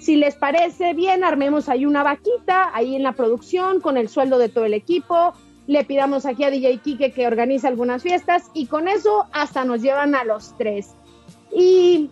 Si les parece bien, armemos ahí una vaquita, ahí en la producción, con el sueldo de todo el equipo. Le pidamos aquí a DJ Kike que organice algunas fiestas y con eso hasta nos llevan a los tres. Y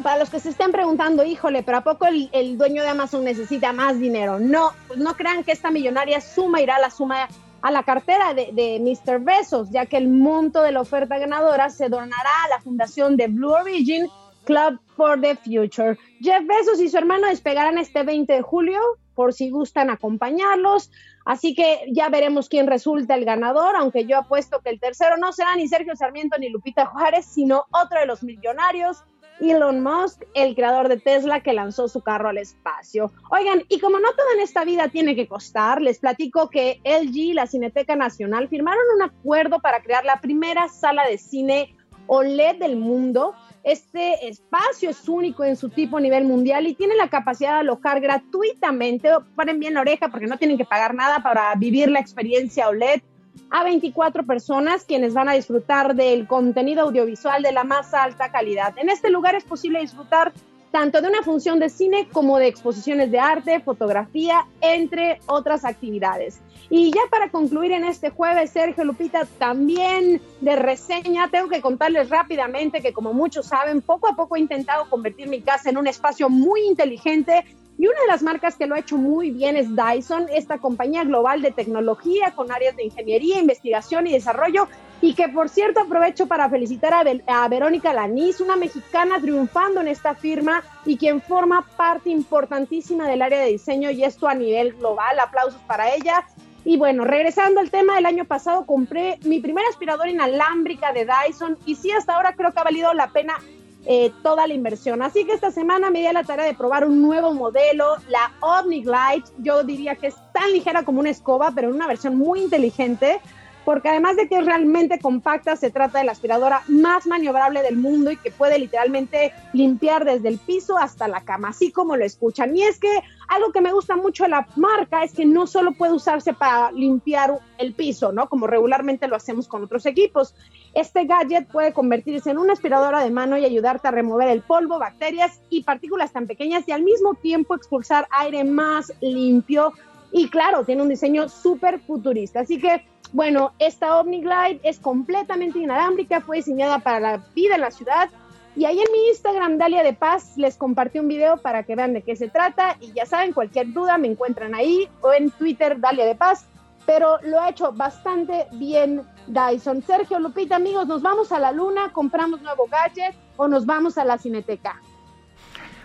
para los que se estén preguntando, híjole, pero ¿a poco el, dueño de Amazon necesita más dinero? No, pues no crean que esta millonaria suma irá a la suma a la cartera de, Mr. Besos, ya que el monto de la oferta ganadora se donará a la fundación de Blue Origin Club for the Future. Jeff Bezos y su hermano despegarán este 20 de julio, por si gustan acompañarlos. Así que ya veremos quién resulta el ganador, aunque yo apuesto que el tercero no será ni Sergio Sarmiento ni Lupita Juárez, sino otro de los millonarios, Elon Musk, el creador de Tesla que lanzó su carro al espacio. Oigan, y como no todo en esta vida tiene que costar, les platico que LG y la Cineteca Nacional firmaron un acuerdo para crear la primera sala de cine OLED del mundo este espacio es único en su tipo a nivel mundial y tiene la capacidad de alojar gratuitamente, paren bien la oreja porque no tienen que pagar nada para vivir la experiencia OLED, a 24 personas quienes van a disfrutar del contenido audiovisual de la más alta calidad. En este lugar es posible disfrutar tanto de una función de cine como de exposiciones de arte, fotografía, entre otras actividades. Y ya para concluir en este jueves, Sergio Lupita, también de reseña, tengo que contarles rápidamente que como muchos saben, poco a poco he intentado convertir mi casa en un espacio muy inteligente y una de las marcas que lo ha hecho muy bien es Dyson, esta compañía global de tecnología con áreas de ingeniería, investigación y desarrollo y que por cierto aprovecho para felicitar a, Verónica Lanís, una mexicana triunfando en esta firma y quien forma parte importantísima del área de diseño y esto a nivel global. Aplausos para ella. Y bueno, regresando al tema, el año pasado compré mi primera aspiradora inalámbrica de Dyson y sí, hasta ahora creo que ha valido la pena eh, toda la inversión. Así que esta semana me di a la tarea de probar un nuevo modelo, la OmniGlide. Yo diría que es tan ligera como una escoba, pero en una versión muy inteligente porque además de que es realmente compacta, se trata de la aspiradora más maniobrable del mundo y que puede literalmente limpiar desde el piso hasta la cama, así como lo escuchan. Y es que algo que me gusta mucho de la marca es que no solo puede usarse para limpiar el piso, ¿no? Como regularmente lo hacemos con otros equipos. Este gadget puede convertirse en una aspiradora de mano y ayudarte a remover el polvo, bacterias y partículas tan pequeñas y al mismo tiempo expulsar aire más limpio. Y claro, tiene un diseño súper futurista. Así que bueno, esta OmniGlide es completamente inalámbrica, fue diseñada para la vida en la ciudad. Y ahí en mi Instagram, Dalia de Paz, les compartí un video para que vean de qué se trata. Y ya saben, cualquier duda me encuentran ahí o en Twitter, Dalia de Paz. Pero lo ha hecho bastante bien Dyson. Sergio Lupita, amigos, nos vamos a la luna, compramos nuevo gadget o nos vamos a la cineteca.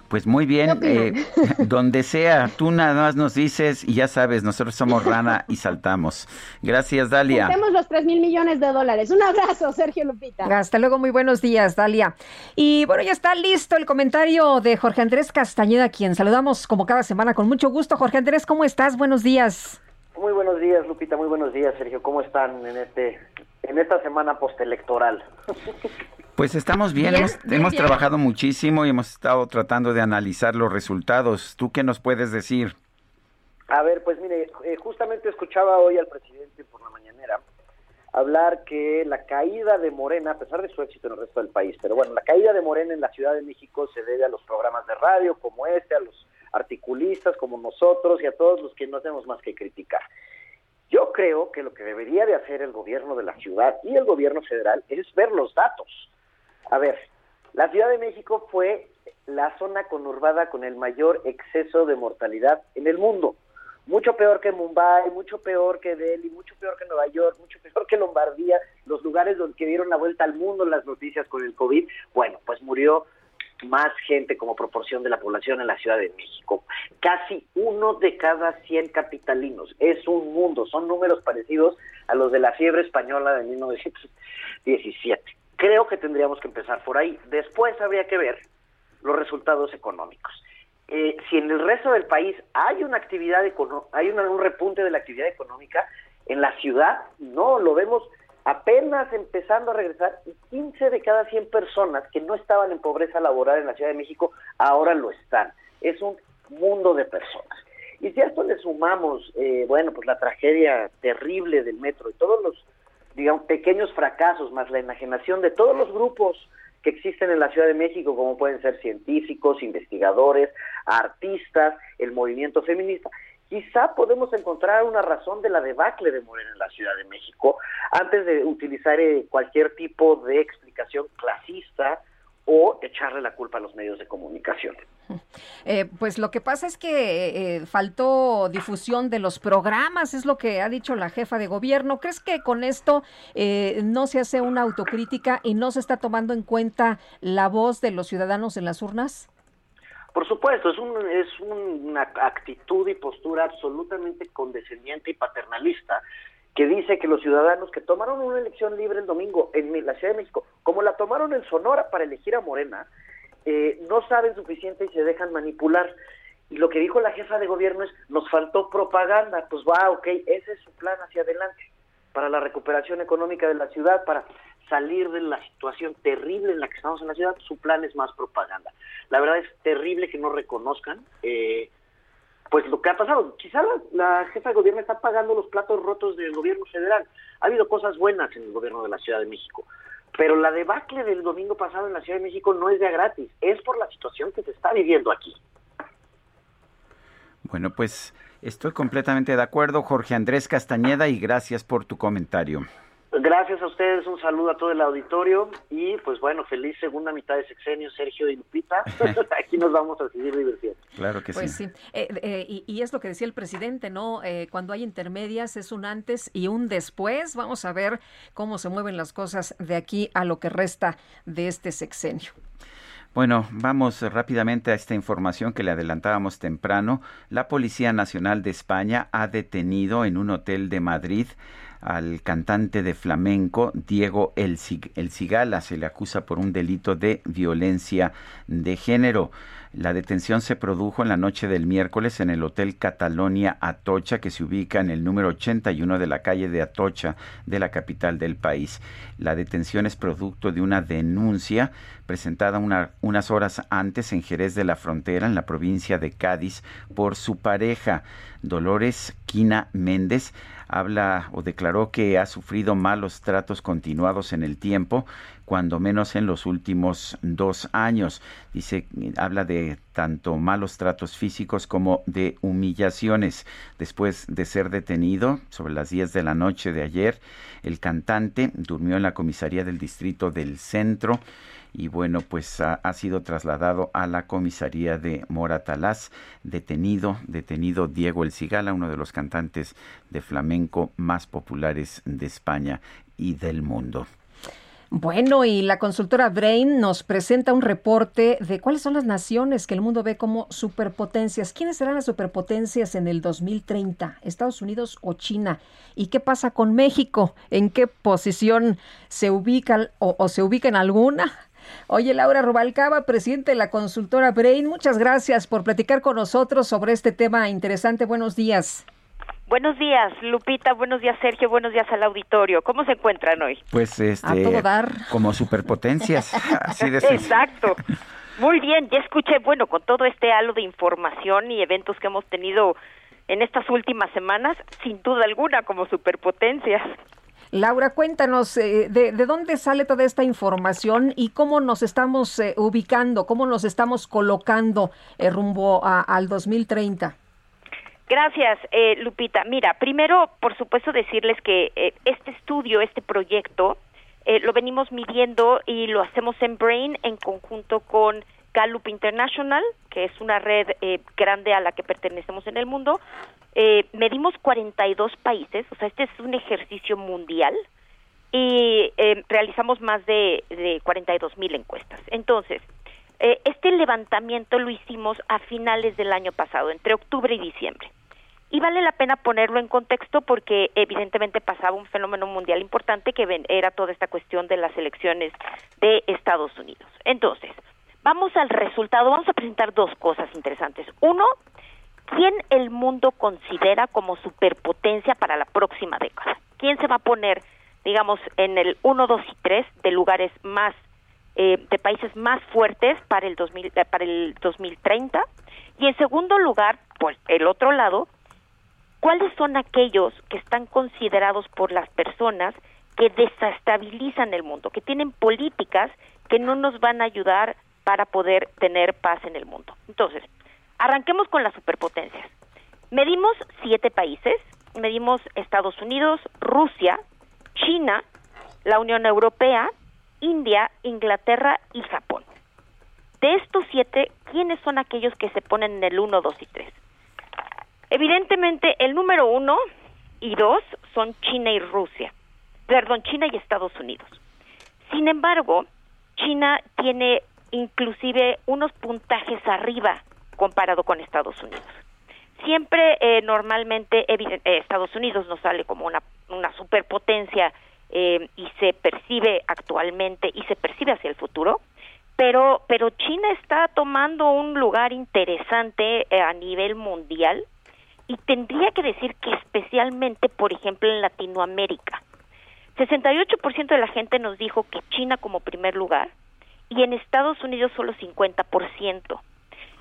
Pues muy bien, eh, (laughs) donde sea, tú nada más nos dices y ya sabes, nosotros somos rana y saltamos. Gracias, Dalia. Tenemos los 3 mil millones de dólares. Un abrazo, Sergio Lupita. Hasta luego, muy buenos días, Dalia. Y bueno, ya está listo el comentario de Jorge Andrés Castañeda, quien saludamos como cada semana con mucho gusto. Jorge Andrés, ¿cómo estás? Buenos días. Muy buenos días, Lupita, muy buenos días, Sergio. ¿Cómo están en este en esta semana postelectoral? (laughs) Pues estamos bien, hemos, trabajado muchísimo y hemos estado tratando de analizar los resultados. ¿Tú qué nos puedes decir? A ver, pues mire, eh, justamente escuchaba hoy al presidente por la mañanera hablar que la caída de Morena, a pesar de su éxito en el resto del país, pero bueno, la caída de Morena en la Ciudad de México se debe a los programas de radio como este, a los articulistas como nosotros y a todos los que no hacemos más que criticar. Yo creo que lo que debería de hacer el gobierno de la ciudad y el gobierno federal es ver los datos. A ver, la Ciudad de México fue la zona conurbada con el mayor exceso de mortalidad en el mundo. Mucho peor que Mumbai, mucho peor que Delhi, mucho peor que Nueva York, mucho (laughs) peor que Lombardía, los lugares donde dieron la vuelta al mundo las noticias con el COVID. Bueno, pues murió más gente como proporción de la población en la Ciudad de México. Casi uno de cada 100 capitalinos. Es un mundo. Son números parecidos a los de la fiebre española de 1917. Creo que tendríamos que empezar por ahí. Después habría que ver los resultados económicos. Eh, si en el resto del país hay una actividad hay un repunte de la actividad económica, en la ciudad no, lo vemos apenas empezando a regresar y 15 de cada 100 personas que no estaban en pobreza laboral en la Ciudad de México ahora lo están. Es un mundo de personas. Y si a esto le sumamos, eh, bueno, pues la tragedia terrible del metro y todos los digamos, pequeños fracasos, más la enajenación de todos los grupos que existen en la Ciudad de México, como pueden ser científicos, investigadores, artistas, el movimiento feminista, quizá podemos encontrar una razón de la debacle de Morena en la Ciudad de México antes de utilizar eh, cualquier tipo de explicación clasista o echarle la culpa a los medios de comunicación. Eh, pues lo que pasa es que eh, faltó difusión de los programas, es lo que ha dicho la jefa de gobierno. ¿Crees que con esto no se hace una autocrítica y no se está tomando en cuenta la voz de los ciudadanos en las urnas? Por supuesto, es, un, es una actitud y postura absolutamente condescendiente y paternalista que dice que los ciudadanos que tomaron una elección libre el domingo en la Ciudad de México, como la tomaron en Sonora para elegir a Morena, eh, no saben suficiente y se dejan manipular. Y lo que dijo la jefa de gobierno es, nos faltó propaganda, pues va, ok, ese es su plan hacia adelante, para la recuperación económica de la ciudad, para salir de la situación terrible en la que estamos en la ciudad, su plan es más propaganda. La verdad es terrible que no reconozcan eh, pues lo que ha pasado. Quizá la, jefa de gobierno está pagando los platos rotos del gobierno federal. Ha habido cosas buenas en el gobierno de la Ciudad de México, pero la debacle del domingo pasado en la Ciudad de México no es de gratis, es por la situación que se está viviendo aquí. Bueno, pues estoy completamente de acuerdo, Jorge Andrés Castañeda, y gracias por tu comentario. Gracias a ustedes, un saludo a todo el auditorio y pues bueno, feliz segunda mitad de sexenio, Sergio y Lupita. (laughs) Aquí nos vamos a seguir divirtiendo. Claro que pues sí. Eh, eh, y, es lo que decía el presidente, ¿no? Eh, cuando hay intermedias es un antes y un después. Vamos a ver cómo se mueven las cosas de aquí a lo que resta de este sexenio. Bueno, vamos rápidamente a esta información que le adelantábamos temprano. La Policía Nacional de España ha detenido en un hotel de Madrid al cantante de flamenco Diego El, Cigala. Se le acusa por un delito de violencia de género. La detención se produjo en la noche del miércoles en el Hotel Catalonia Atocha, que se ubica en el número 81 de la calle de Atocha de la capital del país. La detención es producto de una denuncia presentada unas horas antes en Jerez de la Frontera, en la provincia de Cádiz, por su pareja, Dolores Quina Méndez habla o declaró que ha sufrido malos tratos continuados en el tiempo, cuando menos en los últimos dos años. Dice, habla de tanto malos tratos físicos como de humillaciones. Después de ser detenido sobre las 10 de la noche de ayer, el cantante durmió en la comisaría del distrito del centro y bueno, pues ha, sido trasladado a la comisaría de Moratalaz, detenido, detenido Diego El Cigala, uno de los cantantes de flamenco más populares de España y del mundo. Bueno, y la consultora Brain nos presenta un reporte de cuáles son las naciones que el mundo ve como superpotencias. ¿Quiénes serán las superpotencias en el 2030? ¿Estados Unidos o China? ¿Y qué pasa con México? ¿En qué posición se ubica o, se ubica en alguna? Oye, Laura Rubalcaba, presidente de la consultora Brain, muchas gracias por platicar con nosotros sobre este tema interesante. Buenos días. Buenos días, Lupita. Buenos días, Sergio. Buenos días al auditorio. ¿Cómo se encuentran hoy? Pues este, como superpotencias. (laughs) Así de Exacto. Muy bien, ya escuché, bueno, con todo este halo de información y eventos que hemos tenido en estas últimas semanas, sin duda alguna, como superpotencias. Laura, cuéntanos eh, de, dónde sale toda esta información y cómo nos estamos eh, ubicando, cómo nos estamos colocando eh, rumbo al 2030. Gracias, Lupita. Mira, primero, por supuesto, decirles que este estudio, este proyecto, lo venimos midiendo y lo hacemos en Brain en conjunto con Gallup International, que es una red grande a la que pertenecemos en el mundo, eh, medimos 42 países, o sea, este es un ejercicio mundial y eh, realizamos más de, de 42 mil encuestas. Entonces, eh, este levantamiento lo hicimos a finales del año pasado, entre octubre y diciembre. Y vale la pena ponerlo en contexto porque evidentemente pasaba un fenómeno mundial importante que era toda esta cuestión de las elecciones de Estados Unidos. Entonces, vamos al resultado, vamos a presentar dos cosas interesantes. Uno, ¿quién el mundo considera como superpotencia para la próxima década? ¿Quién se va a poner, digamos, en el 1, 2 y 3 de lugares más, eh, de países más fuertes para el, 2000, eh, para el 2030? Y en segundo lugar, pues el otro lado, ¿cuáles son aquellos que están considerados por las personas que desestabilizan el mundo, que tienen políticas que no nos van a ayudar para poder tener paz en el mundo. Entonces, arranquemos con las superpotencias. Medimos siete países, medimos Estados Unidos, Rusia, China, la Unión Europea, India, Inglaterra y Japón. De estos siete, ¿quiénes son aquellos que se ponen en el 1, 2 y 3? Evidentemente, el número 1 y 2 son China y Rusia. Perdón, China y Estados Unidos. Sin embargo, China tiene inclusive unos puntajes arriba comparado con Estados Unidos. Siempre, eh, normalmente, eh, Estados Unidos nos sale como una, una superpotencia eh, y se percibe actualmente y se percibe hacia el futuro, pero, pero China está tomando un lugar interesante a nivel mundial y tendría que decir que especialmente, por ejemplo, en Latinoamérica. 68% de la gente nos dijo que China como primer lugar y en Estados Unidos solo 50%.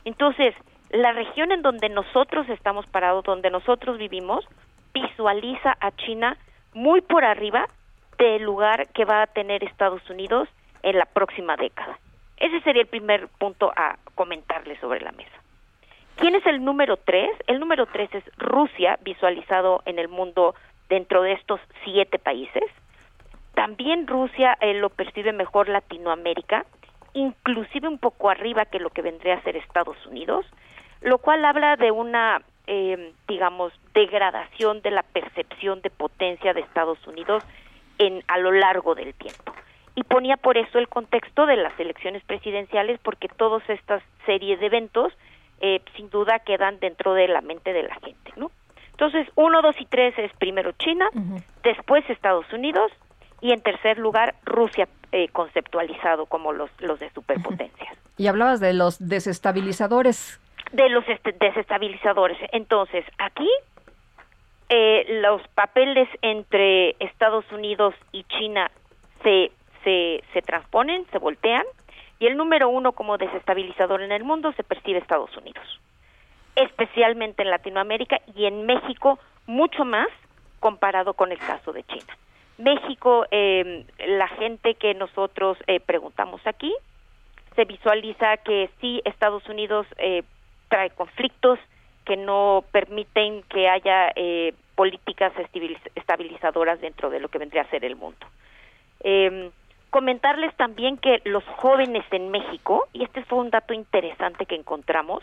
Entonces, la región en donde nosotros estamos parados, donde nosotros vivimos, visualiza a China muy por arriba del lugar que va a tener Estados Unidos en la próxima década. Ese sería el primer punto a comentarle sobre la mesa. ¿Quién es el número tres? El número tres es Rusia, visualizado en el mundo dentro de estos siete países. También Rusia eh, lo percibe mejor Latinoamérica, inclusive un poco arriba que lo que vendría a ser Estados Unidos lo cual habla de una, eh, digamos, degradación de la percepción de potencia de Estados Unidos en, a lo largo del tiempo. Y ponía por eso el contexto de las elecciones presidenciales, porque todas estas series de eventos, eh, sin duda, quedan dentro de la mente de la gente, ¿no? Entonces, uno, dos y tres es primero China, después Estados Unidos y en tercer lugar Rusia eh, conceptualizado como los, los de superpotencias. Y hablabas de los desestabilizadores de los desestabilizadores. Entonces, aquí eh, los papeles entre Estados Unidos y China se, se, se transponen, se voltean, y el número uno como desestabilizador en el mundo se percibe Estados Unidos, especialmente en Latinoamérica y en México mucho más comparado con el caso de China. México, eh, la gente que nosotros eh, preguntamos aquí, se visualiza que sí Estados Unidos eh, trae conflictos que no permiten que haya eh, políticas estabilizadoras dentro de lo que vendría a ser el mundo. Eh, comentarles también que los jóvenes en México, y este fue un dato interesante que encontramos,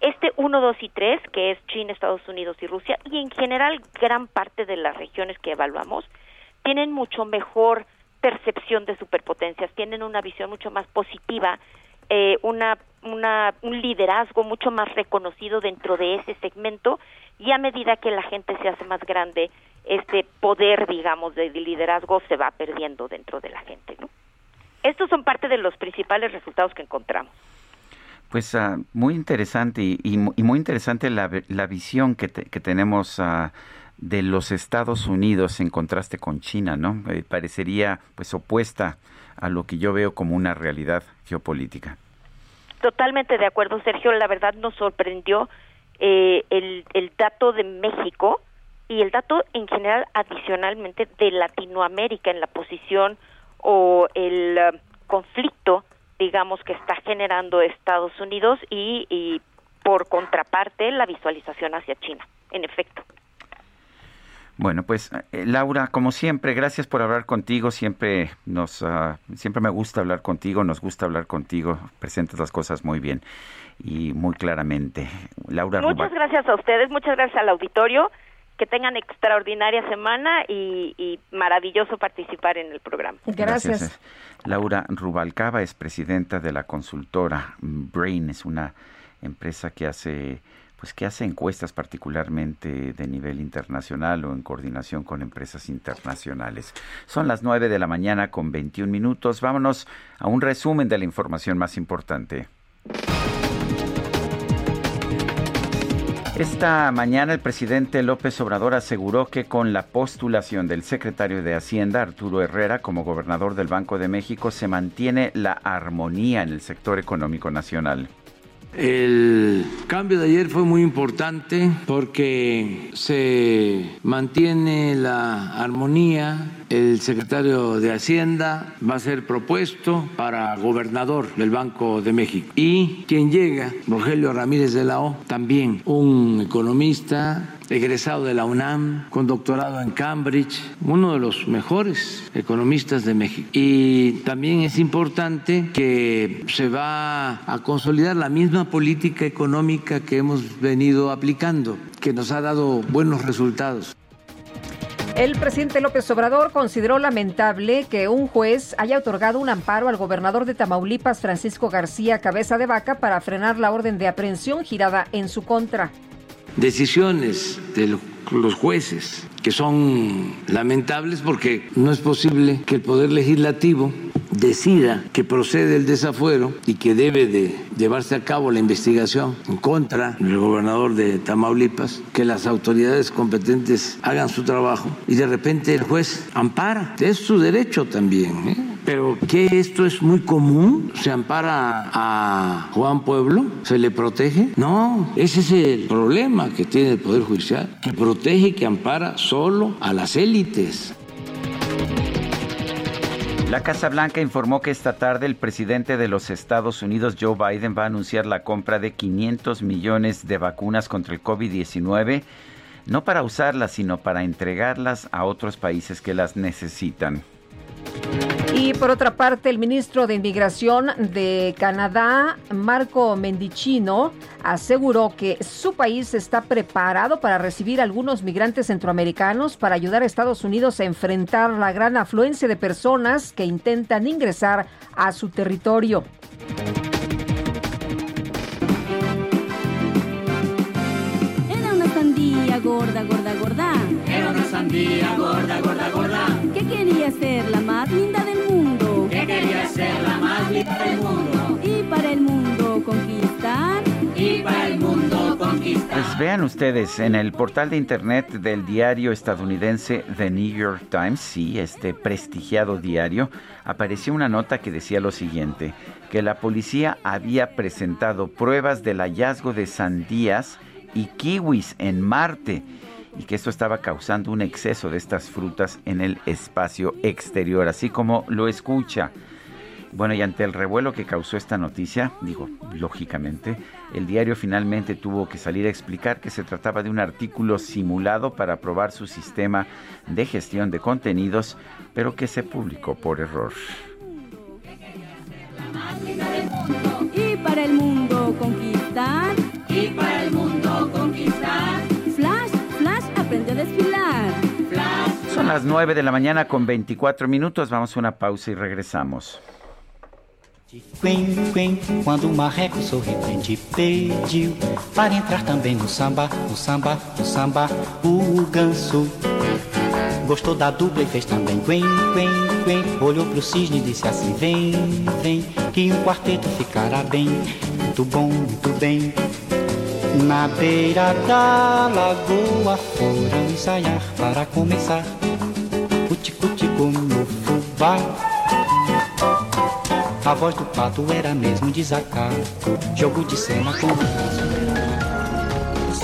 este 1, 2 y 3, que es China, Estados Unidos y Rusia, y en general gran parte de las regiones que evaluamos, tienen mucho mejor percepción de superpotencias, tienen una visión mucho más positiva eh, una, una, un liderazgo mucho más reconocido dentro de ese segmento y a medida que la gente se hace más grande, este poder, digamos, de liderazgo se va perdiendo dentro de la gente. ¿no? Estos son parte de los principales resultados que encontramos. Pues uh, muy interesante y, y, muy interesante la, la visión que, te, que tenemos uh, de los Estados Unidos en contraste con China, ¿no? Eh, parecería pues opuesta a lo que yo veo como una realidad geopolítica. Totalmente de acuerdo, Sergio. La verdad nos sorprendió eh, el, el dato de México y el dato en general adicionalmente de Latinoamérica en la posición o el uh, conflicto, digamos, que está generando Estados Unidos y, y por contraparte la visualización hacia China, en efecto. Bueno, pues eh, Laura, como siempre, gracias por hablar contigo. Siempre nos, uh, siempre me gusta hablar contigo, nos gusta hablar contigo. Presentas las cosas muy bien y muy claramente. Laura. Muchas gracias a ustedes, muchas gracias al auditorio. Que tengan extraordinaria semana y, y maravilloso participar en el programa. Gracias. gracias. Laura Rubalcaba es presidenta de la consultora Brain, es una empresa que hace pues que hace encuestas particularmente de nivel internacional o en coordinación con empresas internacionales. Son las 9 de la mañana con 21 minutos. Vámonos a un resumen de la información más importante. Esta mañana el presidente López Obrador aseguró que con la postulación del secretario de Hacienda, Arturo Herrera, como gobernador del Banco de México, se mantiene la armonía en el sector económico nacional El cambio de ayer fue muy importante porque se mantiene la armonía. El secretario de Hacienda va a ser propuesto para gobernador del Banco de México. Y quien llega, Rogelio Ramírez de la O, también un economista egresado de la UNAM, con doctorado en Cambridge, uno de los mejores economistas de México. Y también es importante que se va a consolidar la misma política económica que hemos venido aplicando, que nos ha dado buenos resultados. El presidente López Obrador consideró lamentable que un juez haya otorgado un amparo al gobernador de Tamaulipas, Francisco García Cabeza de Vaca, para frenar la orden de aprehensión girada en su contra decisiones de los jueces que son lamentables porque no es posible que el Poder Legislativo decida que procede el desafuero y que debe de llevarse a cabo la investigación en contra del gobernador de Tamaulipas, que las autoridades competentes hagan su trabajo y de repente el juez ampara. Es su derecho también. ¿eh? Pero que esto es muy común, se ampara a Juan Pueblo, se le protege. No, ese es el problema que tiene el Poder Judicial, que protege y que ampara solo a las élites. La Casa Blanca informó que esta tarde el presidente de los Estados Unidos, Joe Biden, va a anunciar la compra de 500 millones de vacunas contra el COVID-19, no para usarlas, sino para entregarlas a otros países que las necesitan. Y por otra parte, el ministro de Inmigración de Canadá, Marco Mendicino, aseguró que su país está preparado para recibir algunos migrantes centroamericanos para ayudar a Estados Unidos a enfrentar la gran afluencia de personas que intentan ingresar a su territorio. Era una sandía gorda, gorda, gorda. Era una sandía gorda, gorda, gorda. ¿Qué quería ser la más linda del quería ser la más linda del mundo. Y para el mundo conquistar. Y para el mundo conquistar. Pues vean ustedes, en el portal de internet del diario estadounidense The New York Times, sí, este prestigiado diario, apareció una nota que decía lo siguiente, que la policía había presentado pruebas del hallazgo de sandías y kiwis en Marte y que esto estaba causando un exceso de estas frutas en el espacio exterior, así como lo escucha. Bueno, y ante el revuelo que causó esta noticia, digo, lógicamente, el diario finalmente tuvo que salir a explicar que se trataba de un artículo simulado para probar su sistema de gestión de contenidos, pero que se publicó por error. Y para el mundo conquistar. Y para el mundo conquistar desfilar. Son las 9 de la mañana con 24 minutos. Vamos a una pausa y regresamos. Quen, quen, quando o marreco sorridente pediu para entrar também no samba, no samba, no samba, o ganso gostou da dupla e fez também quen, quen, quen, olhou pro cisne e disse assim: vem, vem, que um quarteto ficará bem, muito bom, muito bem. Na beira da lagoa foram ensaiar para começar Cuti-cuti no fubá. A voz do pato era mesmo desacato Jogo de cena com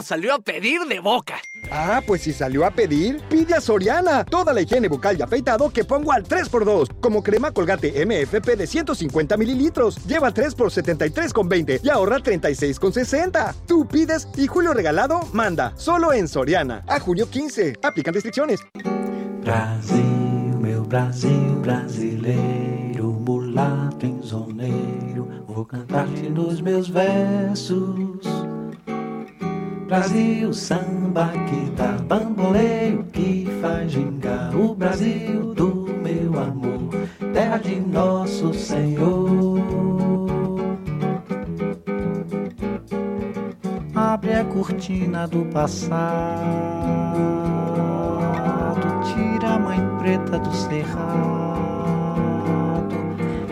Salió a pedir de boca. Ah, pues si salió a pedir, pide a Soriana. Toda la higiene bucal y afeitado que pongo al 3x2. Como crema colgate MFP de 150 mililitros. Lleva 3 por 73,20 y ahorra 36,60. Tú pides y Julio Regalado manda. Solo en Soriana. A junio 15. Aplican restricciones. Brasil, meu Brasil brasileiro, mulato enzoneiro, vou cantar-te nos meus versos. Brasil, samba que dá bamboleio que faz gingar. O Brasil do meu amor, terra de nosso Senhor. Abre a cortina do passado, tira a mãe preta do cerrado.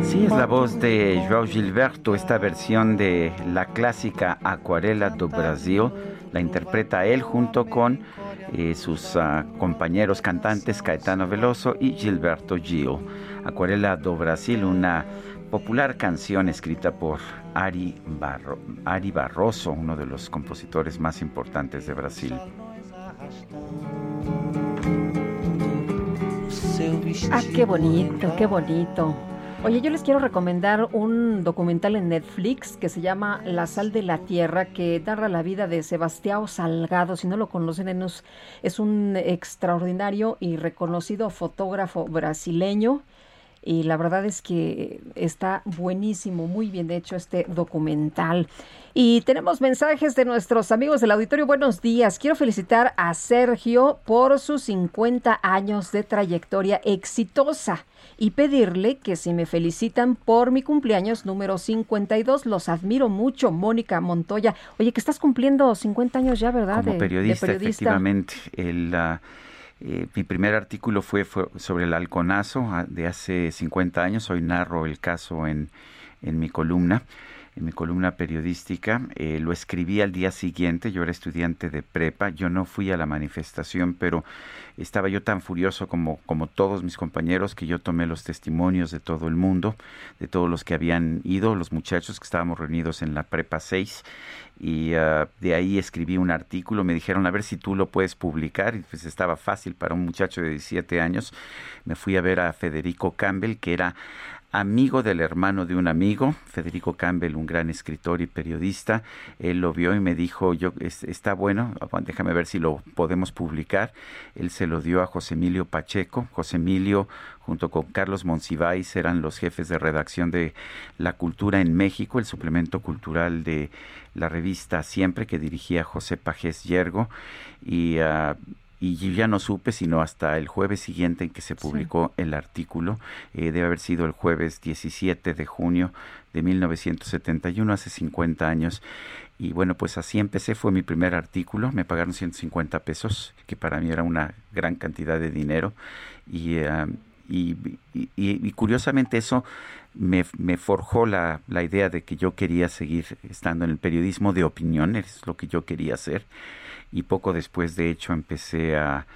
Sim, é a voz de João Gilberto, esta versão de la clássica Aquarela do Brasil. La interpreta él junto con eh, sus uh, compañeros cantantes Caetano Veloso y Gilberto Gil. Acuarela do Brasil, una popular canción escrita por Ari, Barro, Ari Barroso, uno de los compositores más importantes de Brasil. Ah, qué bonito, qué bonito. Oye, yo les quiero recomendar un documental en Netflix que se llama La sal de la tierra, que narra la vida de Sebastián Salgado. Si no lo conocen, es un extraordinario y reconocido fotógrafo brasileño. Y la verdad es que está buenísimo, muy bien hecho este documental. Y tenemos mensajes de nuestros amigos del auditorio. Buenos días. Quiero felicitar a Sergio por sus 50 años de trayectoria exitosa y pedirle que si me felicitan por mi cumpleaños número 52, los admiro mucho, Mónica Montoya. Oye, que estás cumpliendo 50 años ya, ¿verdad? Como periodista, efectivamente. El, eh, mi primer artículo fue, sobre el halconazo ah, de hace 50 años. Hoy narro el caso en, en mi columna mi columna periodística. Eh, lo escribí al día siguiente, yo era estudiante de prepa, yo no fui a la manifestación, pero estaba yo tan furioso como, como todos mis compañeros que yo tomé los testimonios de todo el mundo, de todos los que habían ido, los muchachos que estábamos reunidos en la prepa 6 y ah, de ahí escribí un artículo, me dijeron a ver si tú lo puedes publicar y pues estaba fácil para un muchacho de 17 años. Me fui a ver a Federico Campbell, que era amigo del hermano de un amigo, Federico Campbell, un gran escritor y periodista. Él lo vio y me dijo, yo está bueno, déjame ver si lo podemos publicar. Él se lo dio a José Emilio Pacheco. José Emilio, junto con Carlos Monsiváis, eran los jefes de redacción de La Cultura en México, el suplemento cultural de la revista Siempre, que dirigía José Pajés Yergo. Y uh, y yo ya no supe sino hasta el jueves siguiente en que se publicó el artículo, eh, debe haber sido el jueves 17 de junio de 1971, hace 50 años. Y bueno, pues así empecé, fue mi primer artículo, me pagaron 150 pesos, que para mí era una gran cantidad de dinero. Y, y, y, curiosamente eso me, me forjó la, la, idea de que yo quería seguir estando en el periodismo de opinión, es lo que yo quería hacer y poco después de hecho empecé a,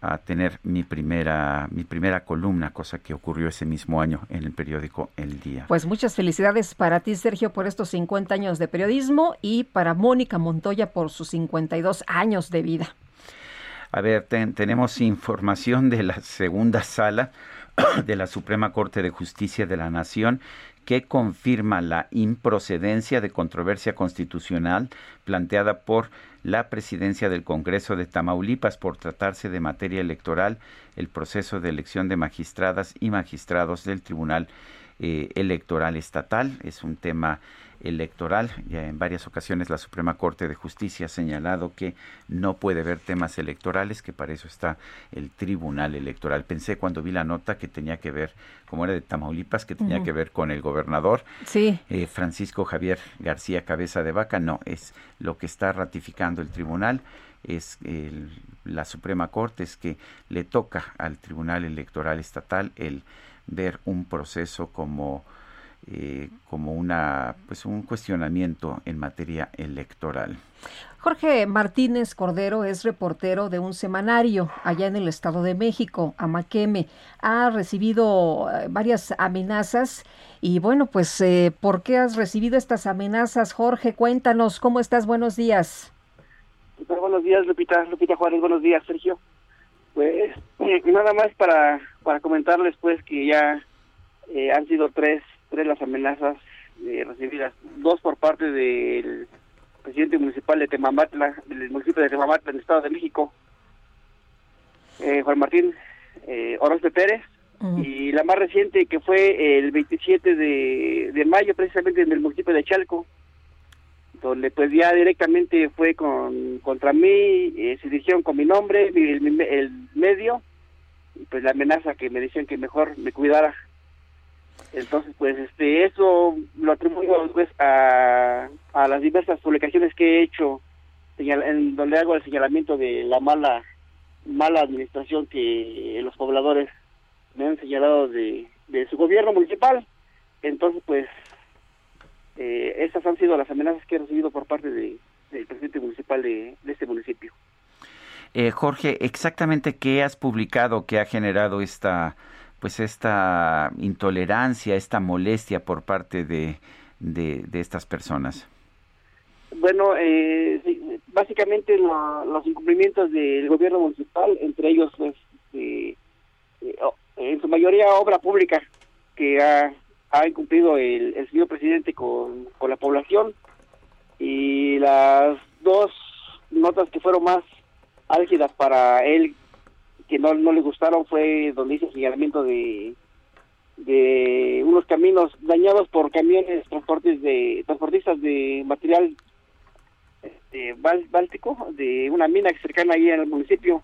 a tener mi primera mi primera columna, cosa que ocurrió ese mismo año en el periódico El Día. Pues muchas felicidades para ti, Sergio, por estos 50 años de periodismo y para Mónica Montoya por sus 52 años de vida. A ver, tenemos información de la segunda sala (coughs) de la Suprema Corte de Justicia de la Nación que confirma la improcedencia de controversia constitucional planteada por la presidencia del Congreso de Tamaulipas por tratarse de materia electoral, el proceso de elección de magistradas y magistrados del Tribunal eh, Electoral Estatal. Es un tema electoral. Ya en varias ocasiones la Suprema Corte de Justicia ha señalado que no puede haber temas electorales, que para eso está el Tribunal Electoral. Pensé cuando vi la nota que tenía que ver, como era de Tamaulipas, que tenía que ver con el gobernador sí. Eh, Francisco Javier García Cabeza de Vaca. No, es lo que está ratificando el tribunal es la Suprema Corte es que le toca al Tribunal Electoral Estatal el ver un proceso como eh, como una pues un cuestionamiento en materia electoral. Jorge Martínez Cordero es reportero de un semanario allá en el Estado de México, Amaqueme. Ha recibido eh, varias amenazas y bueno, pues eh, ¿por qué has recibido estas amenazas, Jorge? Cuéntanos, ¿cómo estás? Buenos días. buenos días, Lupita, Lupita Juárez, buenos días, Sergio. Pues (clears throat) nada más para, para comentarles pues que ya han sido tres tres las amenazas eh, recibidas, dos por parte del presidente municipal de Temamatla, del municipio de Temamatla, en el Estado de México, eh, Juan Martín eh, Orozco Pérez, y la más reciente que fue el 27 de, de mayo, precisamente en el municipio de Chalco, donde pues ya directamente fue con contra mí, eh, se dirigieron con mi nombre, el, el medio, y pues la amenaza que me decían que mejor me cuidara entonces, pues este eso lo atribuyo pues a, a las diversas publicaciones que he hecho en donde hago el señalamiento de la mala mala administración que los pobladores me han señalado de, de su gobierno municipal. Entonces, pues, eh, han sido las amenazas que he recibido por parte de, del presidente municipal de, de este municipio. Eh, Jorge, exactamente qué has publicado que ha generado esta, pues esta intolerancia, esta molestia por parte de, de, estas personas. Bueno, eh, básicamente los incumplimientos del gobierno municipal, entre ellos, pues, eh, en su mayoría obra pública que ha, ha incumplido el, el señor presidente con, con la población y las dos notas que fueron más álgidas para él que no, no le gustaron fue donde hice señalamiento de de unos caminos dañados por camiones transportes de transportistas de material este, báltico de una mina cercana ahí en el municipio.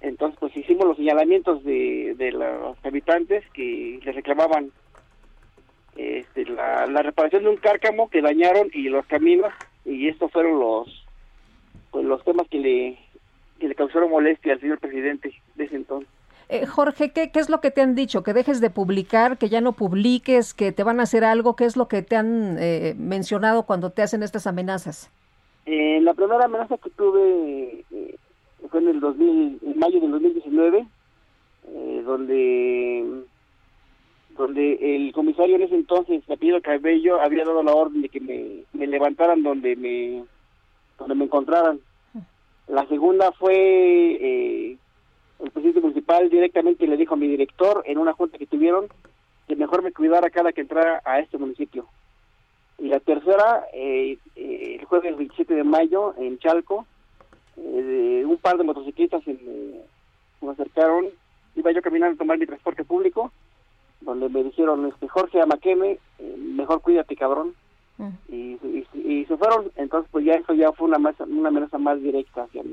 Entonces pues hicimos los señalamientos de, de los habitantes que les reclamaban este, la, la reparación de un cárcamo que dañaron y los caminos y estos fueron los pues los temas que le que le causaron molestia al señor presidente de ese entonces. Eh, Jorge, ¿qué, ¿qué es lo que te han dicho? ¿Que dejes de publicar, que ya no publiques, que te van a hacer algo? ¿Qué es lo que te han eh, mencionado cuando te hacen estas amenazas? Eh, la primera amenaza que tuve eh, fue en el 2000, en mayo del 2019, donde donde el comisario en ese entonces, Apellido Cabello, había dado la orden de que me, me levantaran donde me donde me encontraran la segunda fue eh, el presidente municipal directamente le dijo a mi director en una junta que tuvieron que mejor me cuidara cada que entrara a este municipio. Y la tercera, eh, eh, el jueves 27 de mayo en Chalco, un par de motociclistas se me, acercaron, iba yo caminando a tomar mi transporte público, donde me dijeron, este Jorge Amaqueme, mejor cuídate cabrón y, y, se fueron, entonces pues ya eso ya fue una, una amenaza más directa hacia mí.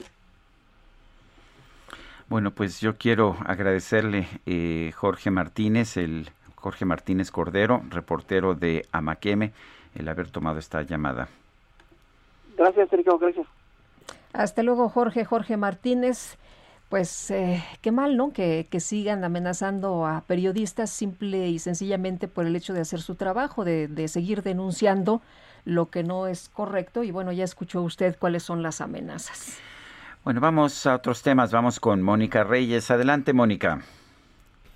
Bueno, pues yo quiero agradecerle eh, Jorge Martínez, el Jorge Martínez Cordero, reportero de Amaqueme, el haber tomado esta llamada. Gracias, Sergio, gracias. Hasta luego, Jorge, Jorge Martínez pues eh, qué mal, ¿no? Que, que, sigan amenazando a periodistas simple y sencillamente por el hecho de hacer su trabajo, de, de seguir denunciando lo que no es correcto. Y bueno, ya escuchó usted cuáles son las amenazas. Bueno, vamos a otros temas. Vamos con Mónica Reyes. Adelante, Mónica.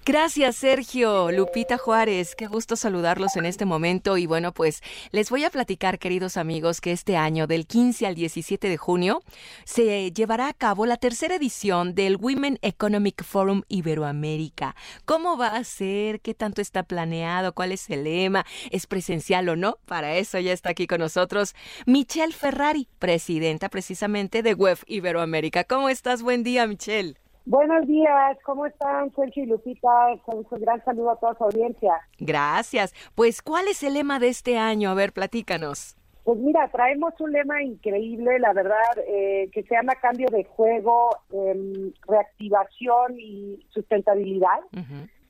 Gracias, Sergio. Lupita Juárez, qué gusto saludarlos en este momento. Y bueno, pues les voy a platicar, queridos amigos, que este año, del 15 al 17 de junio, se llevará a cabo la tercera edición del Women Economic Forum Iberoamérica. ¿Cómo va a ser? ¿Qué tanto está planeado? ¿Cuál es el lema? ¿Es presencial o no? Para eso ya está aquí con nosotros Michelle Ferrari, presidenta precisamente de WEF Iberoamérica. ¿Cómo estás? Buen día, Michelle. Buenos días, ¿cómo están Sergio y Lupita? Un gran saludo a toda su audiencia. Gracias. Pues, ¿cuál es el lema de este año? A ver, platícanos. Pues mira, traemos un lema increíble, la verdad, eh, que se llama cambio de juego, em, reactivación y sustentabilidad.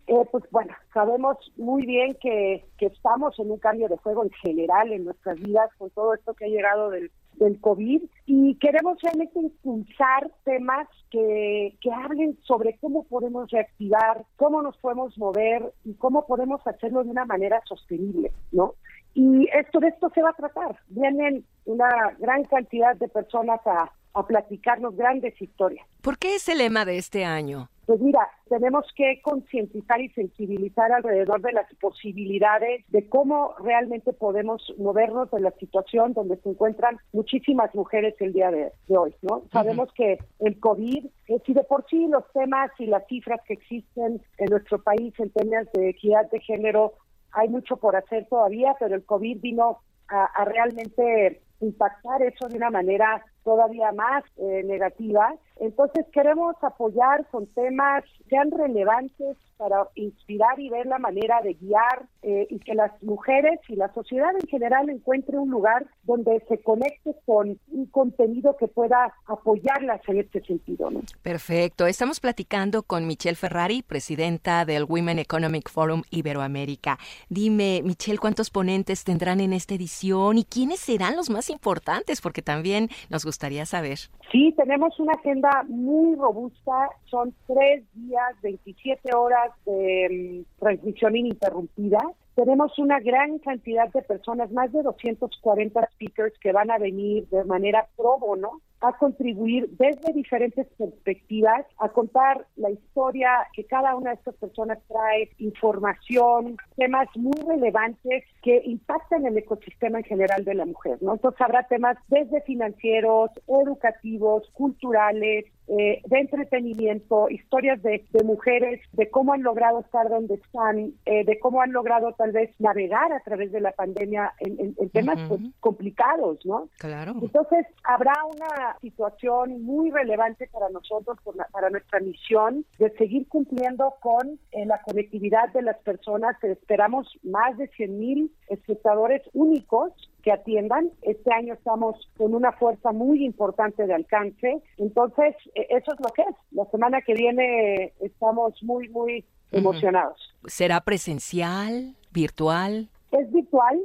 Eh, pues bueno, sabemos muy bien que, que estamos en un cambio de juego en general en nuestras vidas con todo esto que ha llegado del del COVID y queremos realmente impulsar temas que, que hablen sobre cómo podemos reactivar, cómo nos podemos mover y cómo podemos hacerlo de una manera sostenible, ¿no? Y esto de esto se va a tratar. Vienen una gran cantidad de personas a, a platicarnos grandes historias. ¿Por qué es el lema de este año? Pues mira, tenemos que concientizar y sensibilizar alrededor de las posibilidades de cómo realmente podemos movernos de la situación donde se encuentran muchísimas mujeres el día de, hoy, ¿no? Sabemos que el COVID, eh, si de por sí los temas y las cifras que existen en nuestro país en temas de equidad de género, hay mucho por hacer todavía, pero el COVID vino a realmente impactar eso de una manera todavía más eh, negativa. Entonces queremos apoyar con temas sean relevantes para inspirar y ver la manera de guiar eh, y que las mujeres y la sociedad en general encuentre un lugar donde se conecte con un contenido que pueda apoyarlas en este sentido. ¿no? Perfecto. Estamos platicando con Michelle Ferrari, presidenta del Women Economic Forum Iberoamérica. Dime, Michelle, ¿cuántos ponentes tendrán en esta edición y quiénes serán los más importantes? Porque también nos gustaría saber. Sí, tenemos una agenda muy robusta. Son tres días, 27 horas mm, transmisión ininterrumpida. Tenemos una gran cantidad de personas, más de 240 speakers que van a venir de manera pro bono a contribuir desde diferentes perspectivas, a contar la historia que cada una de estas personas trae, información, temas muy relevantes que impactan el ecosistema en general de la mujer. ¿no? Entonces habrá temas desde financieros, educativos, culturales, eh, de entretenimiento, historias de, mujeres, de cómo han logrado estar donde están, eh, de cómo han logrado tal vez navegar a través de la pandemia en, temas pues, complicados, ¿no? Claro. Entonces habrá una situación muy relevante para nosotros, para nuestra misión de seguir cumpliendo con eh, la conectividad de las personas. Esperamos más de 100 mil espectadores únicos que atiendan. Este año estamos con una fuerza muy importante de alcance. Entonces, e, eso es lo que es. La semana que viene estamos muy, muy emocionados. ¿Será presencial, virtual? Es virtual,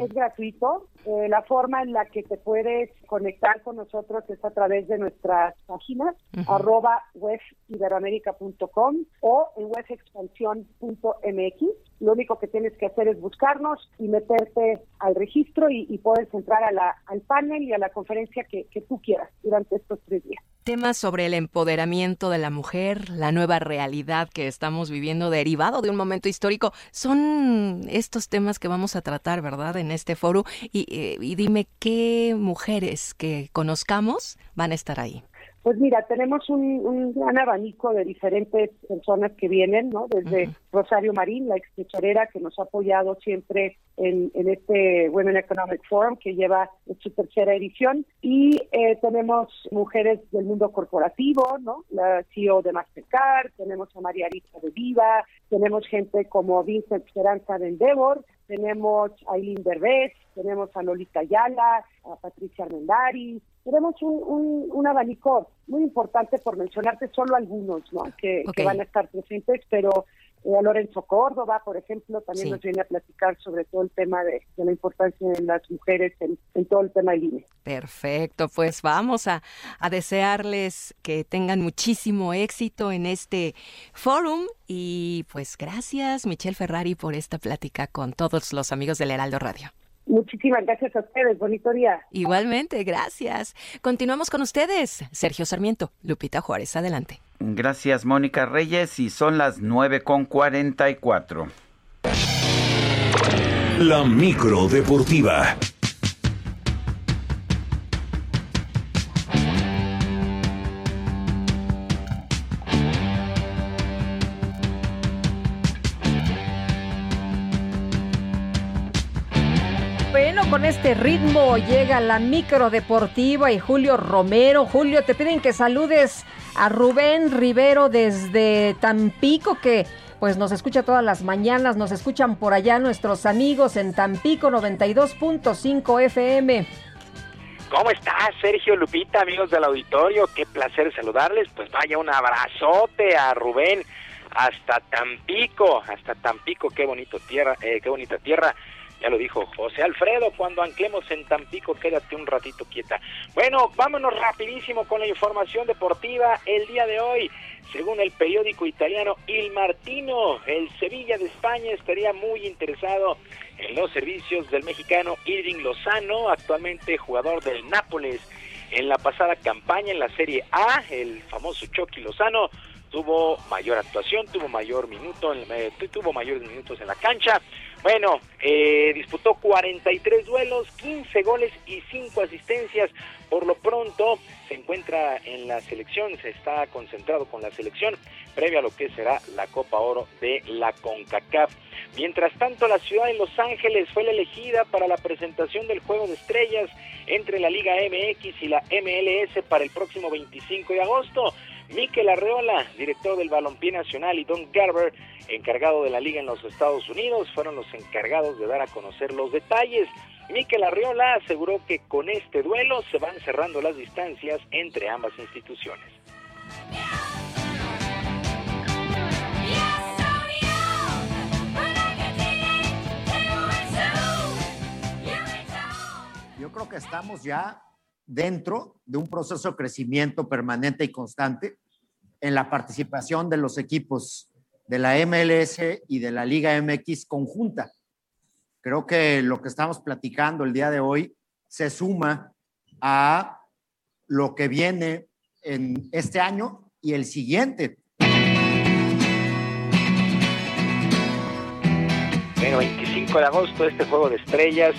es gratuito. Eh, la forma en la que te puedes conectar con nosotros es a través de nuestras páginas, arroba webiberoamerica.com o en webexpansión.mx. Lo único que tienes que hacer es buscarnos y meterte al registro y, puedes entrar a la, al panel y a la conferencia que, que tú quieras durante estos tres días temas sobre el empoderamiento de la mujer, la nueva realidad que estamos viviendo derivado de un momento histórico, son estos temas que vamos a tratar, ¿verdad?, en este foro. Y, eh, y dime qué mujeres que conozcamos van a estar ahí. Pues mira, tenemos un, gran abanico de diferentes personas que vienen, ¿no? Desde Rosario Marín, la ex que nos ha apoyado siempre en, este Women Economic Forum, que lleva su tercera edición, y eh, tenemos mujeres del mundo corporativo, ¿no? La CEO de Mastercard, tenemos a María Arista de Viva, tenemos gente como Vincent Esperanza de Endeavor, tenemos a Eileen Derbez, tenemos a Lolita Ayala, a Patricia Armendari, tenemos un, un, abanico muy importante por mencionarte solo algunos, ¿no? Que, van a estar presentes, pero eh, a Lorenzo Córdoba, por ejemplo, también nos viene a platicar sobre todo el tema de, la importancia de las mujeres en, todo el tema del INE. Perfecto, pues vamos a, a desearles que tengan muchísimo éxito en este fórum y pues gracias Michelle Ferrari por esta plática con todos los amigos del Heraldo Radio. Muchísimas gracias a ustedes. Bonito día. Igualmente, gracias. Continuamos con ustedes. Sergio Sarmiento, Lupita Juárez, adelante. Gracias, Mónica Reyes, y son las 9 con 44. La micro deportiva. Con este ritmo llega la micro deportiva y Julio Romero. Julio, te piden que saludes a Rubén Rivero desde Tampico, que pues nos escucha todas las mañanas, nos escuchan por allá nuestros amigos en Tampico 92.5 FM. ¿Cómo estás, Sergio Lupita, amigos del auditorio? Qué placer saludarles. Pues vaya un abrazote a Rubén hasta Tampico, hasta Tampico, qué bonito tierra, eh, qué bonita tierra. Ya lo dijo José Alfredo, cuando anclemos en Tampico, quédate un ratito quieta. Bueno, vámonos rapidísimo con la información deportiva. El día de hoy, según el periódico italiano Il Martino, el Sevilla de España estaría muy interesado en los servicios del mexicano Irving Lozano, actualmente jugador del Nápoles. En la pasada campaña en la Serie A, el famoso Chucky Lozano tuvo mayor actuación, tuvo mayor minuto, eh, tuvo mayores minutos en la cancha. Bueno, eh, disputó 43 duelos, 15 goles y 5 asistencias. Por lo pronto se encuentra en la selección, se está concentrado con la selección previa a lo que será la Copa Oro de la CONCACAF. Mientras tanto, la ciudad de Los Ángeles fue la elegida para la presentación del Juego de Estrellas entre la Liga MX y la MLS para el próximo 25 de agosto. Miquel Arreola, director del Balompié Nacional, y Don Garber, encargado de la liga en los Estados Unidos, fueron los encargados de dar a conocer los detalles. Miquel Arriola aseguró que con este duelo se van cerrando las distancias entre ambas instituciones. Yo creo que estamos ya dentro de un proceso de crecimiento permanente y constante en la participación de los equipos de la MLS y de la Liga MX conjunta. Creo que lo que estamos platicando el día de hoy se suma a lo que viene en este año y el siguiente. Bueno, 25 de agosto este juego de estrellas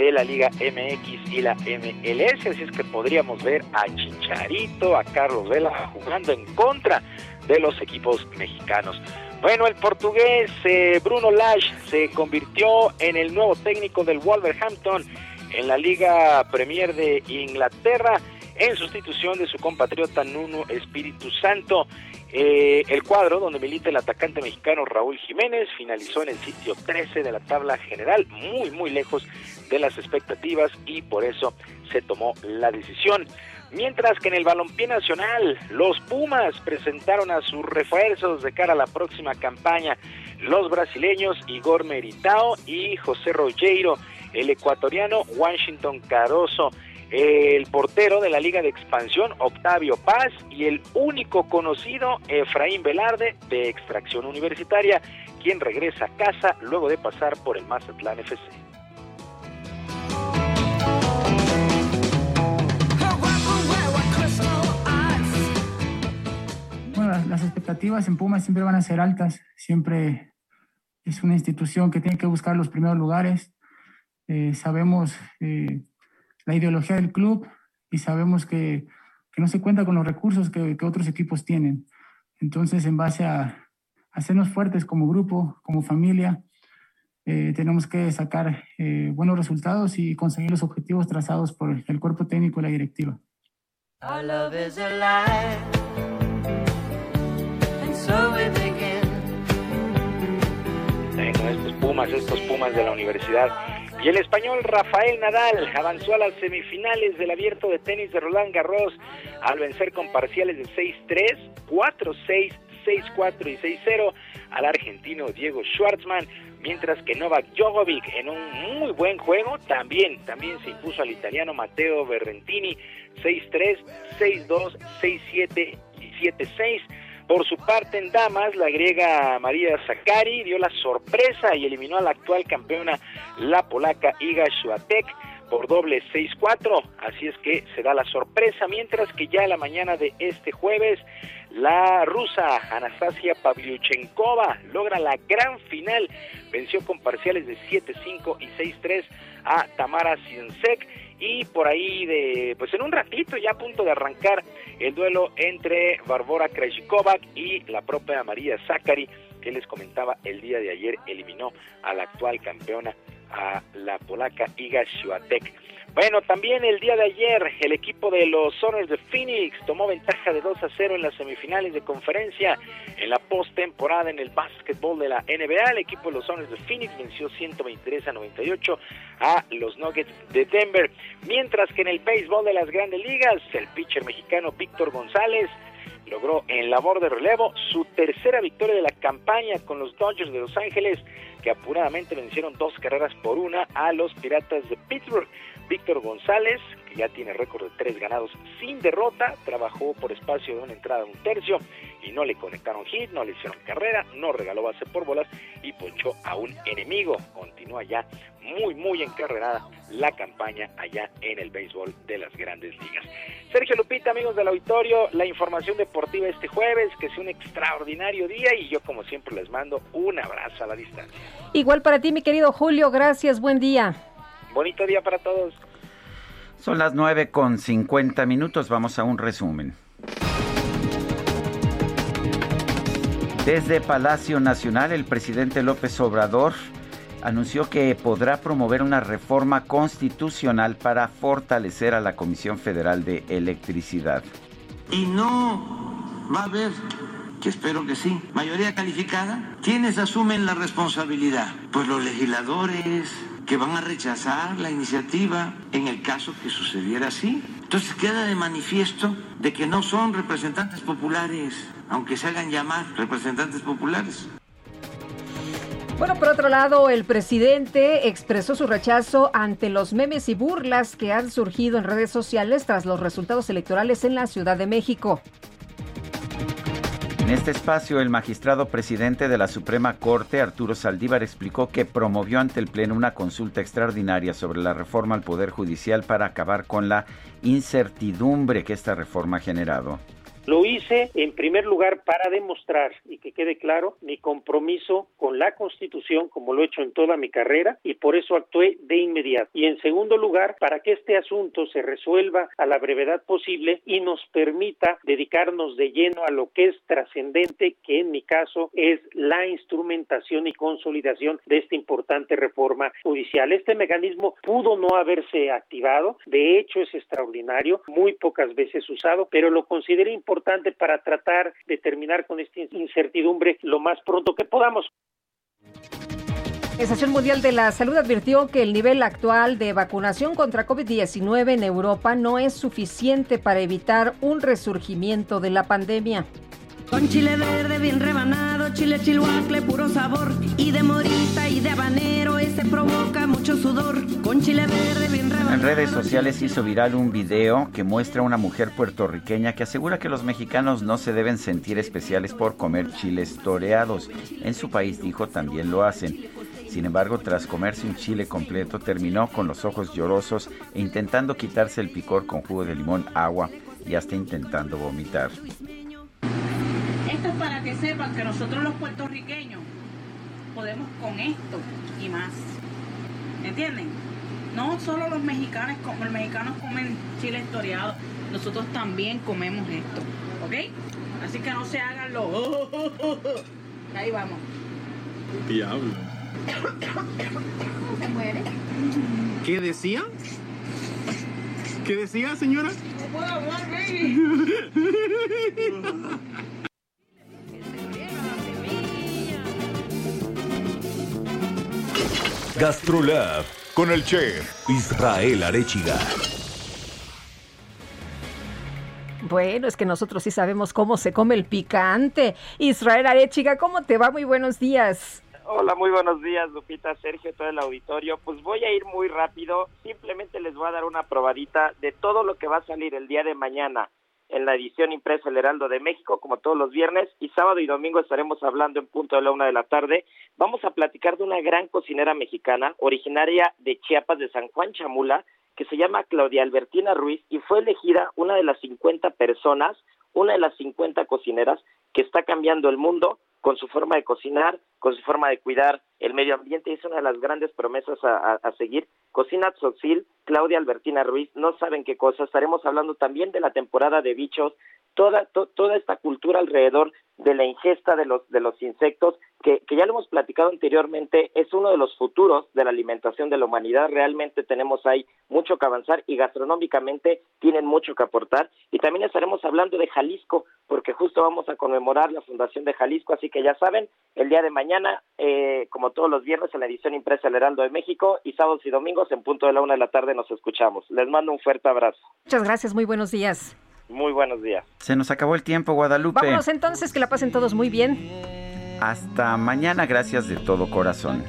de la Liga MX y la MLS, así es que podríamos ver a Chicharito, a Carlos Vela jugando en contra de los equipos mexicanos. Bueno, el portugués eh, Bruno Lage se convirtió en el nuevo técnico del Wolverhampton en la Liga Premier de Inglaterra en sustitución de su compatriota Nuno Espíritu Santo. Eh, el cuadro donde milita el atacante mexicano Raúl Jiménez finalizó en el sitio 13 de la tabla general, muy muy lejos de las expectativas y por eso se tomó la decisión. Mientras que en el balompié nacional, los Pumas presentaron a sus refuerzos de cara a la próxima campaña. Los brasileños Igor Meritao y José Rogueiro, el ecuatoriano Washington Caroso, el portero de la Liga de Expansión Octavio Paz y el único conocido Efraín Velarde de extracción universitaria, quien regresa a casa luego de pasar por el Mazatlán FC. las expectativas en Pumas siempre van a ser altas, siempre es una institución que tiene que buscar los primeros lugares. Eh, sabemos eh, la ideología del club y sabemos que, que, no se cuenta con los recursos que, que otros equipos tienen. Entonces, en base a, hacernos fuertes como grupo, como familia, eh, tenemos que sacar eh, buenos resultados y conseguir los objetivos trazados por el cuerpo técnico y la directiva. Is estos Pumas, estos Pumas de la universidad. Y el español Rafael Nadal avanzó a las semifinales del abierto de tenis de Roland Garros al vencer con parciales de 6-3, 4-6, 6-4 y 6-0 al argentino Diego Schwartzman, mientras que Novak Djokovic en un muy buen juego también, también se impuso al italiano Matteo Berrentini 6-3, 6-2, 6-7 y 7-6. Por su parte, en damas, la griega María Zakari dio la sorpresa y eliminó a la actual campeona, la polaca Iga Swiatek, por doble 6-4. Así es que se da la sorpresa, mientras que ya a la mañana de este jueves, la rusa Anastasia Pavlyuchenkova logra la gran final. Venció con parciales de 7-5 y 6-3 a Tamara Siensek y por ahí de pues en un ratito ya a punto de arrancar el duelo entre Barbora Krejcikovac y la propia María Zachary que les comentaba el día de ayer eliminó a la actual campeona a la polaca Iga Swiatek. Bueno, también el día de ayer el equipo de los Soners de Phoenix tomó ventaja de 2 a 0 en las semifinales de conferencia. En la postemporada en el básquetbol de la NBA, el equipo de los Soners de Phoenix venció 123 a 98 a los Nuggets de Denver. Mientras que en el béisbol de las grandes ligas, el pitcher mexicano Víctor González logró en labor de relevo su tercera victoria de la campaña con los Dodgers de Los Ángeles, que apuradamente vencieron dos carreras por una a los Piratas de Pittsburgh. Víctor González, que ya tiene récord de tres ganados sin derrota, trabajó por espacio de una entrada un tercio y no le conectaron hit, no le hicieron carrera, no regaló base por bolas y ponchó a un enemigo. Continúa ya muy, muy encarrerada la campaña allá en el béisbol de las grandes ligas. Sergio Lupita, amigos del auditorio, la información deportiva este jueves, que sea un extraordinario día y yo como siempre les mando un abrazo a la distancia. Igual para ti, mi querido Julio, gracias, buen día. Bonito día para todos. Son las 9 con 50 minutos, vamos a un resumen. Desde Palacio Nacional, el presidente López Obrador anunció que podrá promover una reforma constitucional para fortalecer a la Comisión Federal de Electricidad. Y no va a haber, que espero que sí, mayoría calificada. ¿Quiénes asumen la responsabilidad? Pues los legisladores que van a rechazar la iniciativa en el caso que sucediera así. Entonces queda de manifiesto de que no son representantes populares, aunque se hagan llamar representantes populares. Bueno, por otro lado, el presidente expresó su rechazo ante los memes y burlas que han surgido en redes sociales tras los resultados electorales en la Ciudad de México. En este espacio, el magistrado presidente de la Suprema Corte, Arturo Saldívar, explicó que promovió ante el Pleno una consulta extraordinaria sobre la reforma al Poder Judicial para acabar con la incertidumbre que esta reforma ha generado. Lo hice en primer lugar para demostrar y que quede claro mi compromiso con la Constitución como lo he hecho en toda mi carrera y por eso actué de inmediato. Y en segundo lugar, para que este asunto se resuelva a la brevedad posible y nos permita dedicarnos de lleno a lo que es trascendente, que en mi caso es la instrumentación y consolidación de esta importante reforma judicial. Este mecanismo pudo no haberse activado, de hecho es extraordinario, muy pocas veces usado, pero lo consideré importante para tratar de terminar con esta incertidumbre lo más pronto que podamos. La Organización Mundial de la Salud advirtió que el nivel actual de vacunación contra COVID-19 en Europa no es suficiente para evitar un resurgimiento de la pandemia. Con chile verde bien rebanado, chile chilhuacle, puro sabor. Y de morita y de habanero, ese provoca mucho sudor. Con chile verde bien rebanado. En redes sociales hizo viral un video que muestra a una mujer puertorriqueña que asegura que los mexicanos no se deben sentir especiales por comer chiles toreados. En su país, dijo, también lo hacen. Sin embargo, tras comerse un chile completo, terminó con los ojos llorosos e intentando quitarse el picor con jugo de limón, agua y hasta intentando vomitar. Esto es para que sepan que nosotros los puertorriqueños podemos con esto y más. ¿Entienden? No solo los mexicanos, como los mexicanos comen chile toreado, nosotros también comemos esto. ¿Ok? Así que no se hagan los... (laughs) Ahí vamos. Diablo. ¿Se muere? ¿Qué decía? ¿Qué decía, señora? No puedo hablar, baby. (laughs) Gastrolab con el chef Israel Arechiga. Bueno, es que nosotros sí sabemos cómo se come el picante. Israel Arechiga, ¿cómo te va? Muy buenos días. Hola, muy buenos días, Lupita, Sergio, todo el auditorio. Pues voy a ir muy rápido. Simplemente les voy a dar una probadita de todo lo que va a salir el día de mañana en la edición impresa El Heraldo de México, como todos los viernes, y sábado y domingo estaremos hablando en punto de la una de la tarde. Vamos a platicar de una gran cocinera mexicana, originaria de Chiapas, de San Juan Chamula, que se llama Claudia Albertina Ruiz y fue elegida una de las 50 personas, una de las 50 cocineras que está cambiando el mundo con su forma de cocinar, con su forma de cuidar el medio ambiente. Es una de las grandes promesas a, seguir. Cocina Tzotzil, Claudia Albertina Ruiz, no saben qué cosa. Estaremos hablando también de la temporada de bichos, toda, to, toda esta cultura alrededor de la ingesta de los, de los insectos, que, que ya lo hemos platicado anteriormente, es uno de los futuros de la alimentación de la humanidad. Realmente tenemos ahí mucho que avanzar y gastronómicamente tienen mucho que aportar. Y también estaremos hablando de Jalisco, porque justo vamos a conmemorar la fundación de Jalisco, así que ya saben, el día de mañana, eh, como todos los viernes, en la edición impresa El Heraldo de México y sábados y domingos en punto de la una de la tarde nos escuchamos. Les mando un fuerte abrazo. Muchas gracias, muy buenos días. Muy buenos días. Se nos acabó el tiempo, Guadalupe. Vámonos entonces, que la pasen todos muy bien. Hasta mañana, gracias de todo corazón.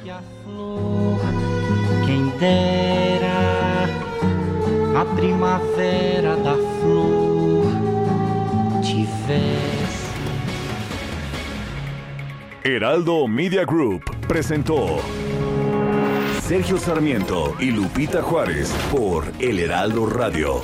A primavera da flor. Heraldo Media Group presentó Sergio Sarmiento y Lupita Juárez por El Heraldo Radio.